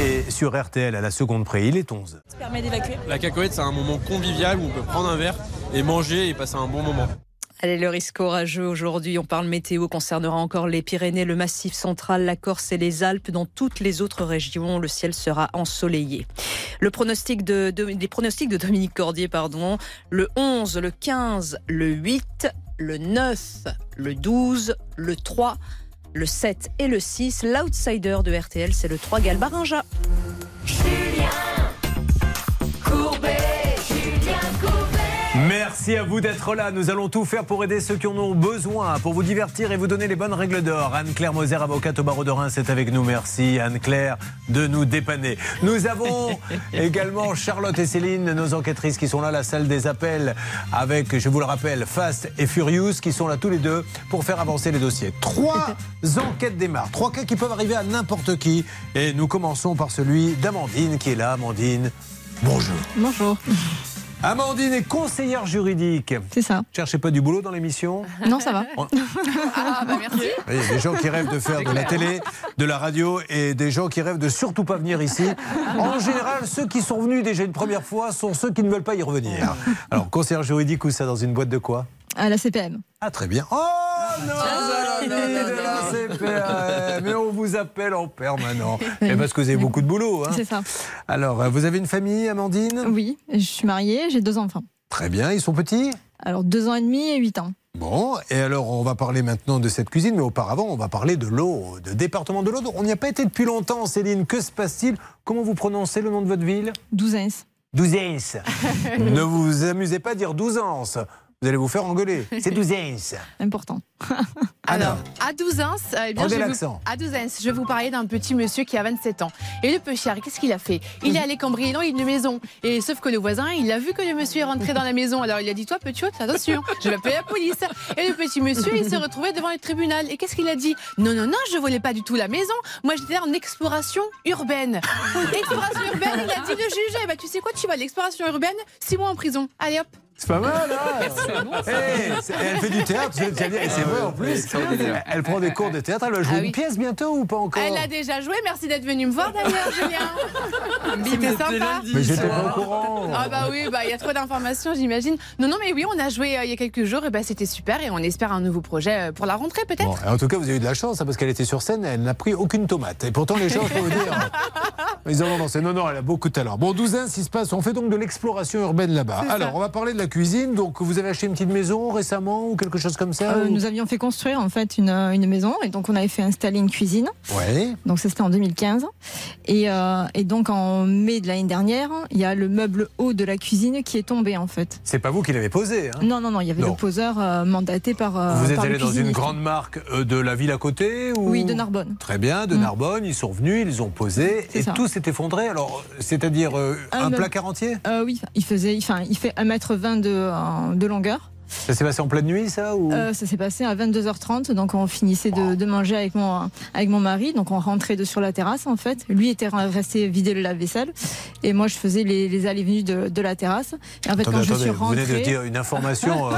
et sur RTL à la seconde près, il est 11. permet d'évacuer La cacahuète, c'est un moment convivial où on peut prendre un verre et manger et passer un bon moment. Allez, le risque orageux aujourd'hui, on parle météo, concernera encore les Pyrénées, le Massif central, la Corse et les Alpes. Dans toutes les autres régions, le ciel sera ensoleillé. Le pronostic de, les pronostics de Dominique Cordier, pardon, le 11, le 15, le 8, le 9, le 12, le 3, le 7 et le 6. L'outsider de RTL, c'est le 3 Galbarinja. Merci à vous d'être là. Nous allons tout faire pour aider ceux qui en ont besoin, pour vous divertir et vous donner les bonnes règles d'or. Anne-Claire Moser, avocate au barreau de Reims, est avec nous. Merci Anne-Claire de nous dépanner. Nous avons <laughs> également Charlotte et Céline, nos enquêtrices qui sont là, à la salle des appels, avec, je vous le rappelle, Fast et Furious, qui sont là tous les deux pour faire avancer les dossiers. Trois <laughs> enquêtes démarrent, trois cas qui peuvent arriver à n'importe qui. Et nous commençons par celui d'Amandine qui est là. Amandine, bonjour. Bonjour. Amandine est conseillère juridique. C'est ça. Cherchez pas du boulot dans l'émission Non, ça va. On- Ah, bah merci. Il y a des gens qui rêvent de faire de la télé, de la radio et des gens qui rêvent de surtout pas venir ici. En général, ceux qui sont venus déjà une première fois sont ceux qui ne veulent pas y revenir. Alors, conseillère juridique ou ça dans une boîte de quoi? À la CPM. Ah, très bien. Oh non, vous allez de la CPM, mais on vous appelle en permanent. <laughs> Et parce que vous avez beaucoup de boulot. hein. C'est ça. Alors, euh, vous avez une famille, Amandine? Oui, je suis mariée, j'ai deux enfants. Très bien, ils sont petits? Alors deux ans et demi et huit ans. Bon, et alors on va parler maintenant de cette cuisine, mais auparavant on va parler de l'eau, de département de l'eau. On n'y a pas été depuis longtemps, Céline. Que se passe-t-il? Comment vous prononcez le nom de votre ville? Douzains. Douzains. <laughs> ne vous amusez pas à dire Douzance. Vous allez vous faire engueuler. <laughs> C'est Douzains. Important. <laughs> Alors, à Douzins, euh, eh bien, Prenez je vous, à Douzins, je vais vous parler d'un petit monsieur qui a 27 ans. Et le peu cher, qu'est-ce qu'il a fait? Il est allé cambrioler dans une maison. Et sauf que le voisin, il a vu que le monsieur est rentré dans la maison. Alors il a dit Toi, petit hôte, attention, je vais appeler la police. Et le petit monsieur, il s'est retrouvé devant le tribunal. Et qu'est-ce qu'il a dit Non, non, non, je volais pas du tout la maison. Moi, j'étais en exploration urbaine. <laughs> exploration urbaine, il a dit le juge Eh ben, Tu sais quoi, tu vas à l'exploration urbaine, 6 mois en prison. Allez hop C'est pas mal, hein <laughs> Eh, c'est- Elle fait du théâtre, vous allez dire, et c'est vrai en plus. Elle prend des cours de théâtre, elle va jouer Ah oui. une pièce bientôt ou pas encore Elle a déjà joué, merci d'être venu me voir d'ailleurs, <laughs> Julien. C'était sympa. Mais j'étais pas au courant. Ah bah oui, bah il y a trop d'informations, j'imagine. Non, non, mais oui, on a joué euh, il y a quelques jours et bah c'était super et on espère un nouveau projet euh, pour la rentrée peut-être. Bon, en tout cas, vous avez eu de la chance hein, parce qu'elle était sur scène, elle n'a pris aucune tomate. Et pourtant, les gens, je peux vous dire, <laughs> ils ont dansé. Non, non, elle a beaucoup de talent. Bon, Douzain, s'il se passe, on fait donc de l'exploration urbaine là-bas. Ça. Alors, on va parler de la cuisine. Donc, vous avez acheté une petite maison récemment ou quelque chose comme ça Euh, ou- nous avions fait construire en fait une, euh, une maison et donc on avait fait installer une cuisine. Ouais. Donc ça c'était en 2015. Et, euh, et donc en mai de l'année dernière, il y a le meuble haut de la cuisine qui est tombé en fait. C'est pas vous qui l'avez posé. Hein Non, non, non, il y avait Non. le poseur euh, mandaté par. vous êtes par allé dans une grande marque de la ville à côté ou... Oui, de Narbonne. Très bien, de Mm. Narbonne, ils sont venus, ils ont posé et ça. tout s'est effondré. Alors, c'est-à-dire Un un placard entier? Oui, il faisait, enfin, il fait 1m20 de, euh, de longueur. Ça s'est passé en pleine nuit, ça ou... Euh, ça s'est passé à 22h30, donc on finissait de, de manger avec mon, avec mon mari, donc on rentrait de sur la terrasse en fait. Lui était resté vider le lave-vaisselle et moi je faisais les, les allées-venues de, de la terrasse. Et en fait Attendez, quand je attendez, suis vous rentrée, venez de dire une information. euh,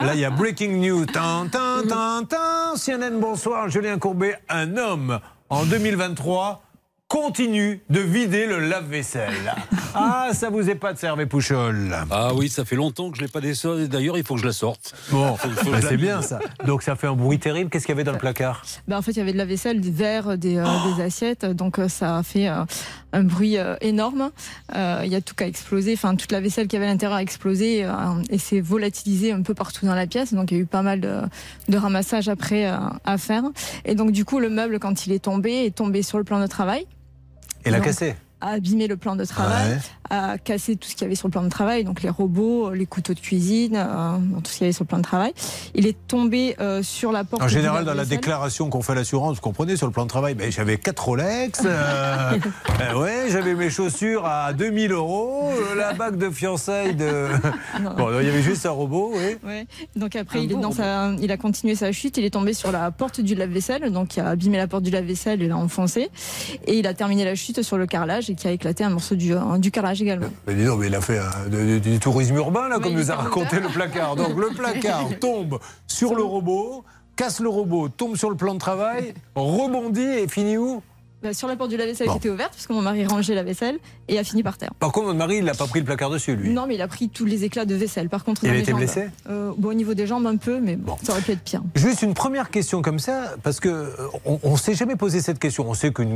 là, il y a breaking news. Tan, tan, tan, tan. CNN, bonsoir. Julien Courbet, un homme en 2023 continue de vider le lave-vaisselle. <laughs> Ah, ça vous épate, ça, Hervé Pouchol. Ah oui, ça fait longtemps que je l'ai pas dessorti. D'ailleurs, il faut que je la sorte. Bon, Faut- faut que bah, je la c'est bien ça. Donc ça fait un bruit terrible. Qu'est-ce qu'il y avait dans le placard? Ben, en fait il y avait de la vaisselle, des verres, des, euh, Oh des assiettes, donc euh, ça a fait euh, un bruit euh, énorme. Euh, Il y a tout qui a explosé, enfin toute la vaisselle qui avait à l'intérieur a explosé euh, et s'est volatilisée un peu partout dans la pièce. Donc il y a eu pas mal de, de ramassage après euh, à faire. Et donc du coup le meuble quand il est tombé est tombé sur le plan de travail. Et l'a cassé a abîmé le plan de travail, Ouais. a cassé tout ce qu'il y avait sur le plan de travail, donc les robots, les couteaux de cuisine, euh, tout ce qu'il y avait sur le plan de travail. Il est tombé euh, sur la porte. En général, dans la déclaration qu'on fait à l'assurance, vous comprenez, sur le plan de travail, ben, j'avais 4 Rolex, euh, <laughs> euh, ouais, j'avais mes chaussures à 2000 euros, euh, la bague de fiançailles de. <laughs> Bon, il y avait juste un robot, oui. Ouais. Donc après, Un il, est dans sa, il a continué sa chute. Il est tombé sur la porte du lave-vaisselle, donc il a abîmé la porte du lave-vaisselle et l'a enfoncé. Et il a terminé la chute sur le carrelage et qui a éclaté un morceau du, euh, du carrelage également. Mais dis donc, mais il a fait euh, du tourisme urbain, là, comme nous a raconté le placard. Donc le <laughs> placard tombe sur le robot, casse le robot, tombe sur le plan de travail, rebondit et finit où? Bah, sur la porte du lave-vaisselle Bon. qui était ouverte, puisque mon mari rangeait la vaisselle et a fini par terre. Par contre, votre mari, il n'a pas pris le placard dessus, lui. Non, mais il a pris tous les éclats de vaisselle. Par contre, Il a été jambes, blessé euh, bon, Au niveau des jambes, un peu, mais bon, ça aurait pu être pire. Juste une première question comme ça, parce que euh, on ne s'est jamais posé cette question. On sait qu'une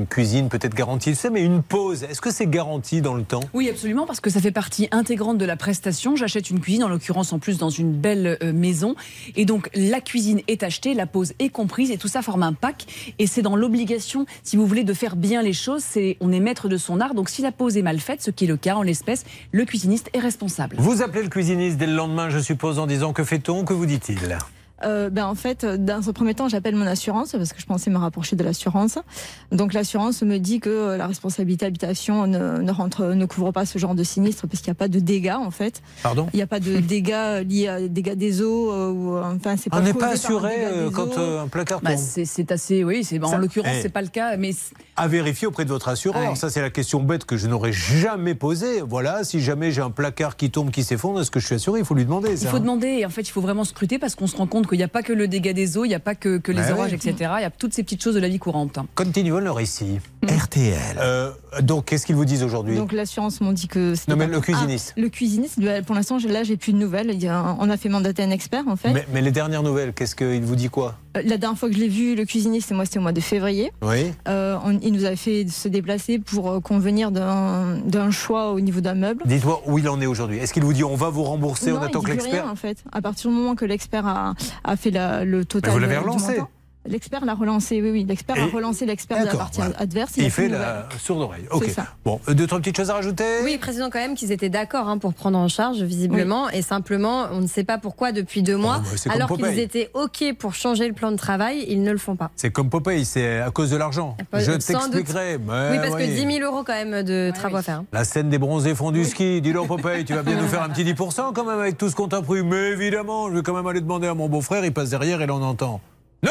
une cuisine peut être garantie, ça, mais une pause, est-ce que c'est garanti dans le temps? Oui, absolument, parce que ça fait partie intégrante de la prestation. J'achète une cuisine, en l'occurrence en plus dans une belle euh, maison. Et donc la cuisine est achetée, la pause est comprise, et tout ça forme un pack. Et c'est dans l'obligation, si vous voulez, de faire bien les choses. C'est On est maître de son art. Donc si la pause est mal faite, ce qui est le cas en l'espèce, le cuisiniste est responsable. Vous appelez le cuisiniste dès le lendemain, je suppose, en disant que fait-on? Que vous dit-il? Euh, ben en fait, euh, dans un premier temps, j'appelle mon assurance parce que je pensais me rapprocher de l'assurance. Donc l'assurance me dit que euh, la responsabilité habitation ne, ne rentre, ne couvre pas ce genre de sinistre parce qu'il n'y a pas de dégâts en fait. Pardon? Il n'y a pas de dégâts liés à des dégâts des eaux euh, ou euh, enfin c'est pas. On n'est pas un assuré euh, quand eaux. euh, un placard Bah, tombe c'est c'est assez, oui, c'est, en Ça- l'occurrence, Eh. c'est pas le cas, mais à vérifier auprès de votre assureur. Ouais. Ça, c'est la question bête que je n'aurais jamais posée. Voilà, si jamais j'ai un placard qui tombe, qui s'effondre, est-ce que je suis assuré? Il faut lui demander Il ça. faut demander, et en fait, il faut vraiment scruter parce qu'on se rend compte qu'il n'y a pas que le dégât des eaux, il n'y a pas que, que les Ouais, orages, ouais. etc. Il y a toutes ces petites choses de la vie courante. Continuons le récit. RTL. Euh, donc, qu'est-ce qu'ils vous disent aujourd'hui? Donc l'assurance m'ont dit que. c'était Non, mais pas- le cuisiniste. Ah, le cuisiniste, bah, pour l'instant, là, j'ai plus de nouvelles. Il y a- on a fait mandater un expert en fait. mais, mais les dernières nouvelles, qu'est-ce qu'il vous dit quoi? Euh, La dernière fois que je l'ai vu, le cuisiniste, moi, c'était au mois de février. Oui. Euh, on- il nous a fait se déplacer pour convenir d'un choix au niveau d'un meuble. Dites-moi où il en est aujourd'hui. Est-ce qu'il vous dit on va vous rembourser, non, on attend il que l'expert en fait. À partir du moment que l'expert a, a fait la- le total. Mais vous l'avez euh, relancé L'expert l'a relancé, oui, oui. L'expert a relancé l'expert de la partie voilà. adverse. Il, a fait la sourde oreille. Ok. Ça. Bon, deux, trois petites choses à rajouter? Oui, président quand même qu'ils étaient d'accord hein, pour prendre en charge visiblement et simplement on ne sait pas pourquoi depuis deux mois bah, c'est comme alors qu'ils étaient ok pour changer le plan de travail ils ne le font pas. C'est comme Popeye, c'est à cause de l'argent. Je t'expliquerai. oui parce oui. que 10 000 euros quand même de travaux à faire. hein. La scène des bronzés font du ski. Dis-leur, Popeye, tu vas bien nous faire un petit 10% quand même avec tout ce qu'on t'a pris. Mais évidemment, je vais quand même aller demander à mon beau-frère, il passe derrière et l'on entend. Non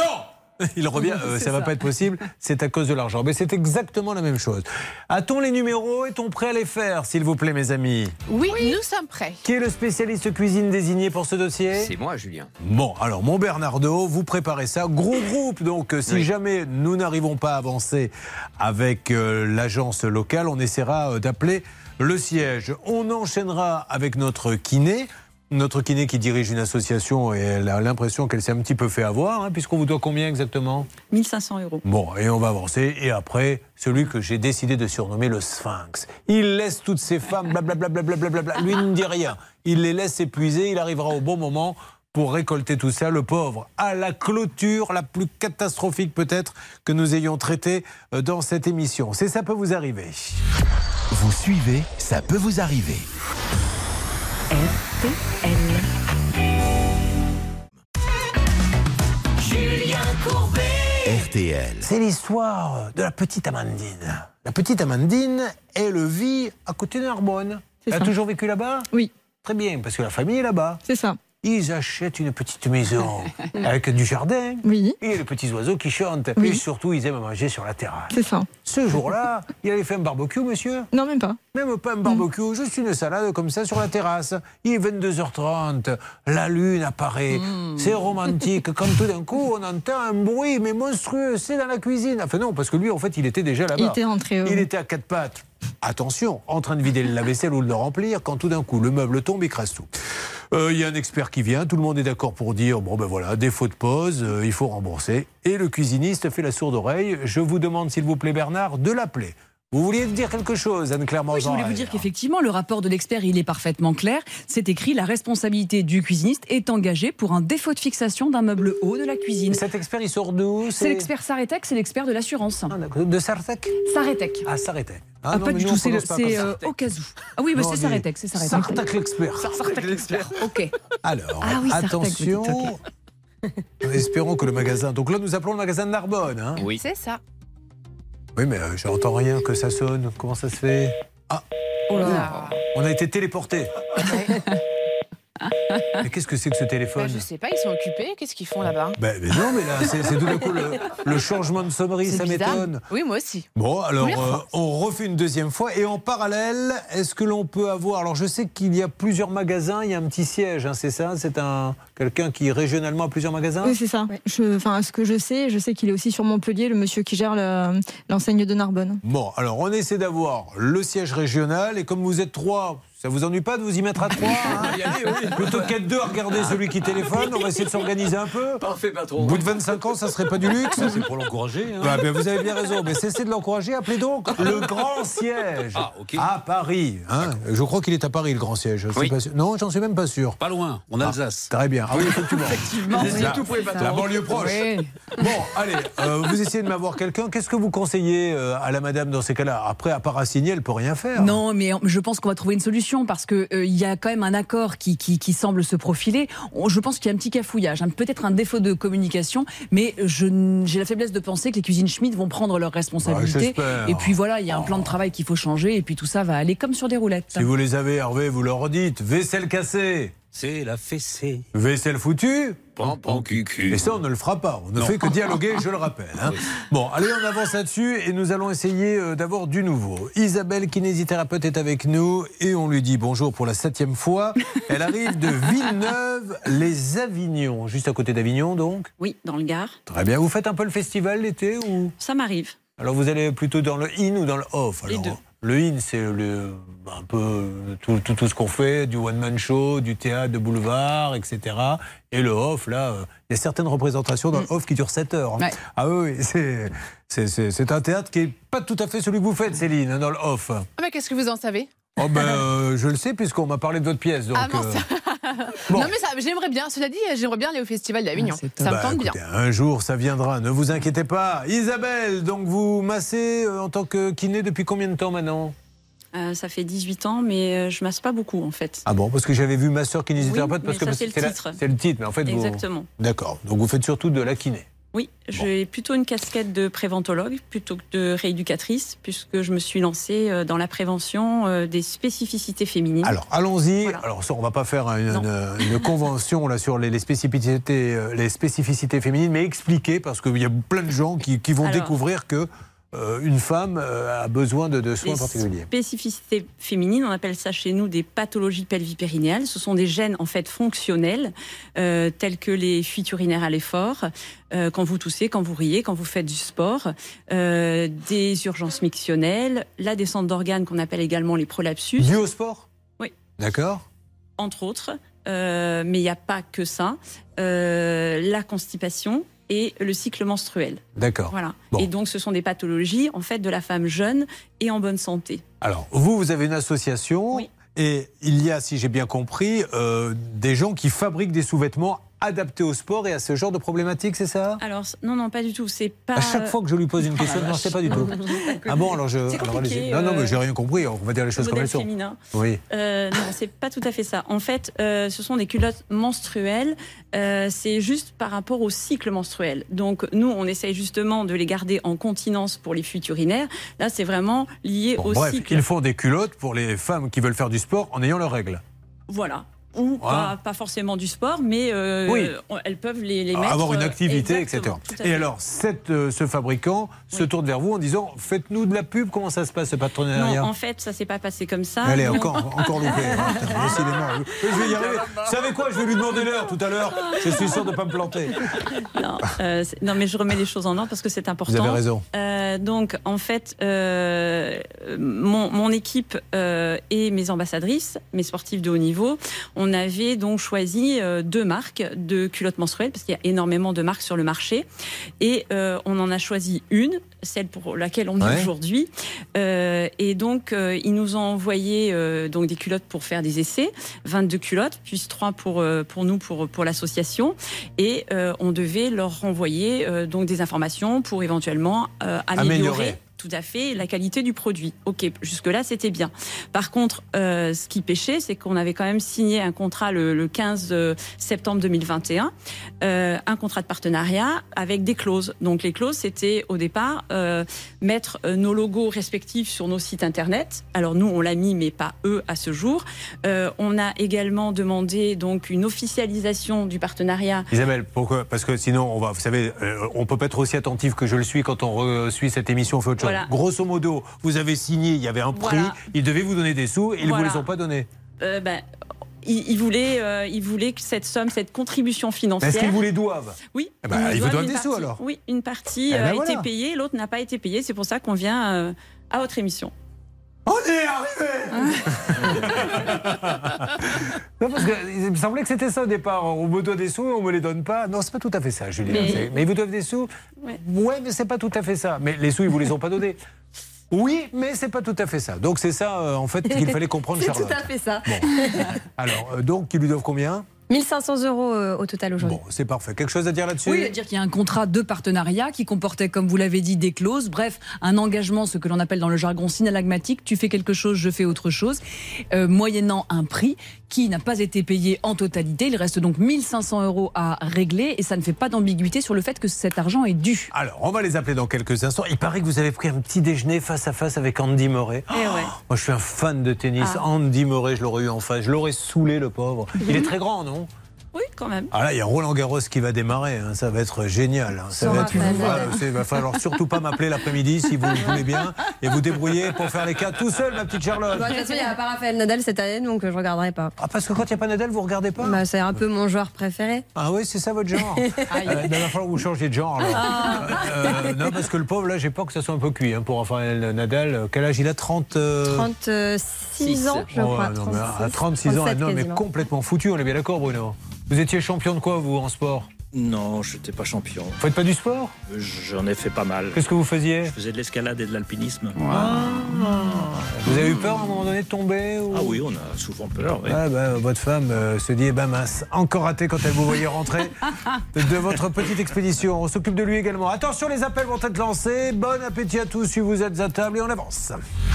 <laughs> Il revient, euh, C'est ça va ça. pas être possible, c'est à cause de l'argent. Mais c'est exactement la même chose. A-t-on les numéros? Est-on prêt à les faire, s'il vous plaît, mes amis? Oui, nous sommes prêts. Qui est le spécialiste cuisine désigné pour ce dossier? C'est moi, Julien. Bon, alors mon Bernardo, vous préparez ça. Gros groupe, donc euh, si Oui. jamais nous n'arrivons pas à avancer avec euh, l'agence locale, on essaiera euh, d'appeler le siège. On enchaînera avec notre kiné. Notre kiné qui dirige une association et elle a l'impression qu'elle s'est un petit peu fait avoir, hein, puisqu'on vous doit combien exactement? 1500 euros. Bon, et on va avancer. Et après, celui que j'ai décidé de surnommer le Sphinx. Il laisse toutes ces femmes, blablabla, blablabla. Lui il ne dit rien. Il les laisse épuiser. Il arrivera au bon moment pour récolter tout ça. Le pauvre, à la clôture la plus catastrophique peut-être que nous ayons traitée euh, dans cette émission. C'est ça peut vous arriver. Vous suivez, ça peut vous arriver. Julien Courbet. RTL. C'est l'histoire de la petite Amandine. La petite Amandine, elle vit à côté de Narbonne. Elle a toujours vécu là-bas? Oui. Très bien, parce que la famille est là-bas. C'est ça. Ils achètent une petite maison <laughs> avec du jardin. Oui. Et les petits oiseaux qui chantent. Oui. Et surtout, ils aiment manger sur la terrasse. C'est ça. Ce jour-là, il avait fait un barbecue, monsieur Non, même pas. Même pas un barbecue, juste une salade comme ça sur la terrasse. Il est 22h30, la lune apparaît. C'est romantique. Quand tout d'un coup, on entend un bruit, mais monstrueux, c'est dans la cuisine. Enfin non, parce que lui, en fait, il était déjà là-bas. Il était rentré, oui. Il était à quatre pattes. Attention, en train de vider le lave-vaisselle ou de le remplir, quand tout d'un coup, le meuble tombe, il crase tout. Euh, Il y a un expert qui vient, tout le monde est d'accord pour dire bon ben voilà, défaut de pause, euh, il faut rembourser. Et le cuisiniste fait la sourde oreille. Je vous demande, s'il vous plaît, Bernard, de l'appeler. Vous vouliez dire quelque chose, Anne-Claire Oui, je voulais vous dire qu'effectivement, le rapport de l'expert, il est parfaitement clair. C'est écrit, la responsabilité du cuisiniste est engagée pour un défaut de fixation d'un meuble haut de la cuisine. Cet expert, il sort d'où C'est l'expert Saretec, c'est l'expert de l'assurance. De Saretec Saretec. Ah, Saretec. Ah, non, pas mais du tout, c'est euh, au cas où. Ah oui, Non, c'est mais Saretec, c'est Saretec. Sartec l'expert. Sartec l'expert, ok. Alors, Ah oui, attention. Espérons que le magasin. Donc là, nous appelons le magasin de Narbonne. Hein Oui. C'est ça. Oui, mais euh, j'entends rien que ça sonne. Comment ça se fait? Ah Oh là. On a été téléporté. <laughs> <laughs> Qu'est-ce que c'est que ce téléphone Bah, je sais pas, ils sont occupés. Qu'est-ce qu'ils font là-bas? Ben, mais non, mais là, c'est tout d'un coup le, le changement de sonnerie, C'est ça m'étonne. Oui, moi aussi. Bon, alors euh, on refait une deuxième fois. Et en parallèle, est-ce que l'on peut avoir. Alors je sais qu'il y a plusieurs magasins, il y a un petit siège, hein, c'est ça? C'est un quelqu'un qui régionalement a plusieurs magasins? Oui, c'est ça. Je, enfin, ce que je sais, je sais qu'il est aussi sur Montpellier, le monsieur qui gère le- l'enseigne de Narbonne. Bon, alors on essaie d'avoir le siège régional. Et comme vous êtes trois, ça vous ennuie pas de vous y mettre à trois <laughs> hein Plutôt qu'être deux à regarder celui qui téléphone, on va essayer de s'organiser un peu. Parfait, Au patron. bout de 25 ans, ça serait pas du luxe C'est pour l'encourager. hein. Bah, vous avez bien raison, mais cessez de l'encourager. Appelez donc le grand siège Ah, à Paris. hein. Je crois qu'il est à Paris, le grand siège. Je suis Oui. pas sûr. Non, j'en suis même pas sûr. Pas loin, en Alsace. Très bien. Ah oui, effectivement. Effectivement, La- c'est tout pour les patrons. La banlieue proche. Oui. Bon, allez, euh, vous essayez de m'avoir quelqu'un. Qu'est-ce que vous conseillez euh, à la madame dans ces cas-là? Après, à part assigner, elle peut rien faire. Non, mais je pense qu'on va trouver une solution parce que euh, il y a quand même un accord qui, qui, qui semble se profiler. On- Je pense qu'il y a un petit cafouillage, hein, peut-être un défaut de communication, mais j'ai la faiblesse de penser que les cuisines Schmitt vont prendre leurs responsabilités. j'espère. et puis voilà, il y a un plan de travail qu'il faut changer, et puis tout ça va aller comme sur des roulettes. Si vous les avez, Hervé, vous leur dites vaisselle cassée. C'est la fessée. Vaisselle foutue. Pampan cucu. Et ça, on ne le fera pas. On ne Non. fait que dialoguer, <laughs> je le rappelle. hein. Bon, allez, on avance là-dessus et nous allons essayer euh, d'avoir du nouveau. Isabelle, kinésithérapeute, est avec nous et on lui dit bonjour pour la septième fois. <laughs> Elle arrive de Villeneuve-les-Avignon, juste à côté d'Avignon, donc. Oui, dans le Gard. Très bien. Vous faites un peu le festival l'été ou? Ça m'arrive. Alors vous allez plutôt dans le in ou dans le off Les alors, deux. Le in, c'est un peu tout, tout, tout ce qu'on fait, du one-man show, du théâtre de boulevard, etc. Et le off, là, euh, il y a certaines représentations dans le off qui durent 7 heures. hein. Ouais. Ah oui, c'est, un théâtre qui n'est pas tout à fait celui que vous faites, Céline, dans le off. Ah, mais qu'est-ce que vous en savez? Oh ben, euh, je le sais puisqu'on m'a parlé de votre pièce. Donc, Ah mince. euh, <laughs> Non mais ça, j'aimerais bien. Cela dit, j'aimerais bien aller au festival d'Avignon. ça me bah, tente bien. Un jour, ça viendra, ne vous inquiétez pas. Isabelle, donc vous massez euh, en tant que kiné depuis combien de temps maintenant Euh, ça fait 18 ans, mais je masse pas beaucoup en fait. Ah bon, parce que j'avais vu ma soeur kinésithérapeute. Oui, parce mais que ça, c'est le titre. C'est le titre, mais en fait, vous- Exactement. D'accord. Donc vous faites surtout de la kiné. Oui, j'ai plutôt une casquette de préventologue plutôt que de rééducatrice, puisque je me suis lancée euh, dans la prévention euh, des spécificités féminines. Alors allons-y. Alors ça, on va pas faire une, une- une convention là sur les, les spécificités, euh, les spécificités féminines, mais expliquer parce qu'il y a plein de gens qui, qui vont Alors. découvrir que euh, une femme euh, a besoin de, de soins Les particuliers. spécificités féminines, on appelle ça chez nous des pathologies pelvipérinéales. Ce sont des gènes en fait fonctionnels, euh, tels que les fuites urinaires à l'effort, quand vous toussez, quand vous riez, quand vous faites du sport, des urgences mictionnelles, la descente d'organes qu'on appelle également les prolapsus. Dû au sport? Oui. D'accord. entre autres, mais il n'y a pas que ça, la constipation et le cycle menstruel. D'accord. Voilà. Bon. Et donc, ce sont des pathologies en fait de la femme jeune et en bonne santé. Alors vous, vous avez une association et il y a, si j'ai bien compris, euh, des gens qui fabriquent des sous-vêtements adaptés au sport et à ce genre de problématiques, c'est ça? Alors, non, non, pas du tout. C'est pas. À chaque fois que je lui pose une question, Ah, non, c'est pas du tout. Ah bon, alors je. Alors non, non, mais euh, j'ai rien compris. On va dire les choses comme elles sont. féminin. Oui. Euh, non, c'est pas tout à fait ça. En fait, euh, ce sont des culottes menstruelles. Euh, c'est juste par rapport au cycle menstruel. Donc, nous, on essaye justement de les garder en continence pour les fuites urinaires. Là, c'est vraiment lié Bon, au bref, cycle. ils font des culottes pour les femmes qui veulent faire du sport en ayant leurs règles. Voilà. Ou Voilà. pas, pas forcément du sport, mais euh, Oui. elles peuvent les, les mettre. avoir une euh, activité, etc. à Et alors, cette, euh, ce fabricant se tourne vers vous en disant Faites-nous de la pub, comment ça se passe ce partenariat Non, en fait, ça s'est pas passé comme ça. Allez, Non. encore, encore loupé. hein, <laughs> décidément. Je vais y arriver. Vous savez quoi Je vais lui demander l'heure tout à l'heure. Je suis sûr de ne pas me planter. non, euh, non, mais je remets les choses en ordre parce que c'est important. Vous avez raison. Euh, donc, en fait, euh, mon, mon équipe euh, et mes ambassadrices, mes sportifs de haut niveau, on avait donc choisi euh, deux marques de culottes menstruelles, parce qu'il y a énormément de marques sur le marché. Et euh, on en a choisi une, celle pour laquelle on est Ouais. aujourd'hui. Euh, et donc, euh, ils nous ont envoyé euh, donc des culottes pour faire des essais, 22 culottes, plus 3 pour, euh, pour nous, pour, pour l'association. Et euh, on devait leur renvoyer euh, donc des informations pour éventuellement euh, améliorer. Améliorer. Tout à fait, la qualité du produit. Ok, jusque-là, c'était bien. Par contre, euh, ce qui pêchait, c'est qu'on avait quand même signé un contrat le, le 15 septembre 2021, euh, un contrat de partenariat avec des clauses. Donc les clauses, c'était au départ euh, mettre euh, nos logos respectifs sur nos sites internet. Alors nous, on l'a mis, mais pas eux à ce jour. Euh, on a également demandé donc une officialisation du partenariat. Isabelle, pourquoi? Parce que sinon, on va, vous savez, euh, on peut pas être aussi attentif que je le suis quand on suit cette émission, on fait autre chose. Voilà. Grosso modo, vous avez signé, il y avait un prix, Voilà. ils devaient vous donner des sous, et ils ne Voilà. vous les ont pas donnés. Euh, ben, ils, ils voulaient, euh, ils voulaient que cette somme, cette contribution financière. Est-ce qu'ils vous les doivent? Oui. Eh ben, ils vous doivent une des sous, partie. alors. Oui, une partie Eh ben euh, a été payée, l'autre n'a pas été payée. C'est pour ça qu'on vient à votre émission. On est arrivé <laughs> Non, parce que il me semblait que c'était ça au départ. On me doit des sous, on me les donne pas. Non, c'est pas tout à fait ça, Julien. Mais- ils vous doivent des sous Ouais. Ouais, mais c'est pas tout à fait ça. Mais les sous, ils vous les ont pas donnés. Oui, mais c'est pas tout à fait ça. Donc c'est ça, euh, en fait, qu'il <laughs> fallait comprendre, C'est Charlotte. tout à fait ça. Alors, euh, donc, ils lui doivent combien? 1500 euros euh, au total aujourd'hui. Bon, c'est parfait. Quelque chose à dire là-dessus Oui, dire qu'il y a un contrat de partenariat qui comportait, comme vous l'avez dit, des clauses, bref, un engagement, ce que l'on appelle dans le jargon synalagmatique, tu fais quelque chose, je fais autre chose, euh, moyennant un prix qui n'a pas été payé en totalité. Il reste donc 1500 euros à régler et ça ne fait pas d'ambiguïté sur le fait que cet argent est dû. Alors, on va les appeler dans quelques instants. Il paraît que vous avez pris un petit déjeuner face à face avec Andy Murray. Eh ouais. Moi, je suis un fan de tennis. Ah. Andy Murray, je l'aurais eu en face. Je l'aurais saoulé, le pauvre. Il est très grand, non? Oui, quand même. Ah là, il y a Roland Garros qui va démarrer. hein. Ça va être génial. hein. Ça va être. Il va falloir surtout pas m'appeler l'après-midi si vous le voulez bien et vous débrouiller pour faire les cas tout seul, ma petite Charlotte. De toute façon, il n'y a pas Raphaël Nadal cette année, donc euh, je regarderai pas. Ah, parce que quand il n'y a pas Nadal, vous regardez pas? Bah, c'est un peu mon joueur préféré. Ah oui, c'est ça votre genre? <laughs> Euh, ben, il va falloir que vous changiez de genre. alors. Ah. Euh, non, parce que le pauvre, là, j'ai peur que ça soit un peu cuit hein, pour Raphaël Nadal. Quel âge il a? 30 euh, 36 ans, je Oh, crois. non, mais 36, à 36 ans, 37 un homme est complètement foutu, on est bien d'accord, Bruno Vous étiez champion de quoi, vous, en sport Non, je n'étais pas champion. Vous faites pas du sport J'en ai fait pas mal. Qu'est-ce que vous faisiez Je faisais de l'escalade et de l'alpinisme. Vous avez eu peur à un moment donné de tomber ou... Ah oui, on a souvent peur. oui. Ah bah, votre femme euh, se dit, eh ben mince, encore raté quand elle vous voyait rentrer <laughs> de votre petite expédition. On s'occupe de lui également. Attention, les appels vont être lancés. Bon appétit à tous si vous êtes à table et on avance.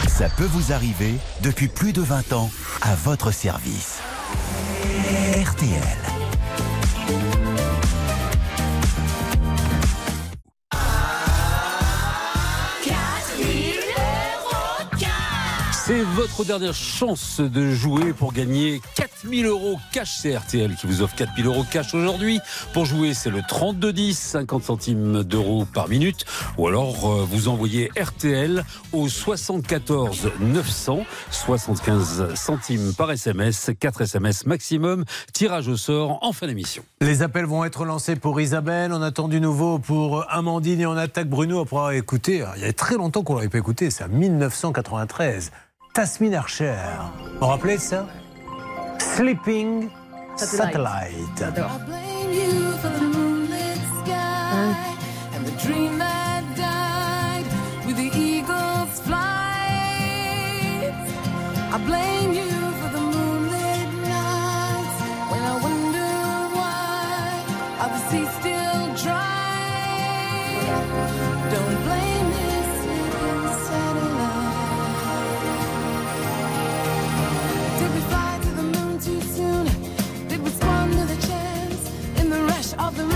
Ça peut vous arriver depuis plus de 20 ans à votre service. RTL. C'est votre dernière chance de jouer pour gagner 4000 euros cash. C'est RTL qui vous offre 4000 euros cash aujourd'hui. Pour jouer, c'est le 3210, 50 centimes d'euros par minute. Ou alors, euh, vous envoyez RTL au 74 900, 75 centimes par SMS, 4 SMS maximum. Tirage au sort en fin d'émission. Les appels vont être lancés pour Isabelle. On attend du nouveau pour Amandine et on attaque Bruno après avoir écouté. Il y a très longtemps qu'on l'avait pas écouté. C'est en 1993. Tasmin Archer. Vous vous rappelez de ça? Sleeping Satellite. blame you for of the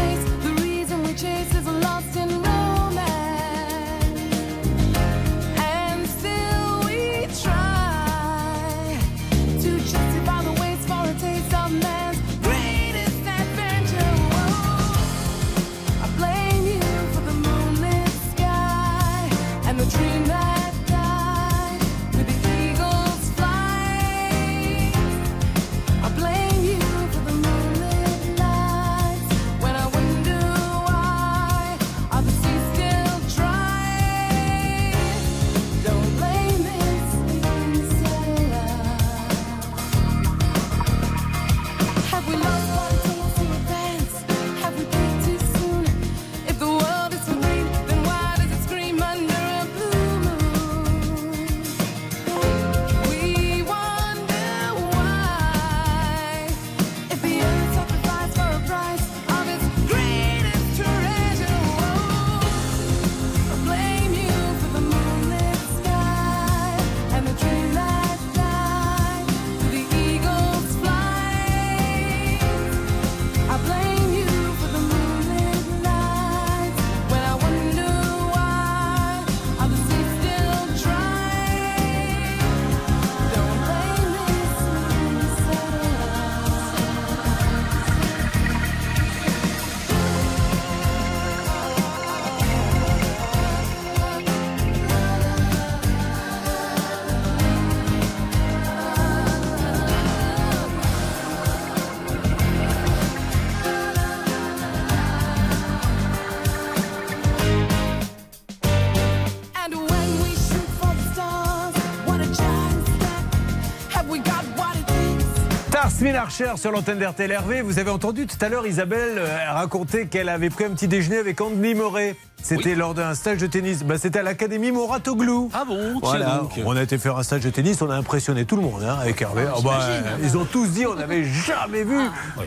Archer sur l'antenne d'RTL Hervé. Vous avez entendu tout à l'heure Isabelle euh, raconter qu'elle avait pris un petit déjeuner avec Andy Moret. C'était lors d'un stage de tennis. Bah, C'était à l'Académie Moratoglou. Ah bon Voilà, donc. on a été faire un stage de tennis, on a impressionné tout le monde hein, avec Hervé. Ah bah, euh, ils ont tous dit on n'avait jamais vu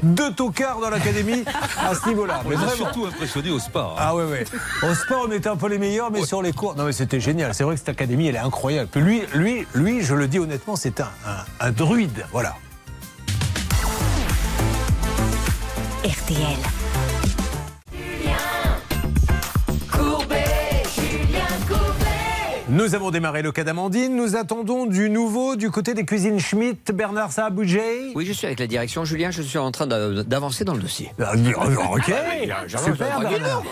deux tocards dans l'académie à ce niveau-là. On Mais est vraiment. surtout impressionné au spa. hein. Ah ouais, ouais. Au sport, on était un peu les meilleurs, mais sur les cours. Non, mais c'était génial. C'est vrai que cette académie, elle est incroyable. Puis lui, lui, lui, je le dis honnêtement, c'est un, un, un druide. Voilà. RTL. Nous avons démarré le cas d'Amandine. Nous attendons du nouveau du côté des cuisines Schmitt. Bernard Saabudjay. Oui, je suis avec la direction. Julien, je suis en train d'a- d'avancer dans le dossier. Ah, Ok. Super, Bernard.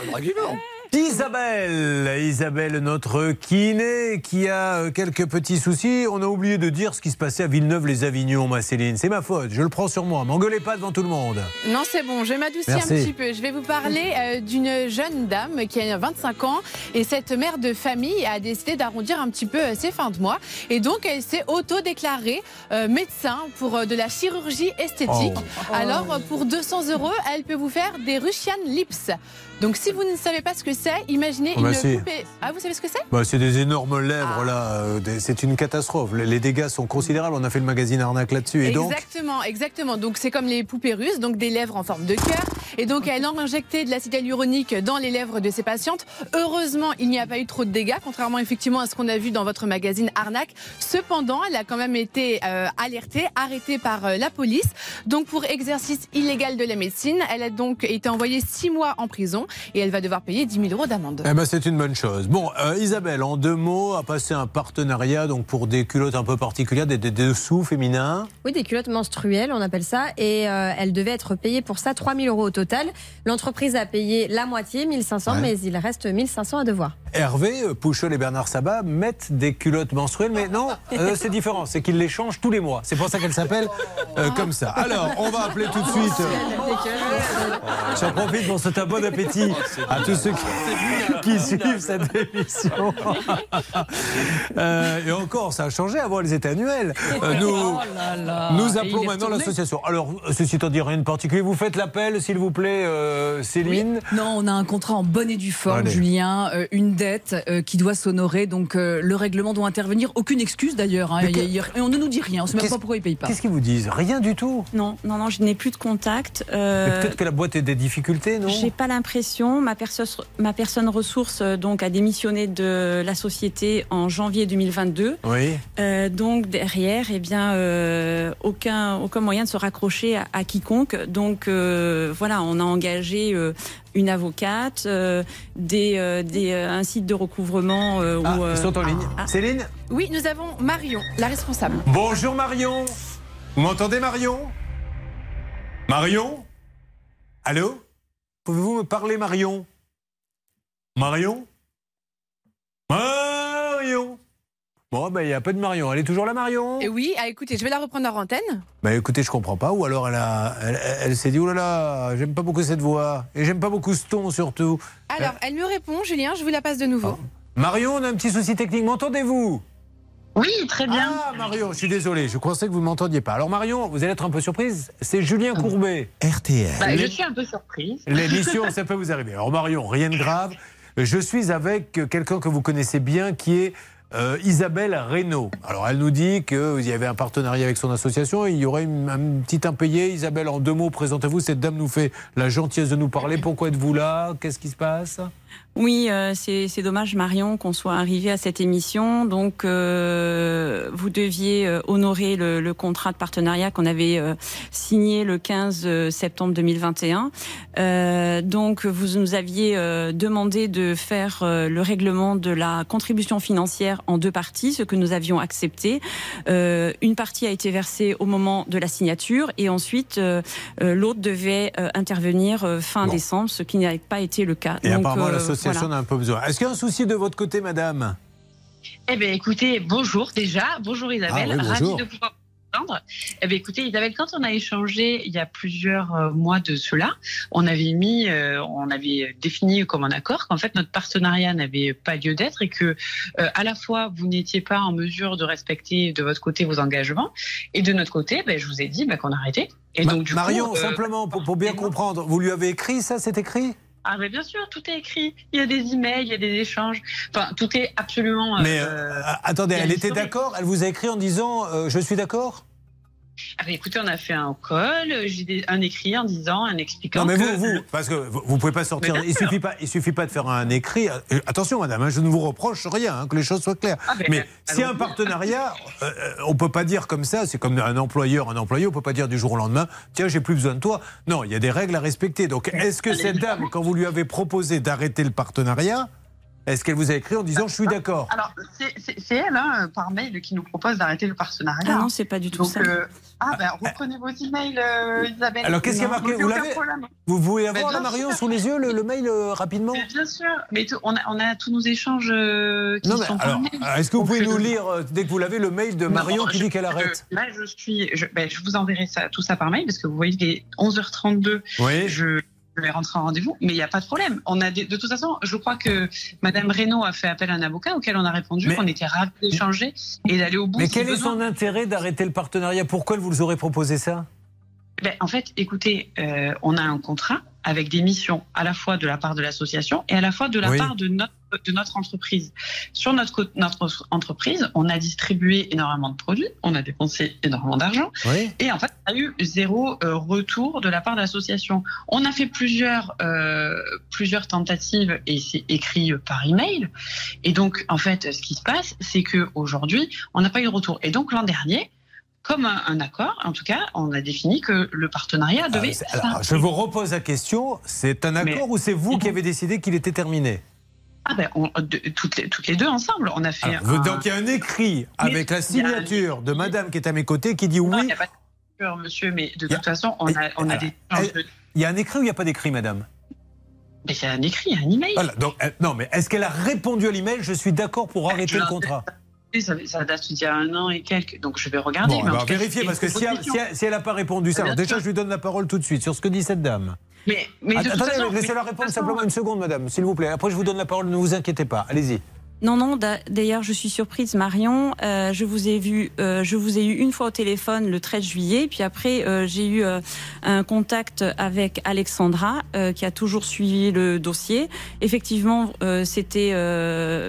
Isabelle, Isabelle, notre kiné, qui a euh, quelques petits soucis. On a oublié de dire ce qui se passait à Villeneuve-les-Avignon, ma Céline. C'est ma faute, je le prends sur moi. M'engueulez pas devant tout le monde. Non, c'est bon, je vais m'adoucir un petit peu. Je vais vous parler euh, d'une jeune dame qui a 25 ans et cette mère de famille a décidé d'arrondir un petit peu euh, ses fins de mois et donc elle s'est auto-déclarée euh, médecin pour euh, de la chirurgie esthétique. Oh. Alors pour 200 euros, elle peut vous faire des Russian lips. Donc si vous ne savez pas ce que c'est, imaginez Oh, bah une si. poupée. Ah, vous savez ce que c'est? Bah, c'est des énormes lèvres là, euh, c'est une catastrophe. Les, dégâts sont considérables. On a fait le magazine Arnaque là-dessus. Et donc, Exactement, exactement. Donc c'est comme les poupées russes, donc des lèvres en forme de cœur. Et donc elle a injecté de l'acide hyaluronique dans les lèvres de ses patientes. Heureusement, il n'y a pas eu trop de dégâts, contrairement effectivement à ce qu'on a vu dans votre magazine Arnaque. Cependant, elle a quand même été euh, alertée, arrêtée par euh, la police. Donc pour exercice illégal de la médecine, elle a donc été envoyée six mois en prison et elle va devoir payer 10 000 euros d'amende. eh ben, c'est une bonne chose. Bon, euh, Isabelle, en deux mots, a passé un partenariat donc pour des culottes un peu particulières, des, des dessous féminins. Oui, des culottes menstruelles, on appelle ça. Et euh, elle devait être payée pour ça 3000 euros au total. L'entreprise a payé la moitié, 1500, Ouais. mais il reste 1500 à devoir. Hervé, euh, Pouchol et Bernard Sabat mettent des culottes menstruelles, mais non, euh, c'est différent. C'est qu'ils les changent tous les mois. C'est pour ça qu'elles s'appellent euh, comme ça. Alors, on va appeler tout de suite. J'en profite pour souhaiter un bon appétit à tous ceux qui, qui suivent cette émission. <laughs> Euh, et encore, ça a changé. Avant, elles étaient annuelles. Euh, nous, Oh nous appelons maintenant l'association. Alors, ceci étant dit, rien de particulier. Vous faites l'appel, s'il vous plaît, euh, Céline. Non, on a un contrat en bonne et due forme, Allez. Julien, euh, une dette euh, qui doit s'honorer, donc euh, le règlement doit intervenir. Aucune excuse d'ailleurs, hein, et on ne nous dit rien, on ne sait même pas pourquoi ils payent pas. Qu'est-ce qu'ils vous disent? Rien du tout? Non, non, non, je n'ai plus de contact. Euh, Peut-être que la boîte a des difficultés, non? J'ai pas l'impression. Ma, perso- ma personne ressource donc a démissionné de la société en janvier 2022. Oui. Euh, donc derrière, eh bien, euh, aucun aucun moyen de se raccrocher à, à quiconque. Donc euh, voilà, on a engagé euh, une avocate, euh, des, euh, des euh, un site de recouvrement. euh, Ah, où, ils sont en ligne. ah, Céline Oui, nous avons Marion, la responsable. Bonjour Marion. Vous m'entendez Marion? Marion? Allô? Pouvez-vous me parler Marion? Marion? Marion Bon, ben il y a peu de Marion. Elle est toujours là Marion? Et oui, ah, écoutez, je vais la reprendre en antenne. Bah écoutez, je comprends pas. Ou alors elle, a, elle, elle s'est dit, oh là là, j'aime pas beaucoup cette voix. Et j'aime pas beaucoup ce ton surtout. Alors, elle me répond, Julien, je vous la passe de nouveau. Marion, on a un petit souci technique. M'entendez-vous? Oui, très bien. Ah, Marion, je suis désolé. Je pensais que vous ne m'entendiez pas. Alors, Marion, vous allez être un peu surprise. C'est Julien Courbet. RTL. Bah, je suis un peu surprise. L'émission, <laughs> ça peut vous arriver. Alors, Marion, rien de grave. Je suis avec quelqu'un que vous connaissez bien qui est. euh, Isabelle Reynaud. Alors, elle nous dit qu'il y avait un partenariat avec son association et il y aurait un petit impayé. Isabelle, en deux mots, présentez-vous. Cette dame nous fait la gentillesse de nous parler. Pourquoi êtes-vous là? Qu'est-ce qui se passe? Oui, euh, c'est dommage, Marion, qu'on soit arrivé à cette émission. Donc, euh, vous deviez euh, honorer le, le contrat de partenariat qu'on avait euh, signé le 15 septembre 2021. Euh, donc, vous nous aviez euh, demandé de faire euh, le règlement de la contribution financière en deux parties, ce que nous avions accepté. Euh, une partie a été versée au moment de la signature et ensuite euh, euh, l'autre devait euh, intervenir euh, fin Bon. décembre, ce qui n'a pas été le cas. Et Donc, apparemment, euh, l'association voilà. en a un peu besoin. Est-ce qu'il y a un souci de votre côté, madame? Eh bien, écoutez, bonjour déjà. Bonjour Isabelle. Ah oui, bonjour. Ravie de pouvoir, entendre. Eh bien, écoutez, Isabelle, quand on a échangé il y a plusieurs euh, mois de cela, on avait mis, euh, on avait défini comme un accord qu'en fait notre partenariat n'avait pas lieu d'être et que euh, à la fois vous n'étiez pas en mesure de respecter de votre côté vos engagements et de notre côté, ben, je vous ai dit ben, qu'on arrêtait. Et Ma- donc, du Marion, coup, euh, simplement, pour, pour bien comprendre, vous lui avez écrit ça, c'est écrit? Ah, mais bien sûr, tout est écrit. Il y a des emails, il y a des échanges. Enfin, tout est absolument. Mais euh, euh, attendez, elle était d'accord? Elle vous a écrit en disant euh, Je suis d'accord? Ah, bah, écoutez, on a fait un call, j'ai des- un écrit en disant, un expliquant. Non, mais que vous, vous, parce que vous, vous pouvez pas sortir. Il suffit pas, il suffit pas de faire un écrit. Euh, Attention, madame, hein, je ne vous reproche rien, hein, que les choses soient claires. Ah, ben, mais euh, si un partenariat, euh, euh, on peut pas dire comme ça. C'est comme un employeur, un employé, on peut pas dire du jour au lendemain. Tiens, j'ai plus besoin de toi. Non, il y a des règles à respecter. Donc, est-ce que cette dame, quand vous lui avez proposé d'arrêter le partenariat, est-ce qu'elle vous a écrit en disant je suis d'accord Alors, c'est- elle, hein, par mail, qui nous propose d'arrêter le partenariat. Ah non, c'est pas du tout Donc, ça. euh, ah, ben, reprenez vos emails, euh, Isabelle. Alors, qu'est-ce qui a marqué Vous l'avez. Vous pouvez avoir, la Marion, sous les yeux, le, le mail euh, rapidement Mais bien sûr, mais on, a, on a tous nos échanges euh, qui Non, mais sont alors, est-ce que vous pouvez nous lire, euh, dès que vous l'avez, le mail de Non, Marion qui je- dit qu'elle arrête Là, je suis. Je, ben, je vous enverrai ça, tout ça par mail parce que vous voyez qu'il est 11h32. Oui. Je vais rentrer en rendez-vous, mais il n'y a pas de problème. On a des- de toute façon, je crois que Madame Reynaud a fait appel à un avocat auquel on a répondu qu'on était ravis d'échanger et d'aller au bout. Mais quel est son intérêt d'arrêter le partenariat? Pourquoi elle vous aurait proposé ça? Ben, en fait, écoutez, euh, on a un contrat avec des missions à la fois de la part de l'association et à la fois de la Oui. part de notre, de notre entreprise. Sur notre, notre entreprise, on a distribué énormément de produits, on a dépensé énormément d'argent Oui. et en fait, on a eu zéro euh, retour de la part de l'association. On a fait plusieurs, euh, plusieurs tentatives et c'est écrit par email. Et donc, en fait, ce qui se passe, c'est que aujourd'hui, on n'a pas eu de retour. Et donc, l'an dernier, comme un, un accord, en tout cas, on a défini que le partenariat devait. Ah, c'est- Alors, je vous repose la question c'est un Mais- accord ou c'est vous qui avez décidé qu'il était terminé? Ah ben, on- de- toutes, les, toutes les deux ensemble, on a fait. Alors, un- Donc il y a un écrit avec la un- signature de madame qui est à mes côtés qui dit Non, oui. il n'y a pas de signature, monsieur, mais de toute façon, on a, on a des. Il y a un écrit ou il n'y a pas d'écrit, madame? Mais il y a un écrit, il y a un email. Voilà, donc, euh, non, mais est-ce qu'elle a répondu à l'email? Je suis d'accord pour arrêter le contrat. Ça, ça date d'il y a un an et quelques, donc je vais regarder. Bon, mais cas, c'est parce que si elle proposition. si si elle n'a pas répondu ça, alors déjà sûr. je lui donne la parole tout de suite sur ce que dit cette dame. Mais, mais Attendez, laissez-la répondre simplement une seconde, madame, s'il vous plaît. Après, je vous donne la parole, ne vous inquiétez pas. Allez-y. Non, non. d'a- D'ailleurs, je suis surprise, Marion. Euh, je vous ai vu, euh, je vous ai eu une fois au téléphone le 13 juillet, puis après euh, j'ai eu un contact avec Alexandra qui a toujours suivi le dossier. Effectivement, c'était,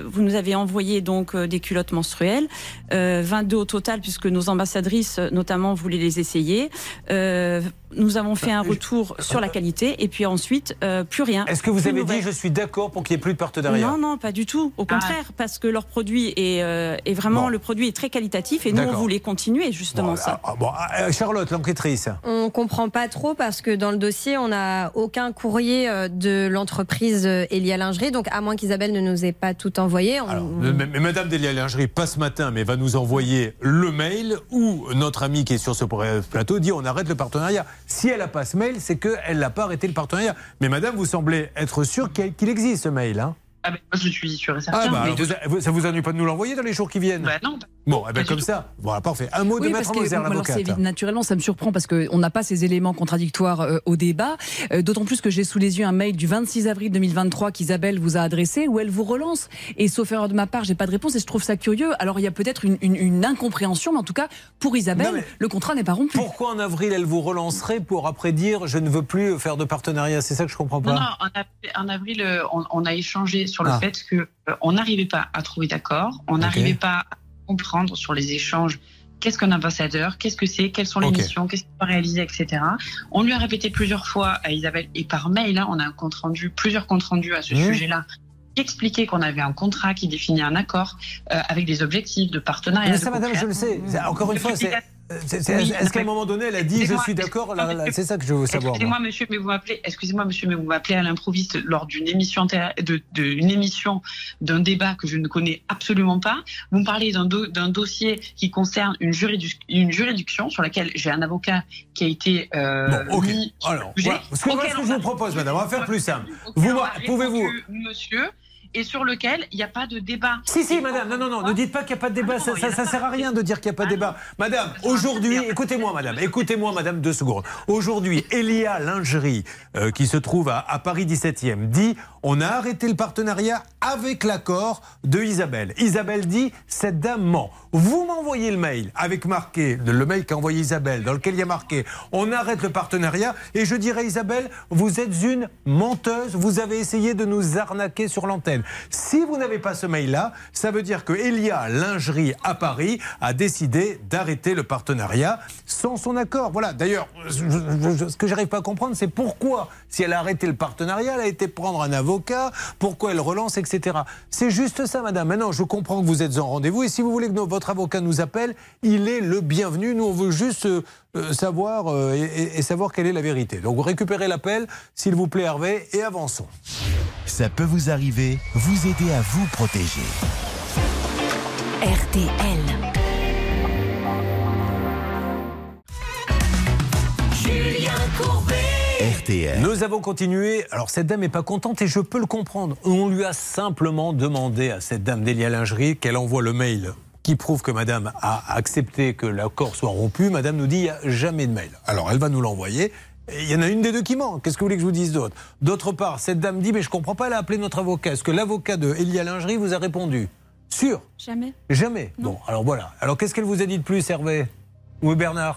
vous nous avez envoyé donc des culottes menstruelles, euh, 22 au total puisque nos ambassadrices notamment voulaient les essayer. Euh, nous avons fait un retour sur la qualité et puis ensuite euh, plus rien. Est-ce que vous avez nouvelle. dit je suis d'accord pour qu'il n'y ait plus de partenariat Non, non, pas du tout. Au contraire, parce que leur produit est, euh, est vraiment, le produit est très qualitatif et nous, on voulait continuer justement ça. Ah, bon, ah, Charlotte, l'enquêtrice. On comprend pas trop parce que dans le dossier, on n'a aucun courrier euh, de l'entreprise euh, Elia Lingerie. Donc, à moins qu'Isabelle ne nous ait pas tout envoyé. on- Mais, mais Madame Delia Lingerie, pas ce matin, mais va nous envoyer le mail où notre ami qui est sur ce plateau dit on arrête le partenariat. Si elle n'a pas ce mail, c'est qu'elle n'a pas arrêté le partenariat. Mais Madame, vous semblez être sûr qu'il qu'il existe ce mail. Hein Ah ben, moi, je suis sûr et certain. ah bah, alors, de- vous- ça vous ennuie pas de nous l'envoyer dans les jours qui viennent Bah non. Bon, eh ben, comme ça. Voilà, parfait. Un mot de Oui, Maître parce que, Moser, bon, alors, c'est l'avocate. évident, naturellement, ça me surprend parce qu'on n'a pas ces éléments contradictoires euh, au débat. Euh, D'autant plus que j'ai sous les yeux un mail du 26 avril 2023 qu'Isabelle vous a adressé où elle vous relance. Et sauf erreur de ma part, j'ai pas de réponse et je trouve ça curieux. Alors il y a peut-être une, une- une incompréhension, mais en tout cas, pour Isabelle, Non, mais- le contrat n'est pas rompu. Pourquoi en avril elle vous relancerait pour après dire je ne veux plus faire de partenariat? C'est ça que je comprends pas. Non, non, en, av- en avril, euh, on, on a échangé sur le Ah. fait que euh, on n'arrivait pas à trouver d'accord, on n'arrivait pas à comprendre sur les échanges. Qu'est-ce qu'un ambassadeur Qu'est-ce que c'est Quelles sont les missions Qu'est-ce qu'il doit réaliser, etc. On lui a répété plusieurs fois à Isabelle et par mail, hein, on a un compte rendu, plusieurs comptes rendus à ce Mmh. sujet-là, qui expliquait qu'on avait un contrat qui définit un accord euh, avec des objectifs de partenariat. Mais de ça, madame, je le sais. Encore une fois, c'est. Oui, Est-ce qu'à un moment donné, elle a dit je suis d'accord C'est ça que je veux savoir. moi. Excusez-moi, monsieur, mais vous m'appelez. Excusez-moi, monsieur, mais vous m'appelez à l'improviste lors d'une émission, de, de- une émission, d'un débat que je ne connais absolument pas. Vous me parlez d'un do- dossier qui concerne une, juridic- une juridiction sur laquelle j'ai un avocat qui a été euh, Bon, ok. mis Alors, voilà. Ce que, ce je vous propose, madame, on va faire plus simple. Vous, pouvez-vous. Monsieur. Et sur lequel il n'y a pas de débat. Si, si, madame, non, non, non, ne dites pas qu'il n'y a pas de débat, ça, ça, ça sert à rien de dire qu'il n'y a pas de débat. Madame, aujourd'hui, écoutez-moi, madame, écoutez-moi, madame, deux secondes. Aujourd'hui, Elia Lingerie, euh, qui se trouve à, à Paris 17e, dit on a arrêté le partenariat avec l'accord de Isabelle. Isabelle dit cette dame ment. Vous m'envoyez le mail avec marqué, le mail qu'a envoyé Isabelle, dans lequel il y a marqué on arrête le partenariat, et je dirais Isabelle, vous êtes une menteuse, vous avez essayé de nous arnaquer sur l'antenne. Si vous n'avez pas ce mail-là, ça veut dire que Elia Lingerie à Paris a décidé d'arrêter le partenariat sans son accord. Voilà, d'ailleurs, ce que j'arrive pas à comprendre, c'est pourquoi, si elle a arrêté le partenariat, elle a été prendre un avocat, pourquoi elle relance, etc. C'est juste ça, madame. Maintenant, je comprends que vous êtes en rendez-vous, et si vous voulez que votre avocat nous appelle, il est le bienvenu. Nous, on veut juste euh, euh, savoir euh, et, et- savoir quelle est la vérité. Donc, récupérez l'appel, s'il vous plaît, Hervé, et avançons. Ça peut vous arriver, vous aider à vous protéger. RTL. Julien Courbet. RTL. Nous avons continué. Alors, cette dame n'est pas contente et je peux le comprendre. On lui a simplement demandé à cette dame d'Elia Lingerie qu'elle envoie le mail qui prouve que madame a accepté que l'accord soit rompu. Madame nous dit il n'y a jamais de mail. Alors, elle va nous l'envoyer. Il y en a une des deux qui ment. Qu'est-ce que vous voulez que je vous dise d'autre? D'autre part, cette dame dit Mais je comprends pas, elle a appelé notre avocat. Est-ce que l'avocat de Elia Lingerie vous a répondu? Sûr? Jamais. Jamais? Bon, alors voilà. Alors, qu'est-ce qu'elle vous a dit de plus, Hervé? Ou Céline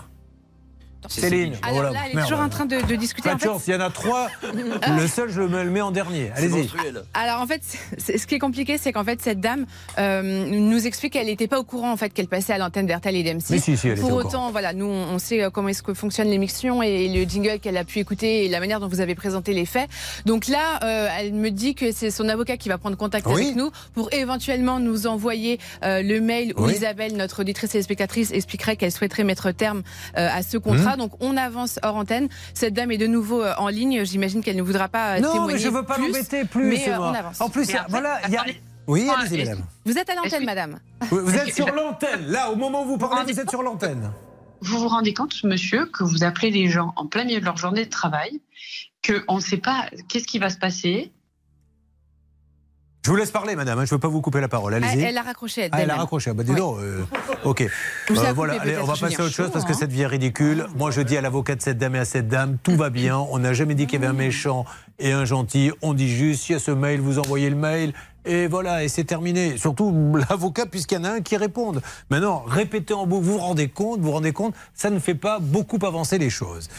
Céline. Alors Voilà. là, elle est Merde. toujours en train de, de discuter. Pas en de fait, chance, il y en a trois. <laughs> Le seul, je me le mets en dernier. Allez-y. Alors en fait, ce qui est compliqué, c'est qu'en fait cette dame euh, nous explique qu'elle n'était pas au courant en fait qu'elle passait à l'antenne d'RTL et d'M6. Mais si, si, elle Pour autant, voilà, nous on sait euh, comment est-ce que fonctionne l'émission et le jingle qu'elle a pu écouter et la manière dont vous avez présenté les faits. Donc là, euh, elle me dit que c'est son avocat qui va prendre contact Oui. avec nous pour éventuellement nous envoyer euh, le mail où Oui. Isabelle, notre auditrice et spectatrice, expliquerait qu'elle souhaiterait mettre terme euh, à ce contrat. Donc on avance hors antenne. Cette dame est de nouveau euh, en ligne. J'imagine qu'elle ne voudra pas euh, Non, témoigner mais je veux pas l'embêter plus. Mais euh, on avance. En plus, après, voilà, il y a. Oui, Ah, allez-y, madame. Vous êtes à l'antenne, madame. Vous vous êtes sur l'antenne. Là, au moment où vous parlez, vous êtes sur l'antenne. Vous vous rendez compte, monsieur, que vous appelez les gens en plein milieu de leur journée de travail, qu'on ne sait pas qu'est-ce qui va se passer. Je vous laisse parler, madame. hein, Je ne veux pas vous couper la parole. Elle, Allez-y. elle a raccroché. Ah, elle a raccroché. Ah, bah, dis donc. euh, ok. Vous avez voilà. Allez, on va passer à autre chose parce que Chaud, cette vie est ridicule. Moi, je dis à l'avocat de cette dame et à cette dame, tout va bien. On n'a jamais dit qu'il y avait un méchant et un gentil. On dit juste, s'il y a ce mail, vous envoyez le mail. Et voilà, et c'est terminé. Surtout l'avocat, puisqu'il y en a un qui réponde. Maintenant, répétez en boucle, vous vous rendez compte, vous vous rendez compte, ça ne fait pas beaucoup avancer les choses.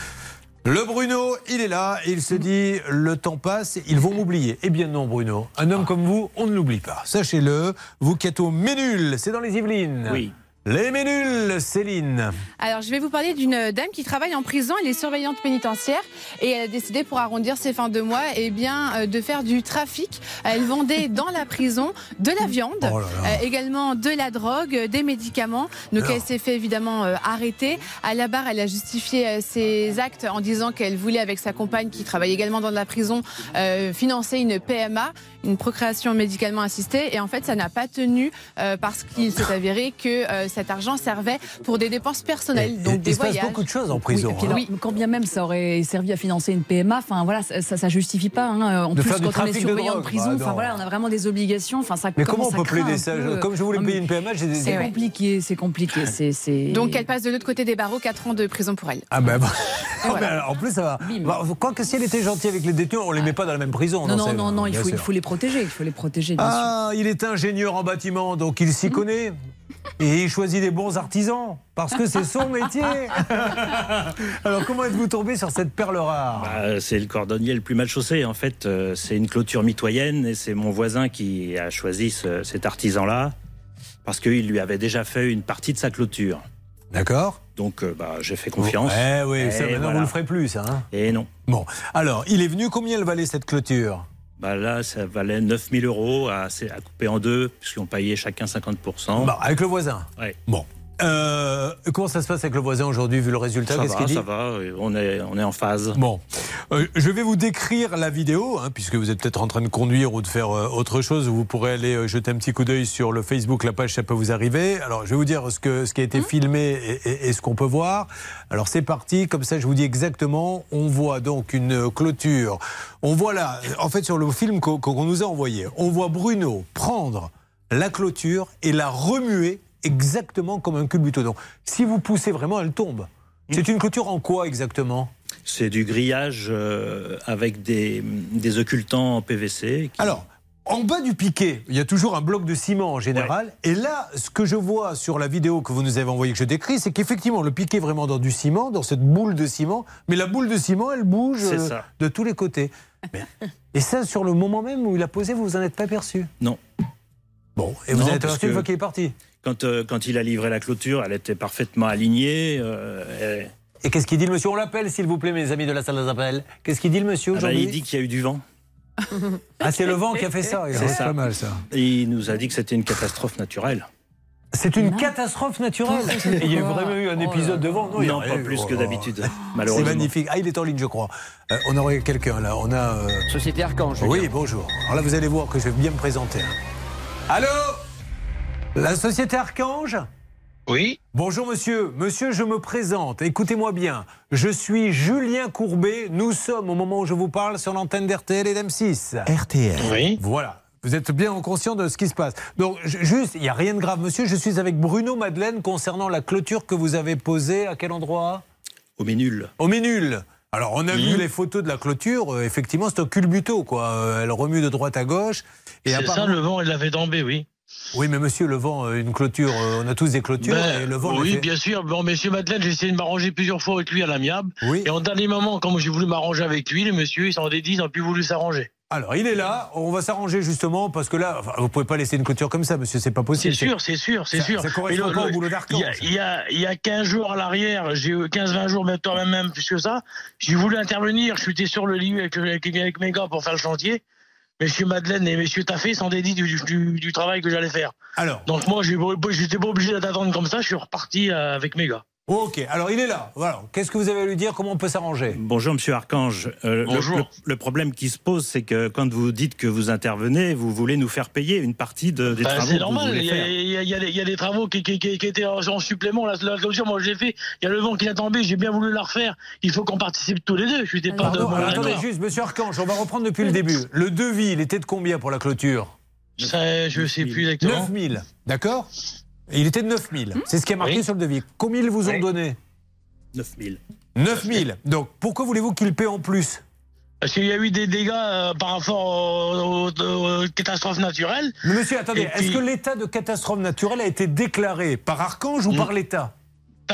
Le Bruno, il est là, il se dit le temps passe, ils vont m'oublier. Eh bien non, Bruno, un homme comme vous, on ne l'oublie pas. Sachez-le, vous qui êtes au Ménul, c'est dans les Yvelines. Oui. Les Ménuls, Céline. Alors, je vais vous parler d'une dame qui travaille en prison. Elle est surveillante pénitentiaire et elle a décidé, pour arrondir ses fins de mois, eh bien, euh, de faire du trafic. Elle vendait dans la prison de la viande, Oh là là. euh, également de la drogue, euh, des médicaments. Donc, elle s'est fait évidemment euh, arrêter. À la barre, elle a justifié euh, ses actes en disant qu'elle voulait, avec sa compagne qui travaille également dans la prison, euh, financer une PMA, une procréation médicalement assistée. Et en fait, ça n'a pas tenu euh, parce qu'il s'est avéré que euh, cet argent servait pour des dépenses personnelles, donc des il se passe voyages. beaucoup de choses en Oui, prison. et puis hein. quand bien même ça aurait servi à financer une PMA, enfin voilà, ça, ça, ça justifie pas. hein. En De plus, quand on est surveillant de, drogue, prison, enfin voilà, on a vraiment des obligations. Enfin, ça Mais comment commence on à peut plaider ça peu. Comme je voulais payer une PMA, j'ai des. C'est compliqué, c'est compliqué. <laughs> C'est. Donc elle passe de l'autre côté des barreaux, 4 ans de prison pour elle. Ah ben, bah, voilà. en plus ça va. Bah, Quoique si elle était gentille avec les détenus, on les met pas dans la même prison. non, non, non, non, il faut, il les protéger, il faut les protéger. Bien sûr. Ah, il est ingénieur en bâtiment, donc il s'y connaît. Et il choisit des bons artisans, parce que c'est son métier. <laughs> Alors comment êtes-vous tombé sur cette perle rare? Bah, c'est le cordonnier le plus mal chaussé. En fait, euh, c'est une clôture mitoyenne et c'est mon voisin qui a choisi ce- cet artisan-là parce qu'il lui avait déjà fait une partie de sa clôture. D'accord. Donc, euh, bah, j'ai fait confiance. Eh oui, ça, maintenant voilà. vous le ferez plus, ça. hein Et non. Bon, alors, il est venu, combien elle valait cette clôture? Bah là, ça valait 9000 euros à, couper en deux, puisqu'on payait chacun 50%. Bah, avec le voisin Ouais. Bon. Euh, comment ça se passe avec le voisin aujourd'hui, vu le résultat? Ça va, qu'il dit? ça va, on est, on est en phase. Bon. Euh, je vais vous décrire la vidéo, hein, puisque vous êtes peut-être en train de conduire ou de faire euh, autre chose. Vous pourrez aller euh, jeter un petit coup d'œil sur le Facebook, la page, ça peut vous arriver. Alors, je vais vous dire ce, que, ce qui a été filmé et, et- et ce qu'on peut voir. Alors, c'est parti. Comme ça, je vous dis exactement. On voit donc une clôture. On voit là, en fait, sur le film qu'on qu'on nous a envoyé, on voit Bruno prendre la clôture et la remuer exactement comme un culbuto. Donc, si vous poussez vraiment, elle tombe. C'est une clôture en quoi exactement? C'est du grillage euh, avec des, des occultants en PVC. qui- Alors, en bas du piquet, il y a toujours un bloc de ciment en général. Et là, ce que je vois sur la vidéo que vous nous avez envoyée, que je décris, c'est qu'effectivement, le piquet est vraiment dans du ciment, dans cette boule de ciment. Mais la boule de ciment, elle bouge euh, de tous les côtés. Et ça, sur le moment même où il a posé, vous vous en êtes pas perçu Non. Bon, et vous Non, en êtes aperçu une fois qu'il est parti? Quand, euh, quand il a livré la clôture, elle était parfaitement alignée. euh, et- Et qu'est-ce qu'il dit le monsieur On l'appelle, s'il vous plaît, mes amis de la salle des appels. Qu'est-ce qu'il dit le monsieur Ah bah, aujourd'hui il dit qu'il y a eu du vent. <laughs> Ah, c'est le vent qui a fait ça. <laughs> C'est C'est ça. pas mal ça. Et il nous a dit que c'était une catastrophe naturelle. C'est une catastrophe naturelle. Et il y a vraiment eu un épisode de vent. il y a Non, rien pas plus Oh que d'habitude, C'est malheureusement. magnifique. Ah, il est en ligne, je crois. Euh, on aurait quelqu'un là. On a. euh, Société Archange. Oui, bonjour. Alors là, vous allez voir que je vais bien me présenter. Allô La société Archange Oui. Bonjour monsieur. Monsieur, je me présente. Écoutez-moi bien. Je suis Julien Courbet. Nous sommes, au moment où je vous parle, sur l'antenne d'RTL et d'M6. RTL. Oui. Voilà. Vous êtes bien conscient de ce qui se passe. Donc, juste, il n'y a rien de grave, monsieur. Je suis avec Bruno Madeleine concernant la clôture que vous avez posée. À quel endroit? Au Ménul. Au Ménul. Alors, on a vu les photos de la clôture. Euh, effectivement, c'est un culbuto, quoi. Euh, Elle remue de droite à gauche. Et C'est ça, le vent, il l'avait tombé, oui. Oui, mais monsieur, le vent, euh, une clôture, euh, on a tous des clôtures. Ben, et le vent, oui, bien sûr. Bon, monsieur Madeleine, j'ai essayé de m'arranger plusieurs fois avec lui à l'amiable. Et en dernier moment, comme j'ai voulu m'arranger avec lui, les messieurs, ils s'en dédient, ils n'ont plus voulu s'arranger. Alors, il est là. On va s'arranger justement parce que là, enfin, vous pouvez pas laisser une clôture comme ça, monsieur. C'est pas C'est possible. sûr, c'est sûr, c'est sûr. Ça correspond le- pas au boulot Il y, d'Archange. a, il, y a, il y a 15 jours à l'arrière, j'ai eu 15-20 jours, mais toi même plus que ça, j'ai voulu intervenir, je suis sur le lieu avec, avec, avec mes gars pour faire le chantier. Monsieur Madeleine et Monsieur Taffé s'en dédient du, du, du travail que j'allais faire. Alors Donc moi, j'ai- j'étais pas obligé d'attendre comme ça, je suis reparti euh, avec mes gars. Ok, alors il est là. Voilà. Qu'est-ce que vous avez à lui dire? Comment on peut s'arranger? Bonjour, monsieur Archange. Euh, le- Bonjour. Le, le problème qui se pose, c'est que quand vous dites que vous intervenez, vous voulez nous faire payer une partie de, des Ben, travaux c'est que vous normal, voulez il y, a, faire. il y a- il y a des- il y a des travaux qui, qui- qui- qui étaient en, en supplément. La, la clôture, moi je l'ai fait. Il y a le vent qui a tombé, j'ai bien voulu la refaire. Il faut qu'on participe tous les deux. Je suis pas de Pardon, bon alors, attendez juste, monsieur Archange, on va reprendre depuis le début. Le devis, il était de combien pour la clôture? Ça, Je sais plus exactement. 9 000, Il était de 9 000. C'est ce qui est marqué Oui. sur le devis. Combien ils vous ont Oui. donné 9 000. 9 000. Donc pourquoi voulez-vous qu'il paie en plus Parce qu'il y a eu des dégâts euh, par rapport aux, aux- aux catastrophes naturelles. Mais monsieur, attendez, est-ce que l'état de catastrophe naturelle a été déclaré par Archange ou Mm. par l'État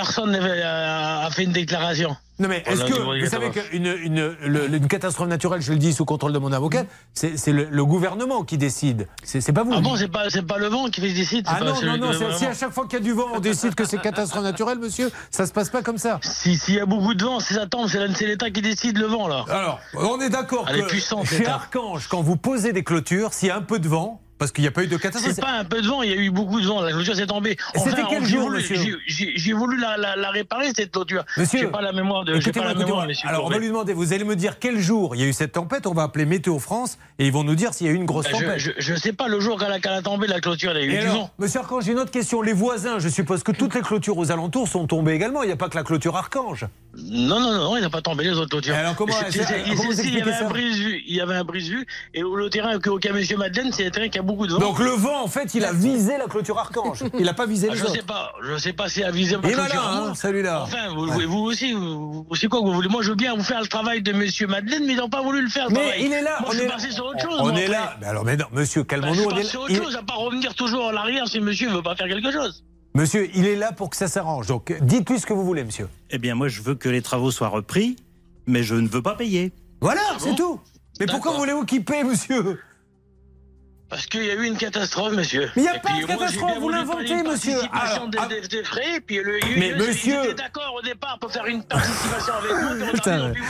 Personne euh, a fait une déclaration. Non mais est-ce que vous savez qu'une une, une catastrophe naturelle, je le dis sous contrôle de mon avocat, c'est le, le gouvernement qui décide. C'est pas vous. Ah bon, c'est pas, c'est pas le vent qui décide. Ah pas non, non, non, si à chaque fois qu'il y a du vent, on décide que c'est catastrophe naturelle, monsieur, ça se passe pas comme ça. Si- S'il y a beaucoup de vent, si ça tombe, c'est l'État qui décide le vent, là. Alors, on est d'accord Elle est que puissante, chez. Archange, quand vous posez des clôtures, s'il y a un peu de vent, parce qu'il n'y a pas eu de catastrophe. C'est pas un peu de vent, il y a eu beaucoup de vent. La clôture s'est tombée. C'était quel jour, voulu- monsieur j'ai- voulu la, la- la réparer, cette clôture. Monsieur, j'ai pas la mémoire de. Pas la mémoire, monsieur. Alors, on va lui demander, vous allez me dire quel jour il y a eu cette tempête, on va appeler Météo France et ils vont nous dire s'il y a eu une grosse tempête. je, je sais pas, le jour qu'elle a, a tombé, la clôture, y a eu Et du alors, vent. monsieur Archange, j'ai une autre question. Les voisins, je suppose que toutes les clôtures aux alentours sont tombées également. Il n'y a pas que la clôture Archange. Non, non, non, il n'a pas tombé les autres clôtures. Et alors, comment- vous il y avait un brise-vue, il y avait un brise-vue, et le terrain que- auquel monsieur Madeleine, c'est un terrain qui a beaucoup de vent. Donc le vent, en fait, il a visé la clôture Archange. Il n'a pas visé Ah, les je autres. sais pas, je sais pas si à viser ma Il est clôture. hein, celui-là. Enfin, vous, Ouais. vous aussi, c'est quoi que vous voulez Moi, je veux bien vous faire le travail de monsieur Madeleine, mais ils n'ont pas voulu le faire. Mais travail. il est là, Moi, on je est suis là. passé sur autre chose. On moi, est après. là. Mais alors, mais non, monsieur, Bah, je calmons-nous. on est sur autre Il- chose, à pas revenir toujours en arrière si monsieur veut pas faire quelque chose. Monsieur, il est là pour que ça s'arrange. Donc, dites-lui ce que vous voulez, monsieur. Eh bien, moi, je veux que les travaux soient repris, mais je ne veux pas payer. Voilà, Ah c'est tout. Mais pourquoi voulez-vous qu'il paie, monsieur? Parce qu'il y a eu une catastrophe, monsieur. Mais il y a Et pas de catastrophe, vous l'inventez, monsieur. Alors, des, ah- des- des frais, et puis le, Mais monsieur- d'accord au départ pour faire une participation avec Putain. voulu.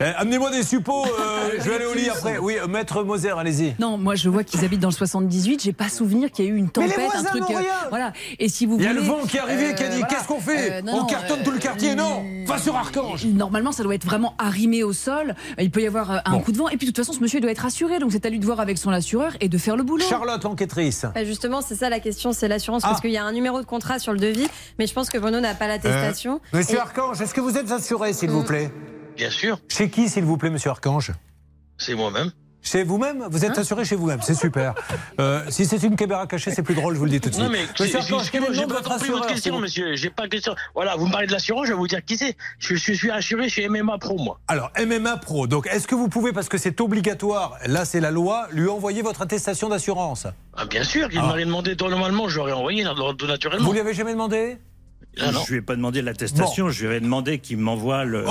Eh, Amenez-moi des suppos, euh, <laughs> je vais aller au lit après. Oui, euh, maître Moser, allez-y. Non, moi je vois qu'ils habitent dans le 78. J'ai pas souvenir qu'il y a eu une Mais les tempête, un truc. euh, voilà. Et si vous Il y a voulez, le vent qui est arrivé, qui a dit voilà. qu'est-ce qu'on fait Euh, non, On cartonne tout le quartier, non Va sur Archange Normalement, ça doit être vraiment arrimé au sol. Il peut y avoir euh, un coup de vent. Et puis, de toute façon, ce monsieur doit être assuré. Donc, c'est à lui de voir avec son assureur et de faire le boulot. Charlotte, l'enquêtrice. Bah, justement, c'est ça la question, c'est l'assurance, Ah. parce qu'il y a un numéro de contrat sur le devis, mais je pense que Bruno n'a pas l'attestation. Euh, Monsieur Et- Archange, est-ce que vous êtes assuré, s'il vous plaît? Bien sûr. Chez qui, s'il vous plaît, monsieur Archange? C'est moi-même. Chez vous-même Vous Hein êtes assuré chez vous-même, c'est super. Euh, si c'est une caméra cachée, c'est plus drôle, je vous le dis tout de suite. Non mais monsieur Archange, quel est le j'ai nom de pas votre votre assureur question, monsieur. J'ai pas de question. Voilà, vous me parlez de l'assurance, je vais vous dire qui c'est. Je, je suis assuré chez MMA Pro, moi. Alors, MMA Pro, donc est-ce que vous pouvez, parce que c'est obligatoire, là c'est la loi, lui envoyer votre attestation d'assurance? Ah, bien sûr, qu'il Ah. m'aurait demandé normalement, j'aurais envoyé naturellement. Vous lui avez jamais demandé? Ah, non. Je lui ai pas demandé l'attestation, je lui ai demandé qu'il m'envoie le,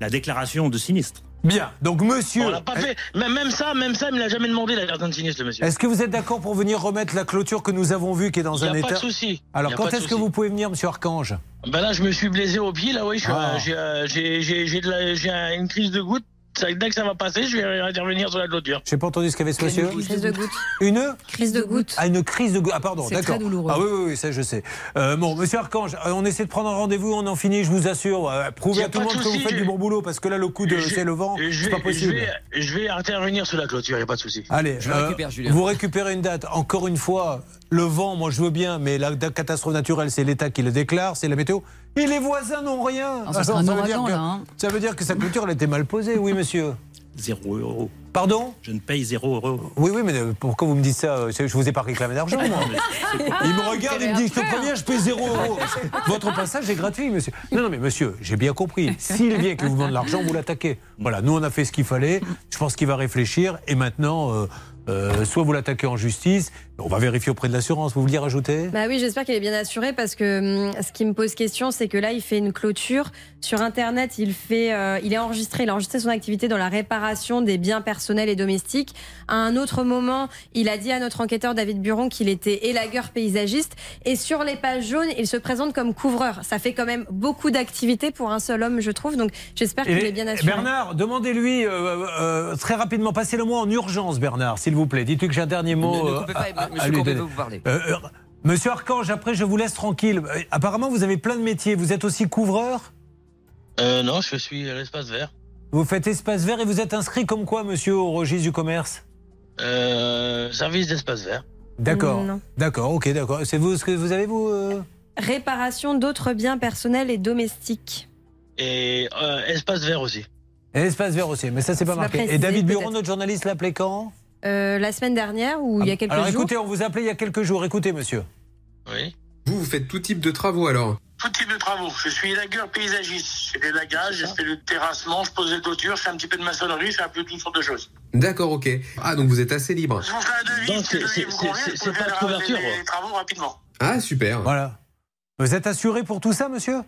la déclaration de sinistre. Bien, donc monsieur. On l'a pas fait. Même, même ça, même ça, il me l'a jamais demandé la garde de sinistre, le monsieur. Est-ce que vous êtes d'accord pour venir remettre la clôture que nous avons vue qui est dans a un pas état de souci. Alors quand pas est-ce que vous pouvez venir, monsieur Archange? Ben là, je me suis blessé au pied, là, oui. je suis, Ah. euh, J'ai euh, j'ai- j'ai- j'ai de la- j'ai un- une crise de goutte. Ça, Dès que ça va passer, je vais intervenir sur la clôture. J'ai pas entendu ce qu'avait ce monsieur. Crise de goutte. Une Crise de goutte. Ah, une crise de goutte. Ah, pardon, C'est d'accord. très douloureux. Ah, oui, oui, oui, ça, je sais. Euh, bon, monsieur Archange, euh, on essaie de prendre un rendez-vous, on en finit, je vous assure. Euh, prouvez à tout le monde de que vous faites je- du bon boulot, parce que là, le coup de Je- c'est le vent, je c'est pas possible. Je vais, je vais intervenir sur la clôture, il n'y a pas de souci. Allez, Je euh, récupère, Julien. vous récupérez une date. Encore une fois, le vent, moi je veux bien, mais la catastrophe naturelle, c'est l'État qui le déclare, c'est la météo. Et les voisins n'ont rien. Ah, ça veut dire que, là, hein. ça veut dire que sa clôture, elle était mal posée, oui, monsieur. Zéro euro. Pardon? Je ne paye zéro euro. Oui, oui, mais euh, pourquoi vous me dites ça euh, Je vous ai pas réclamé d'argent, moi. <laughs> Il me regarde et me dit Je te préviens, je paye zéro euro. <laughs> Votre passage est gratuit, monsieur. Non, non, mais monsieur, j'ai bien compris. S'il vient que vous demande de l'argent, vous l'attaquez. Voilà, nous, on a fait ce qu'il fallait. Je pense qu'il va réfléchir. Et maintenant, euh, euh, soit vous l'attaquez en justice, on va vérifier auprès de l'assurance. Vous vouliez rajouter? Bah oui, j'espère qu'il est bien assuré parce que hum, ce qui me pose question, c'est que là, il fait une clôture sur Internet. Il fait, euh, il est enregistré, il a enregistré son activité dans la réparation des biens personnels et domestiques. À un autre moment, il a dit à notre enquêteur David Buron qu'il était élagueur paysagiste. Et sur les pages jaunes, il se présente comme couvreur. Ça fait quand même beaucoup d'activités pour un seul homme, je trouve. Donc j'espère qu'il est bien assuré. Bernard, demandez-lui euh, euh, très rapidement, passez-le moi en urgence, Bernard, s'il vous plaît. Dites-lui que j'ai un dernier mot. Ne- ne euh, monsieur Courbet veut vous parler. Euh, euh, monsieur Archange, après je vous laisse tranquille. Euh, Apparemment, vous avez plein de métiers. Vous êtes aussi couvreur? Euh, non, je suis à l'espace vert. Vous faites espace vert et vous êtes inscrit comme quoi, monsieur, au registre du commerce? Euh, service d'espace vert. D'accord. D'accord, ok, d'accord. C'est vous ce que vous avez, vous euh? Réparation d'autres biens personnels et domestiques. Et euh, espace vert aussi. Et espace vert aussi, mais ça, c'est pas marqué. précisé, et David Buron, notre journaliste, l'appelait quand? Euh, la semaine dernière ou il y a quelques Alors jours. écoutez, on vous a appelé il y a quelques jours. Écoutez, monsieur. Oui. Vous, vous faites tout type de travaux alors Tout type de travaux. Je suis élagueur paysagiste. Je fais des lagages, je fais le terrassement, je pose des clôtures, je fais un petit peu de maçonnerie, je fais un peu toutes sortes de choses. D'accord, ok. Ah, donc vous êtes assez libre. Je vous fais un devis, Donc, si le c'est- devis vous c'est- convient, c'est- je c'est peux pas de faire couverture, les- les travaux rapidement. Ah, super. Voilà. Vous êtes assuré pour tout ça, monsieur?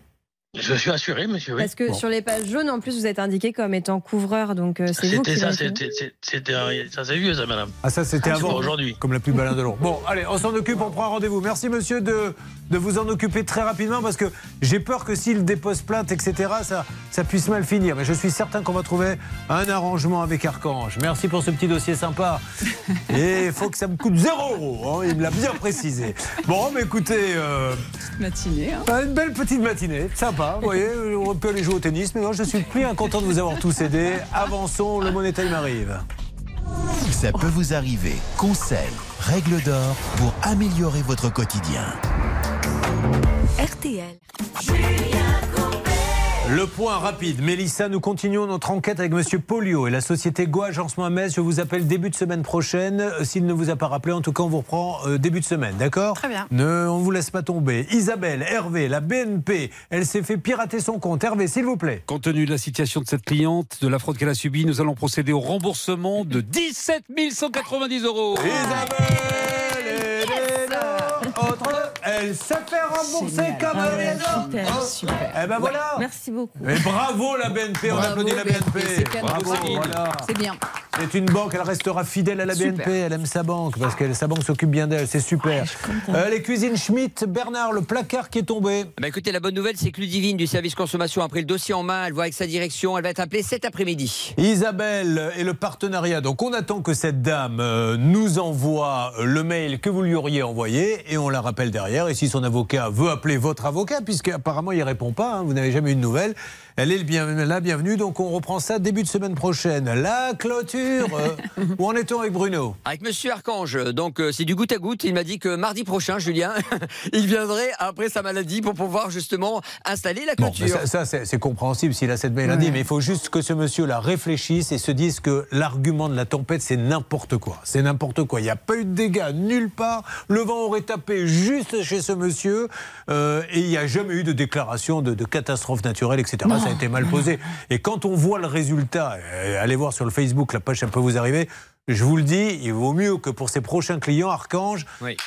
Je suis assuré, monsieur, oui. Parce que sur les pages jaunes, en plus, vous êtes indiqué comme étant couvreur, donc euh, c'est vous C'était qui ça, c'était ça c'est vieux ça, madame. Ah ça c'était Ah, avant. aujourd'hui. Comme la pub Alain Delon. Bon, allez, on s'en occupe, on prend un rendez-vous. Merci monsieur de, de vous en occuper très rapidement parce que j'ai peur que s'il dépose plainte, etc., ça, ça puisse mal finir. Mais je suis certain qu'on va trouver un arrangement avec Archange. Merci pour ce petit dossier sympa. <laughs> Et il faut que ça me coûte zéro euro. hein, il me l'a bien précisé. Bon, mais écoutez... euh, Matinée. hein. Une belle petite matinée, sympa, vous voyez, on peut aller jouer au tennis, mais moi je suis plus content de vous avoir tous aidés. Avançons, le Money Time arrive. Ça peut vous arriver. Conseils, règles d'or pour améliorer votre quotidien. RTL. Le point rapide. Mélissa, nous continuons notre enquête avec Monsieur Polio et la société Go Agencement à Metz. Je vous appelle début de semaine prochaine. Euh, S'il ne vous a pas rappelé, en tout cas, on vous reprend euh, début de semaine, d'accord? Très bien. Ne, on vous laisse pas tomber. Isabelle, Hervé, la BNP, elle s'est fait pirater son compte. Hervé, s'il vous plaît. Compte tenu de la situation de cette cliente, de la fraude qu'elle a subie, nous allons procéder au remboursement de 17 190 euros. Autre, elle se fait rembourser comme Ah les autres. Super, Oh. super. Eh ben voilà. Merci beaucoup. Et bravo la BNP, on Bravo, applaudit la BNP, BNP. c'est cadeau. Bravo, Céline. voilà. C'est bien. C'est une banque, elle restera fidèle à la Super. BNP, elle aime sa banque, parce que sa banque s'occupe bien d'elle, c'est super. Euh, les cuisines Schmitt, Bernard, le placard qui est tombé. Bah écoutez, la bonne nouvelle, c'est que Ludivine du service consommation a pris le dossier en main. Elle voit avec sa direction. Elle va être appelée cet après-midi. Isabelle et le partenariat. Donc on attend que cette dame euh, nous envoie le mail que vous lui auriez envoyé et on la rappelle derrière. Si son avocat veut appeler votre avocat, puisqu'apparemment il répond pas, hein, vous n'avez jamais eu de nouvelles, elle est le bien, la bienvenue. Donc on reprend ça début de semaine prochaine. La clôture. euh, <laughs> où en est-on avec Bruno? Avec Monsieur Archange, donc euh, c'est du goutte à goutte. Il m'a dit que mardi prochain, Julien, <laughs> il viendrait après sa maladie pour pouvoir justement installer la Bon, clôture. ça, ça, c'est compréhensible s'il a cette maladie, mais il faut juste que ce monsieur-là réfléchisse et se dise que l'argument de la tempête, c'est n'importe quoi. C'est n'importe quoi. Il n'y a pas eu de dégâts nulle part. Le vent aurait tapé juste chez ce monsieur euh, et il n'y a jamais eu de déclaration de, de catastrophe naturelle, etc. Non. Ça a été mal posé. Et quand on voit le résultat, euh, allez voir sur le Facebook, la page, ça peut vous arriver. Je vous le dis, il vaut mieux que pour ses prochains clients, Archange,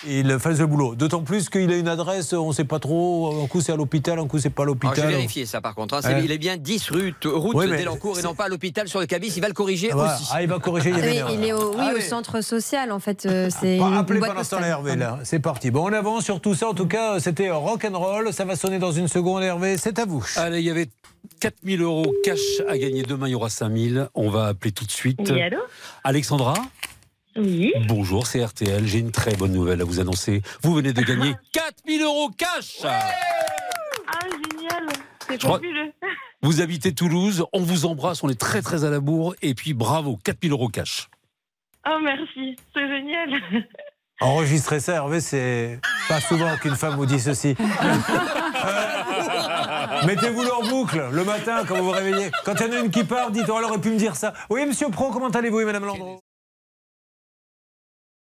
il fasse le boulot. D'autant plus qu'il a une adresse, on ne sait pas trop. Un coup c'est à l'hôpital, un coup c'est pas à l'hôpital. je vais vérifier ça par contre. hein. C'est- Ouais. Il est bien 10 rue, route Oui, et non pas à l'hôpital sur le cabis. Il va le corriger Ah, voilà. aussi. Ah, il va corriger, il y avait Oui, il est au, oui, au Allez. centre social en fait. euh, C'est Bon, une appelez temps postale. Hervé là, c'est parti. Bon, on avance sur tout ça. En tout cas, c'était rock and roll. Ça va sonner dans une seconde, Hervé. C'est à vous. Allez, il y avait 4000 euros cash à gagner. Demain, il y aura 5000. On va appeler tout de suite. Oui, allô? Alexandra? Oui. Bonjour, c'est RTL. J'ai une très bonne nouvelle à vous annoncer. Vous venez de gagner <laughs> 4000 euros cash Ah, génial. C'est fabuleux. <laughs> Vous habitez Toulouse. On vous embrasse. On est très, très à la bourre. Et puis, bravo, 4000 euros cash. Oh, merci. C'est génial. Enregistrer ça, Hervé, c'est pas souvent qu'une femme vous dit ceci. Euh, <laughs> Mettez-vous en boucle le matin quand vous vous réveillez. Quand il y en a une qui part, dites oh, elle aurait pu me dire ça. Oui, monsieur Pro, comment allez-vous, et madame Landreau?